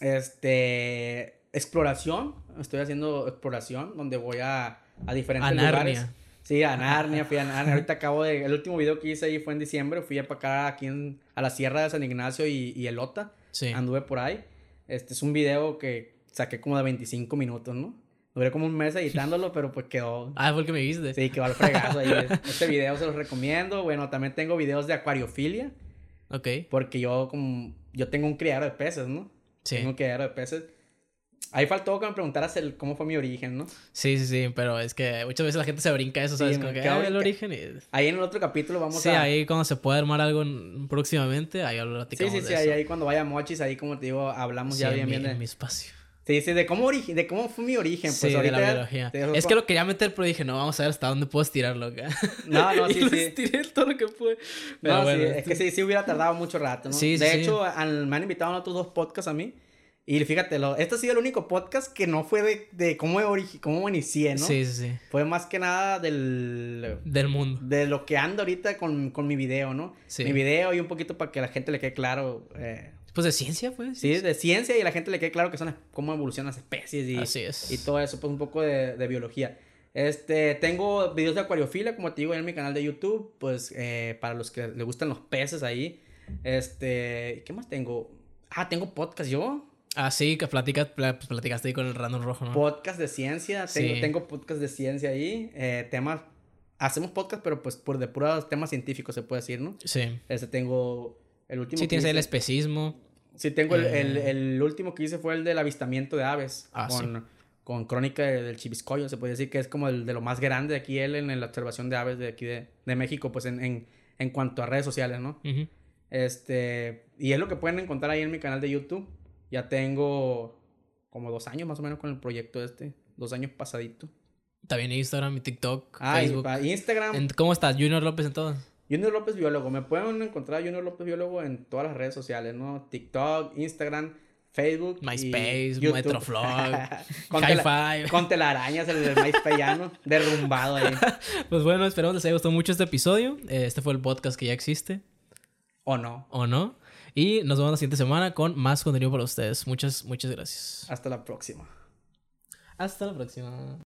B: Este, exploración. Estoy haciendo exploración donde voy a, a diferentes
A: A
B: lugares.
A: Narnia.
B: Sí, a Narnia, fui a Narnia. Ahorita acabo de... El último video que hice ahí fue en diciembre. Fui a para acá, aquí en, a la Sierra de San Ignacio y, y Elota.
A: Sí.
B: Anduve por ahí. Este es un video que saqué como de 25 minutos, ¿no? Duré como un mes editándolo, pero pues quedó...
A: Ah, fue el que me viste.
B: Sí, quedó al fregazo ahí. Este video se los recomiendo. Bueno, también tengo videos de acuariofilia.
A: Ok.
B: Porque yo como... Yo tengo un criadero de peces, ¿no?
A: Sí.
B: Tengo un criadero de peces. Ahí faltó que me preguntaras el, cómo fue mi origen, ¿no?
A: Sí, sí, sí, pero es que muchas veces la gente se brinca eso, ¿sabes?
B: Sí,
A: Como que, ah, el origen y...
B: Ahí en el otro capítulo vamos
A: Sí,
B: a...
A: ahí cuando se pueda armar algo en- próximamente, ahí
B: Sí,
A: platicamos
B: sí,
A: de
B: sí,
A: eso.
B: ahí, ahí cuando vaya Mochis, ahí como te digo, hablamos
A: Sí,
B: ya
A: en
B: bien,
A: mi,
B: bien de...
A: en mi espacio.
B: Sí, sí, de cómo, ori- de cómo fue mi origen. Pues
A: sí, de
B: ahorita
A: la
B: ya-
A: biología.
B: te-
A: Es que lo quería meter, pero dije, no, vamos a ver hasta dónde puedo estirarlo acá.
B: No, no,
A: y
B: sí,
A: lo
B: sí.
A: estiré todo lo que pude. Pero
B: No,
A: bueno,
B: sí, es que sí, sí hubiera tardado mucho rato, ¿no?
A: Sí, sí,
B: de hecho, al- me han invitado a otros dos podcasts a mí. Y fíjate, lo, este ha sido el único podcast que no fue de, de cómo, cómo inicié, ¿no?
A: Sí, sí, sí.
B: Fue más que nada del...
A: Del mundo.
B: De lo que ando ahorita con, con mi video, ¿no?
A: Sí.
B: Mi video y un poquito para que a la gente le quede claro... eh,
A: Pues de ciencia, pues.
B: sí, de ciencia y a la gente le quede claro que son cómo evolucionan las especies y,
A: Así es.
B: y todo eso, pues un poco de, de biología. Este, tengo videos de acuariofilia, como te digo, en mi canal de YouTube, pues eh, para los que les gustan los peces ahí. Este, ¿qué más tengo? Ah, tengo podcast yo.
A: Ah, sí, que platicas, pla- pues platicaste ahí con el random rojo, ¿no?
B: Podcast de ciencia. Tengo,
A: Sí.
B: tengo podcast de ciencia ahí. eh, temas. Hacemos podcast, pero pues por de puros temas científicos se puede decir, ¿no?
A: Sí.
B: Este tengo. El último.
A: Sí, tienes el especismo.
B: Sí, tengo el, el-
A: Eh.
B: el último que hice fue el del avistamiento de aves.
A: Ah, sí.
B: con, con crónica de- del chiviscoyo. Se puede decir que es como el de lo más grande de aquí, él en la observación de aves de aquí de, de México, pues en, en, en cuanto a redes sociales, ¿no? Este. Y es lo que pueden encontrar ahí en mi canal de YouTube. Ya tengo como dos años más o menos con el proyecto este. Dos años pasadito.
A: También Instagram y TikTok,
B: Ah,
A: Facebook.
B: Instagram.
A: ¿Cómo estás? Junior López en todos.
B: Junior López Biólogo. Me pueden encontrar Junior López Biólogo en todas las redes sociales, ¿no? TikTok, Instagram, Facebook.
A: MySpace,
B: YouTube.
A: Metroflog,
B: con,
A: High
B: con telarañas, el del MySpace ya, ¿no? Derrumbado ahí.
A: Pues bueno, esperamos les haya gustado mucho este episodio. Eh, Este fue el podcast que ya existe,
B: ¿O no?
A: ¿o no? Y nos vemos la siguiente semana con más contenido para ustedes. Muchas, muchas gracias.
B: Hasta la próxima.
A: Hasta la próxima.